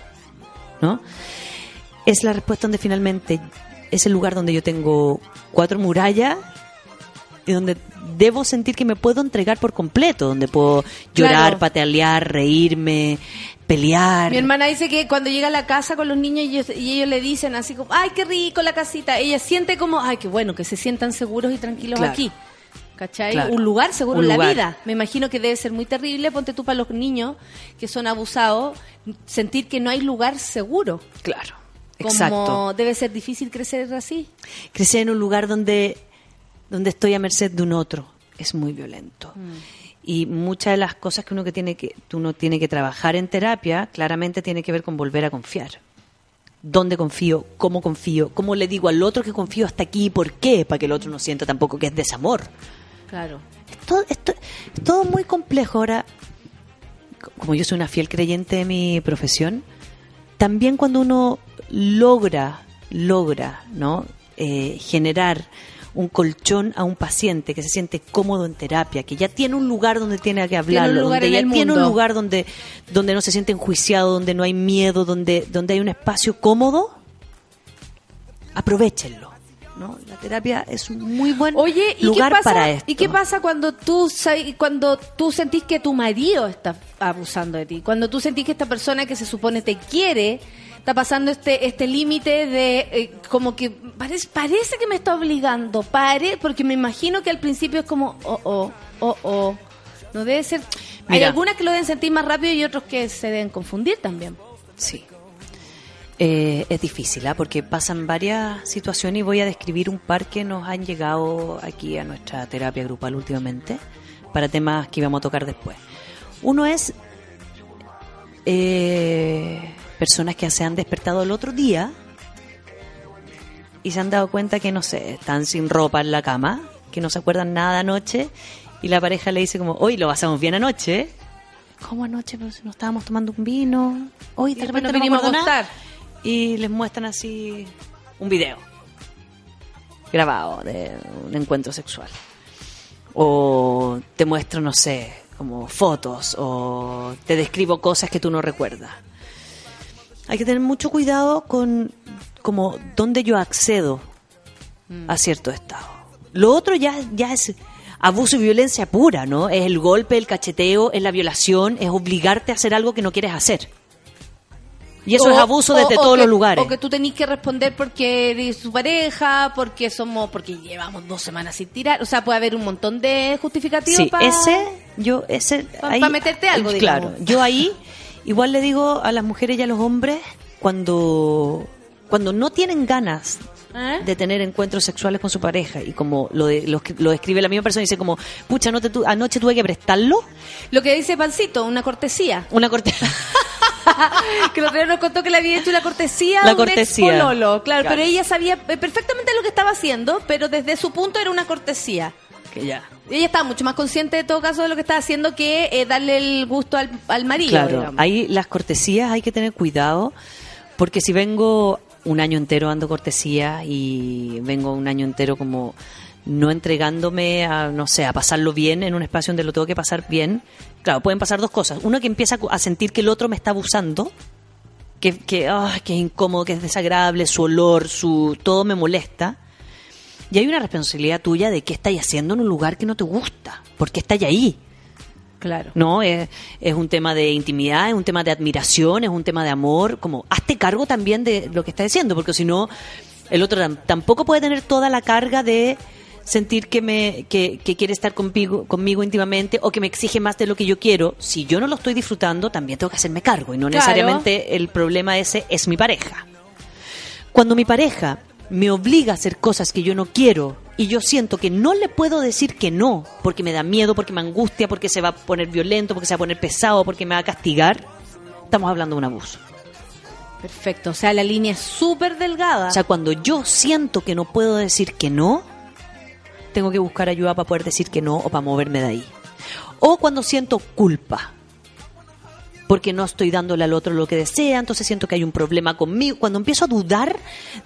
Speaker 7: ¿no? Es la respuesta donde finalmente es el lugar donde yo tengo cuatro murallas y donde debo sentir que me puedo entregar por completo, donde puedo llorar,
Speaker 1: Claro.
Speaker 7: patalear, reírme, pelear.
Speaker 1: Mi hermana dice que cuando llega a la casa con los niños y ellos, y ellos le dicen así como, ay, qué rico la casita, ella siente como, ay, qué bueno, que se sientan seguros y tranquilos
Speaker 7: Claro.
Speaker 1: aquí. ¿Cachai?
Speaker 7: Claro.
Speaker 1: Un lugar seguro
Speaker 7: Un
Speaker 1: en la vida. Me imagino que debe ser muy terrible, ponte tú para los niños que son abusados, sentir que no hay lugar seguro.
Speaker 7: Claro,
Speaker 1: Como
Speaker 7: exacto.
Speaker 1: debe ser difícil crecer así.
Speaker 7: crecer en un lugar donde, donde estoy a merced de un otro es muy violento. Y muchas de las cosas que uno que tiene que uno tiene que trabajar en terapia claramente tiene que ver con volver a confiar. ¿Dónde confío? ¿Cómo confío? ¿Cómo le digo al otro que confío hasta aquí? ¿Por qué? Para que el otro no sienta tampoco que es desamor.
Speaker 1: Claro.
Speaker 7: Es todo, es todo muy complejo. Ahora, como yo soy una fiel creyente de mi profesión, también cuando uno logra, logra, ¿no? Eh, generar un colchón a un paciente que se siente cómodo en terapia, que ya tiene un lugar donde tiene que hablarlo, donde ya tiene un lugar donde, donde no se siente enjuiciado, donde no hay miedo, donde, donde hay un espacio cómodo, aprovechenlo. ¿no? La terapia es un muy buen
Speaker 1: Oye, ¿y
Speaker 7: lugar
Speaker 1: qué pasa,
Speaker 7: para esto.
Speaker 1: ¿y qué pasa cuando tú cuando tú sentís que tu marido está abusando de ti? Cuando tú sentís que esta persona que se supone te quiere está pasando este este límite de eh, como que parece, parece que me está obligando, pare, porque me imagino que al principio es como oh oh oh oh. No debe ser. Hay algunas que lo deben sentir más rápido y otros que se deben confundir también.
Speaker 7: Sí. Eh, es difícil, ¿ah? porque pasan varias situaciones y voy a describir un par que nos han llegado aquí a nuestra terapia grupal últimamente para temas que íbamos a tocar después. Uno es eh, personas que se han despertado el otro día y se han dado cuenta que, no sé, están sin ropa en la cama, que no se acuerdan nada anoche y la pareja le dice como, hoy lo pasamos bien anoche. ¿Cómo anoche? Pero si no estábamos tomando un vino. Hoy de repente
Speaker 1: nos
Speaker 7: no
Speaker 1: vinimos a
Speaker 7: nada. Y les muestran así un video grabado de un encuentro sexual. O te muestro, no sé, como fotos o te describo cosas que tú no recuerdas. Hay que tener mucho cuidado con como dónde yo accedo a cierto estado. Lo otro ya, ya es abuso y violencia pura, ¿no? Es el golpe, el cacheteo, es la violación, es obligarte a hacer algo que no quieres hacer. Y eso
Speaker 1: O-
Speaker 7: es abuso desde
Speaker 1: o
Speaker 7: todos
Speaker 1: que-
Speaker 7: los lugares.
Speaker 1: O que tú tenés que responder porque eres su pareja, porque somos, porque llevamos dos semanas sin tirar. O sea, puede haber un montón de justificativos
Speaker 7: Sí,
Speaker 1: para...
Speaker 7: ese, yo, ese.
Speaker 1: Pa-
Speaker 7: ahí-
Speaker 1: pa meterte algo,
Speaker 7: Claro,
Speaker 1: digamos.
Speaker 7: yo ahí [LAUGHS] igual le digo a las mujeres y a los hombres cuando, cuando no tienen ganas
Speaker 1: ¿Eh?
Speaker 7: de tener encuentros sexuales con su pareja y como lo, de, lo, lo describe la misma persona dice como pucha anoche, tu- anoche tuve que prestarlo
Speaker 1: Lo que dice Pancito, una cortesía.
Speaker 7: una corte [LAUGHS]
Speaker 1: que día nos contó que le había hecho una cortesía
Speaker 7: La
Speaker 1: a un
Speaker 7: cortesía.
Speaker 1: ex pololo. Claro,
Speaker 7: Claro.
Speaker 1: pero ella sabía eh, perfectamente lo que estaba haciendo, pero desde su punto era una cortesía.
Speaker 7: Que ya
Speaker 1: Ella estaba mucho más consciente de todo caso de lo que estaba haciendo que eh, darle el gusto al, al marido.
Speaker 7: Claro,
Speaker 1: digamos.
Speaker 7: ahí las cortesías hay que tener cuidado, porque si vengo un año entero dando cortesía y vengo un año entero como no entregándome a, no sé, a pasarlo bien en un espacio donde lo tengo que pasar bien, claro, pueden pasar dos cosas. Uno que empieza a sentir que el otro me está abusando, que, que, ah, que es incómodo, que es desagradable, su olor, su todo me molesta. Y hay una responsabilidad tuya de qué estáis haciendo en un lugar que no te gusta, porque estáis ahí.
Speaker 1: Claro.
Speaker 7: No, es, es un tema de intimidad, es un tema de admiración, es un tema de amor. Como, hazte cargo también de lo que está diciendo, porque si no, el otro tam- tampoco puede tener toda la carga de sentir que me que, que quiere estar conmigo, conmigo íntimamente o que me exige más de lo que yo quiero. Si yo no lo estoy disfrutando, también tengo que hacerme cargo y no
Speaker 1: Claro.
Speaker 7: necesariamente el problema ese es mi pareja. Cuando mi pareja me obliga a hacer cosas que yo no quiero y yo siento que no le puedo decir que no, porque me da miedo, porque me angustia, porque se va a poner violento, porque se va a poner pesado, porque me va a castigar, estamos hablando de un abuso.
Speaker 1: Perfecto. O sea, la línea es súper delgada.
Speaker 7: O sea, cuando yo siento que no puedo decir que no, tengo que buscar ayuda para poder decir que no o para moverme de ahí. O cuando siento culpa, porque no estoy dándole al otro lo que desea, entonces siento que hay un problema conmigo. Cuando empiezo a dudar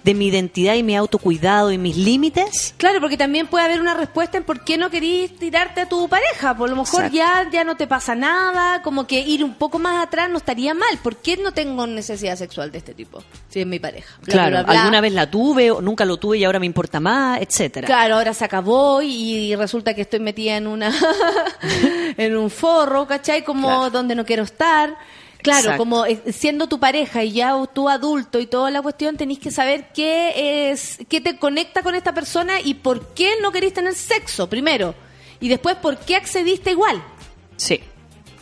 Speaker 7: de mi identidad y mi autocuidado y mis límites,
Speaker 1: Claro, porque también puede haber una respuesta en por qué no querís tirarte a tu pareja. Por lo mejor
Speaker 7: Exacto.
Speaker 1: ya, ya no te pasa nada, como que ir un poco más atrás no estaría mal. ¿Por qué no tengo necesidad sexual de este tipo? Si es mi pareja. Bla,
Speaker 7: claro,
Speaker 1: bla, bla, bla.
Speaker 7: alguna vez la tuve, o nunca lo tuve y ahora me importa más, etcétera.
Speaker 1: Claro, ahora se acabó y, y resulta que estoy metida en una [LAUGHS] en un forro, ¿cachai? Como
Speaker 7: Claro.
Speaker 1: donde no quiero estar. Claro,
Speaker 7: Exacto.
Speaker 1: como eh, siendo tu pareja y ya tú adulto y toda la cuestión, tenés que saber qué es, qué te conecta con esta persona y por qué no querés tener sexo, primero. Y después, por qué accediste igual.
Speaker 7: Sí.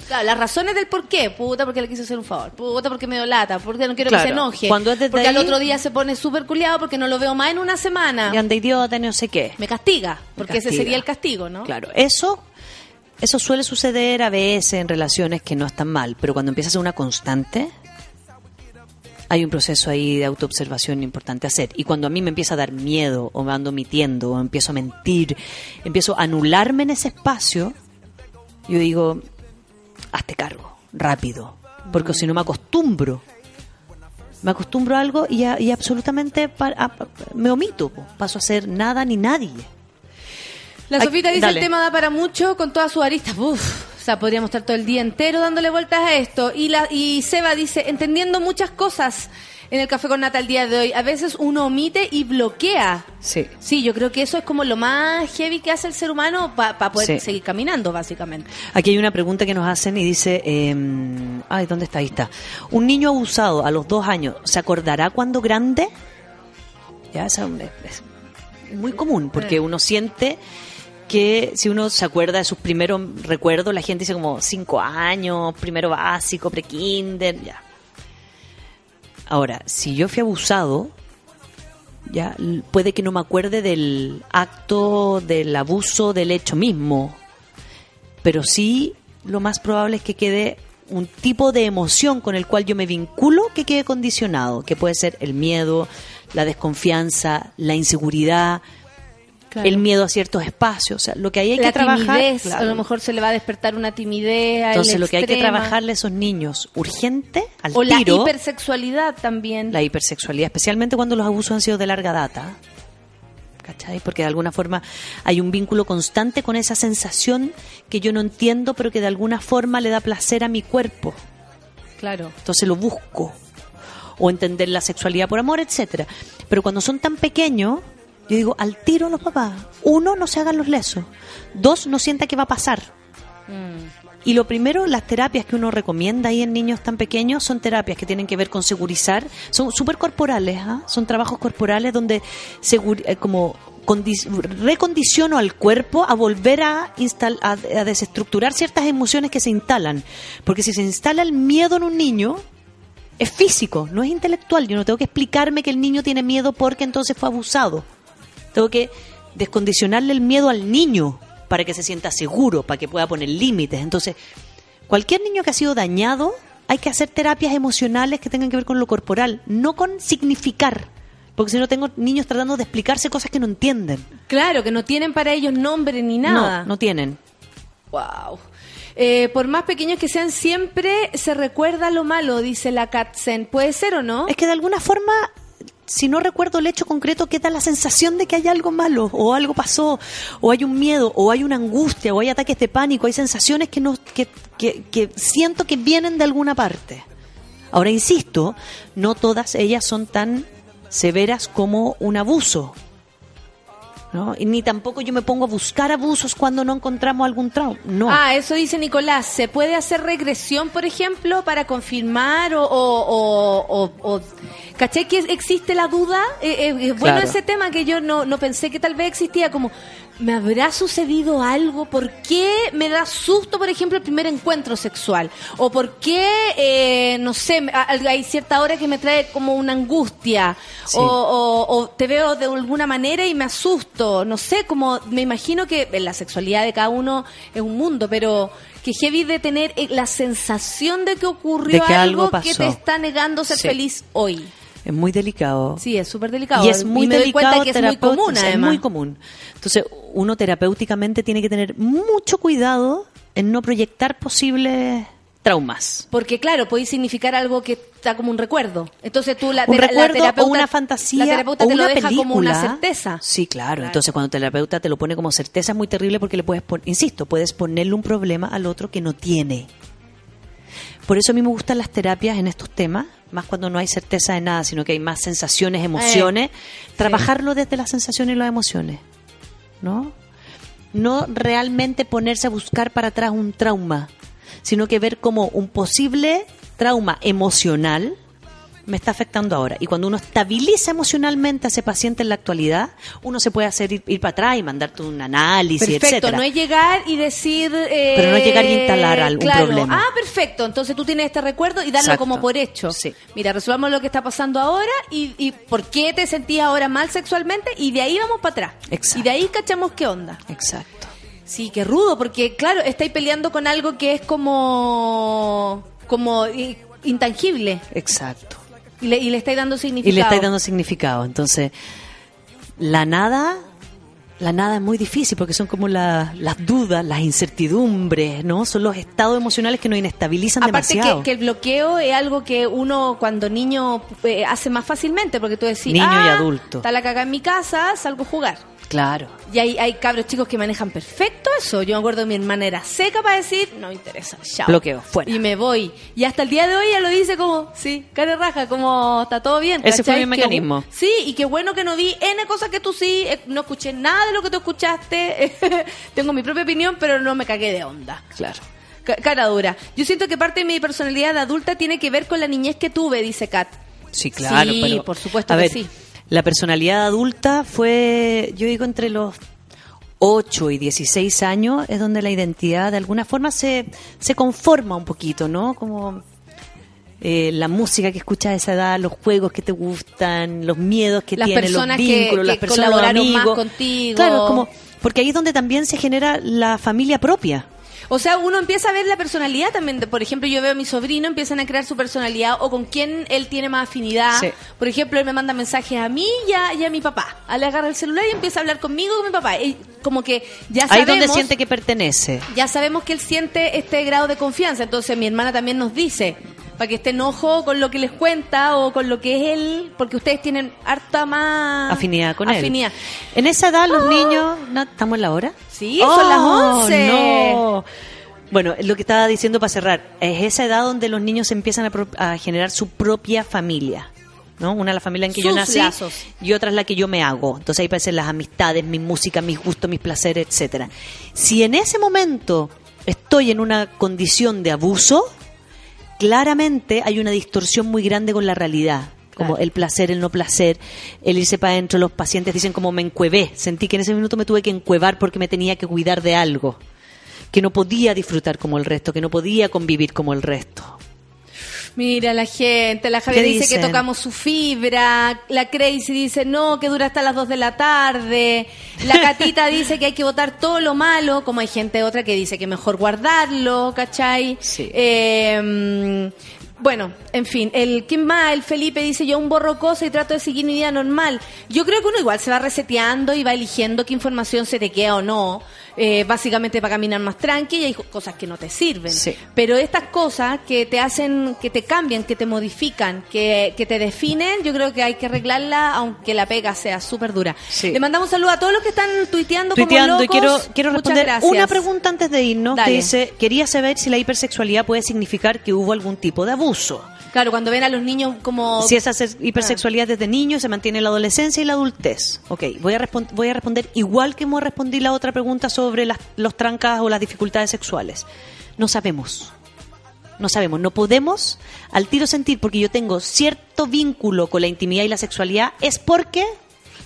Speaker 1: Claro, las razones del por qué. Puta, porque le quise hacer un favor. Puta, porque me dio lata. Porque no quiero
Speaker 7: Claro.
Speaker 1: que se enoje.
Speaker 7: Cuando es
Speaker 1: porque al otro día se pone súper culiado porque no lo veo más en una semana.
Speaker 7: Y anda idiota, no sé qué.
Speaker 1: Me castiga. Porque ese
Speaker 7: castiga.
Speaker 1: sería el castigo, ¿no?
Speaker 7: Claro, eso, eso suele suceder a veces en relaciones que no están mal, pero cuando empieza a ser una constante, hay un proceso ahí de autoobservación importante a hacer. Y cuando a mí me empieza a dar miedo, o me ando omitiendo, o empiezo a mentir, empiezo a anularme en ese espacio, yo digo, hazte cargo, rápido, porque si no me acostumbro. Me acostumbro a algo y, a- y absolutamente pa- a- me omito, paso a ser nada ni nadie.
Speaker 1: La
Speaker 7: Ay,
Speaker 1: Sofita dice
Speaker 7: dale.
Speaker 1: el tema da para mucho con todas sus aristas. Uf, o sea, podríamos estar todo el día entero dándole vueltas a esto. Y la y Seba dice, entendiendo muchas cosas, en el café con nata el día de hoy. A veces uno omite y bloquea.
Speaker 7: Sí.
Speaker 1: Sí, yo creo que eso es como lo más heavy que hace el ser humano para poder
Speaker 7: Sí.
Speaker 1: seguir caminando, básicamente.
Speaker 7: Aquí hay una pregunta que nos hacen y dice, eh, ay, ¿dónde está? Ahí está. Un niño abusado a los dos años, ¿se acordará cuando grande? Ya, es, es muy común, porque uno siente que si uno se acuerda de sus primeros recuerdos, la gente dice como cinco años, primero básico, prekinder, ya. Ahora, si yo fui abusado, ya puede que no me acuerde del acto, del abuso, del hecho mismo, pero sí lo más probable es que quede un tipo de emoción con el cual yo me vinculo que quede condicionado, que puede ser el miedo, la desconfianza, la inseguridad, el miedo a ciertos espacios, o sea, lo que ahí hay
Speaker 1: la
Speaker 7: que trabajar,
Speaker 1: timidez,
Speaker 7: claro.
Speaker 1: a lo mejor se le va a despertar una timidez.
Speaker 7: entonces lo que hay que trabajarle a esos niños urgente al
Speaker 1: O la hipersexualidad también.
Speaker 7: la hipersexualidad, especialmente cuando los abusos han sido de larga data. ¿Cachai? Porque de alguna forma hay un vínculo constante con esa sensación que yo no entiendo, pero que de alguna forma le da placer a mi cuerpo.
Speaker 1: Claro.
Speaker 7: Entonces lo busco. O entender la sexualidad por amor, etcétera. Pero cuando son tan pequeños, yo digo, al tiro los papás. Uno, no se hagan los lesos. Dos, no sienta que va a pasar. Y lo primero, las terapias que uno recomienda ahí en niños tan pequeños son terapias que tienen que ver con segurizar, son súper corporales, ¿ah? son trabajos corporales donde eh, como condi- recondiciono al cuerpo a volver a, instal- a, a desestructurar ciertas emociones que se instalan. Porque si se instala el miedo en un niño, es físico, no es intelectual. Yo no tengo que explicarme que el niño tiene miedo porque entonces fue abusado. Tengo que descondicionarle el miedo al niño para que se sienta seguro, para que pueda poner límites. Entonces, cualquier niño que ha sido dañado, hay que hacer terapias emocionales que tengan que ver con lo corporal, no con significar. Porque si no tengo niños tratando de explicarse cosas que no entienden.
Speaker 1: Claro, que no tienen para ellos nombre ni nada.
Speaker 7: No, no tienen.
Speaker 1: Wow. Eh, por más pequeños que sean, siempre se recuerda lo malo, dice la Katzen. ¿Puede ser o no?
Speaker 7: Es que de alguna forma, si no recuerdo el hecho concreto, queda la sensación de que hay algo malo, o algo pasó, o hay un miedo, o hay una angustia, o hay ataques de pánico, hay sensaciones que, no, que, que, que siento que vienen de alguna parte. Ahora, insisto, no todas ellas son tan severas como un abuso. ¿No? Y ni tampoco yo me pongo a buscar abusos cuando no encontramos algún trauma. No.
Speaker 1: Ah, eso dice Nicolás. ¿Se puede hacer regresión, por ejemplo, para confirmar o... o, o, o- o- ¿Caché que existe la duda? Eh, eh, eh, bueno,
Speaker 7: Claro.
Speaker 1: ese tema que yo no, no pensé que tal vez existía, como, ¿me habrá sucedido algo? ¿Por qué me da susto, por ejemplo, el primer encuentro sexual? ¿O por qué, eh, no sé, hay cierta hora que me trae como una angustia?
Speaker 7: Sí.
Speaker 1: O, o- o te veo de alguna manera y me asusto. No sé, como me imagino que la sexualidad de cada uno es un mundo, pero que heavy de tener eh, la sensación de que ocurrió
Speaker 7: De que algo
Speaker 1: algo, que te está negando ser
Speaker 7: Sí.
Speaker 1: feliz hoy.
Speaker 7: Es muy delicado.
Speaker 1: Sí, es súper delicado.
Speaker 7: Y es muy
Speaker 1: me doy
Speaker 7: delicado
Speaker 1: cuenta que es muy común, además.
Speaker 7: Es muy común. Entonces, uno terapéuticamente tiene que tener mucho cuidado en no proyectar posibles traumas.
Speaker 1: Porque claro, puede significar algo que está como un recuerdo. Entonces tú la,
Speaker 7: Un
Speaker 1: tera- la
Speaker 7: recuerdo
Speaker 1: terapeuta,
Speaker 7: o una fantasía
Speaker 1: la terapeuta
Speaker 7: o
Speaker 1: te lo deja como una certeza.
Speaker 7: Sí, claro. Entonces, cuando el terapeuta te lo pone como certeza es muy terrible porque le puedes poner, insisto, puedes ponerle un problema al otro que no tiene. Por eso a mí me gustan las terapias en estos temas, más cuando no hay certeza de nada, sino que hay más sensaciones, emociones, trabajarlo desde las sensaciones y las emociones, ¿no? No realmente ponerse a buscar para atrás un trauma, sino que ver como un posible trauma emocional me está afectando ahora. Y cuando uno estabiliza emocionalmente a ese paciente en la actualidad, uno se puede hacer ir, ir para atrás y mandarte un análisis,
Speaker 1: Perfecto,
Speaker 7: etcétera.
Speaker 1: no es llegar y decir... eh,
Speaker 7: Pero no es llegar y instalar algún
Speaker 1: claro,
Speaker 7: problema.
Speaker 1: Ah, perfecto, entonces tú tienes este recuerdo y darlo
Speaker 7: Exacto.
Speaker 1: como por hecho.
Speaker 7: Sí.
Speaker 1: Mira, resolvamos lo que está pasando ahora y, y por qué te sentías ahora mal sexualmente y de ahí vamos para atrás.
Speaker 7: Exacto.
Speaker 1: Y de ahí cachamos qué onda.
Speaker 7: Exacto.
Speaker 1: Sí, qué rudo, porque claro, estáis peleando con algo que es como... como intangible
Speaker 7: Exacto.
Speaker 1: Y le, y le estáis dando
Speaker 7: Y
Speaker 1: significado.
Speaker 7: le estáis dando significado. Entonces, la nada La nada es muy difícil porque son como la- las dudas, las incertidumbres, ¿no? Son los estados emocionales que nos inestabilizan
Speaker 1: Aparte
Speaker 7: demasiado.
Speaker 1: que, que el bloqueo es algo que uno cuando niño eh, hace más fácilmente, porque tú decís,
Speaker 7: Niño y
Speaker 1: "Ah,
Speaker 7: adulto".
Speaker 1: Está la caga en mi casa, salgo a jugar.
Speaker 7: Claro.
Speaker 1: Y hay, hay cabros chicos que manejan perfecto eso. Yo me acuerdo de mi hermana era seca para decir, no me interesa, chao.
Speaker 7: Bloqueo, fuera.
Speaker 1: Y me voy. Y hasta el día de hoy ella lo dice como, sí, cara raja, como está todo bien.
Speaker 7: Ese fue mi mecanismo.
Speaker 1: sí, y qué bueno que no vi N cosas que tú sí, eh, no escuché nada de lo que tú escuchaste. [LAUGHS] Tengo mi propia opinión, pero no me cagué de onda.
Speaker 7: Claro.
Speaker 1: Ca- Cara dura. Yo siento que parte de mi personalidad adulta tiene que ver con la niñez que tuve, dice Kat.
Speaker 7: Sí, claro,
Speaker 1: Sí,
Speaker 7: pero
Speaker 1: por supuesto
Speaker 7: a
Speaker 1: que
Speaker 7: ver,
Speaker 1: sí.
Speaker 7: La personalidad adulta fue, yo digo, entre los 8 y 16 años es donde la identidad de alguna forma se, se conforma un poquito, ¿no? Como eh, la música que escuchas a esa edad, los juegos que te gustan, los miedos que
Speaker 1: Las
Speaker 7: tienen, los
Speaker 1: personas
Speaker 7: vínculos,
Speaker 1: que
Speaker 7: las personas, los
Speaker 1: más contigo.
Speaker 7: Claro, como, porque ahí es donde también se genera la familia propia.
Speaker 1: O sea, uno empieza a ver la personalidad también. Por ejemplo, yo veo a mi sobrino, empiezan a crear su personalidad o con quién él tiene más afinidad.
Speaker 7: Sí.
Speaker 1: Por ejemplo, él me manda mensajes a mí y a, y a mi papá. A le agarra el celular y empieza a hablar conmigo y con mi papá. Y como que ya
Speaker 7: Ahí
Speaker 1: sabemos...
Speaker 7: es donde siente que pertenece.
Speaker 1: ya sabemos que él siente este grado de confianza. Entonces mi hermana también nos dice, para que esté enojo con lo que les cuenta o con lo que es él, porque ustedes tienen harta más
Speaker 7: Afinidad con él.
Speaker 1: afinidad.
Speaker 7: En esa edad los niños... ¿no? ¿Estamos en la hora?
Speaker 1: Sí, son las 11.
Speaker 7: no. Bueno, lo que estaba diciendo para cerrar, es esa edad donde los niños empiezan a, pro- a generar su propia familia. ¿no? Una es la familia en que yo nací
Speaker 1: lazos.
Speaker 7: y otra es la que yo me hago. Entonces ahí aparecen las amistades, mi música, mis gustos, mis placeres, etcétera. Si en ese momento estoy en una condición de abuso, claramente hay una distorsión muy grande con la realidad. Como el placer, el no placer, el irse para adentro. Los pacientes dicen como me encuevé. Sentí que en ese minuto me tuve que encuevar porque me tenía que cuidar de algo. Que no podía disfrutar como el resto, que no podía convivir como el resto.
Speaker 1: Mira la gente, la Javier
Speaker 7: ¿Qué
Speaker 1: dice que tocamos su fibra, la Crazy dice no, que dura hasta las 2 de la tarde, la Catita [LAUGHS] dice que hay que votar todo lo malo, como hay gente otra que dice que mejor guardarlo, ¿cachai?
Speaker 7: Sí.
Speaker 1: Eh, bueno, en fin, el ¿quién más? El Felipe dice yo un borro cosa y trato de seguir mi vida normal. Yo creo que uno igual se va reseteando y va eligiendo qué información se te queda o no, eh, básicamente para caminar más tranqui y hay cosas que no te sirven.
Speaker 7: Sí.
Speaker 1: Pero estas cosas que te hacen, que te cambian, que te modifican, que, que te definen, yo creo que hay que arreglarla, aunque la pega sea súper dura.
Speaker 7: Sí.
Speaker 1: Le mandamos un saludo a todos los que están tuiteando,
Speaker 7: Tuiteando
Speaker 1: como
Speaker 7: y quiero,
Speaker 1: locos.
Speaker 7: quiero
Speaker 1: Muchas
Speaker 7: responder una pregunta antes de irnos
Speaker 1: Dale.
Speaker 7: que dice, quería saber si la hipersexualidad puede significar que hubo algún tipo de abuso.
Speaker 1: Claro, cuando ven a los niños como...
Speaker 7: Si esa se- hipersexualidad desde niño se mantiene en la adolescencia y la adultez. Ok, voy a, voy a responder igual que hemos respondido la otra pregunta sobre las, los trancas o las dificultades sexuales. No sabemos. No sabemos, no podemos al tiro sentir porque yo tengo cierto vínculo con la intimidad y la sexualidad es porque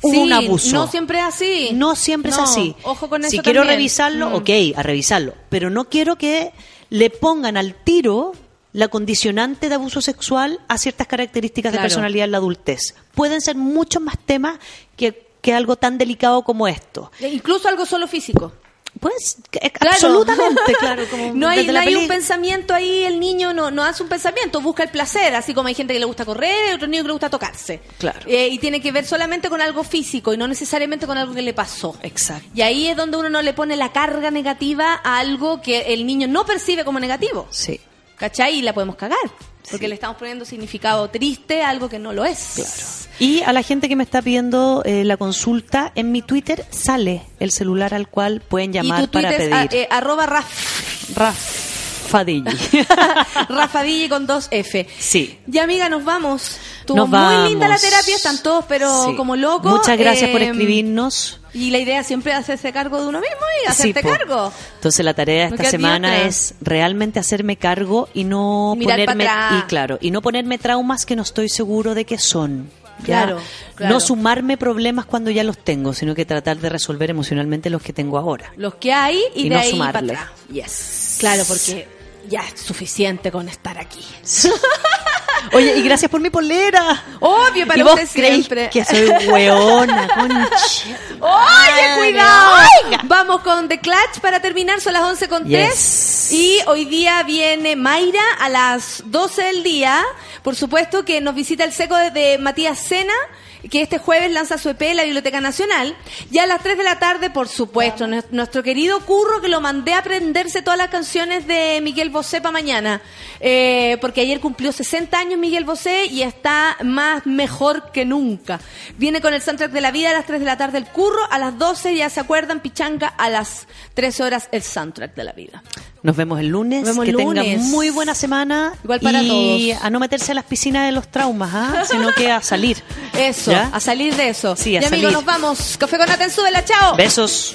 Speaker 7: hubo
Speaker 1: Sí,
Speaker 7: un abuso.
Speaker 1: No siempre es así.
Speaker 7: No siempre
Speaker 1: No,
Speaker 7: es así.
Speaker 1: Ojo con eso
Speaker 7: Si quiero revisarlo,
Speaker 1: Mm.
Speaker 7: ok, a revisarlo. Pero no quiero que le pongan al tiro la condicionante de abuso sexual a ciertas características de personalidad en la adultez. Pueden ser muchos más temas que, que algo tan delicado como esto.
Speaker 1: E Incluso algo solo físico.
Speaker 7: Pues, que-
Speaker 1: Claro.
Speaker 7: absolutamente, [LAUGHS] claro. Como
Speaker 1: no hay, no hay un pensamiento ahí, el niño no, no hace un pensamiento, busca el placer, así como hay gente que le gusta correr y otro niño que le gusta tocarse.
Speaker 7: Claro.
Speaker 1: Eh, y tiene que ver solamente con algo físico y no necesariamente con algo que le pasó.
Speaker 7: Exacto.
Speaker 1: Y ahí es donde uno no le pone la carga negativa a algo que el niño no percibe como negativo.
Speaker 7: Sí.
Speaker 1: ¿Cachai? Y la podemos cagar. Porque le estamos poniendo significado triste a algo que no lo es.
Speaker 7: Y a la gente que me está pidiendo eh, la consulta, en mi Twitter sale el celular al cual pueden
Speaker 1: Y
Speaker 7: llamar
Speaker 1: tu
Speaker 7: para
Speaker 1: Twitter
Speaker 7: pedir.
Speaker 1: es a- eh, arroba Raf,
Speaker 7: Rafadilli. [LAUGHS]
Speaker 1: Rafadille con dos F.
Speaker 7: sí.
Speaker 1: Ya amiga, nos vamos. Estuvo
Speaker 7: Nos
Speaker 1: muy
Speaker 7: vamos.
Speaker 1: linda la terapia, están todos pero
Speaker 7: Sí.
Speaker 1: como locos.
Speaker 7: Muchas gracias por
Speaker 1: Eh,
Speaker 7: escribirnos.
Speaker 1: Y la idea siempre es hacerse cargo de uno mismo y hacerte cargo.
Speaker 7: Entonces la tarea de esta semana es realmente hacerme cargo y no
Speaker 1: mirar
Speaker 7: ponerme y claro y no ponerme traumas que no estoy seguro de que son.
Speaker 1: Claro, claro.
Speaker 7: No sumarme problemas cuando ya los tengo, sino que tratar de resolver emocionalmente los que tengo ahora.
Speaker 1: Los que hay y,
Speaker 7: Y
Speaker 1: de
Speaker 7: no
Speaker 1: ahí
Speaker 7: sumarle.
Speaker 1: para atrás. Yes. Claro, porque ya es suficiente con estar aquí. [LAUGHS]
Speaker 7: Oye, y gracias por mi polera.
Speaker 1: Obvio, para
Speaker 7: ¿Y vos
Speaker 1: siempre.
Speaker 7: que soy hueona, [LAUGHS] concha?
Speaker 1: ¡Oye, cuidado!
Speaker 7: oiga.
Speaker 1: Vamos con The Clutch para terminar, son las 11 con 3.
Speaker 7: Yes.
Speaker 1: Y hoy día viene Mayra a las 12 del día. Por supuesto que nos visita el seco de Matías Sena, que este jueves lanza su EP en la Biblioteca Nacional. Ya a las 3 de la tarde, por supuesto, nues- nuestro querido Curro, que lo mandé a aprenderse todas las canciones de Miguel Bosé para mañana. Eh, porque ayer cumplió 60 años Miguel Bosé y está más mejor que nunca. Viene con el soundtrack de la vida a las 3 de la tarde el Curro, a las 12 ya se acuerdan, Pichanga, a las 3 horas el soundtrack de la vida.
Speaker 7: Nos vemos el lunes.
Speaker 1: Nos vemos
Speaker 7: que
Speaker 1: lunes.
Speaker 7: tengan muy buena semana.
Speaker 1: Igual para
Speaker 7: y
Speaker 1: todos.
Speaker 7: a no meterse a las piscinas de los traumas, ¿ah? [LAUGHS] sino que a salir.
Speaker 1: Eso,
Speaker 7: ¿Ya?
Speaker 1: a salir de eso.
Speaker 7: Sí, a
Speaker 1: y amigos,
Speaker 7: salir.
Speaker 1: nos vamos. Café con súbela, chao.
Speaker 7: Besos.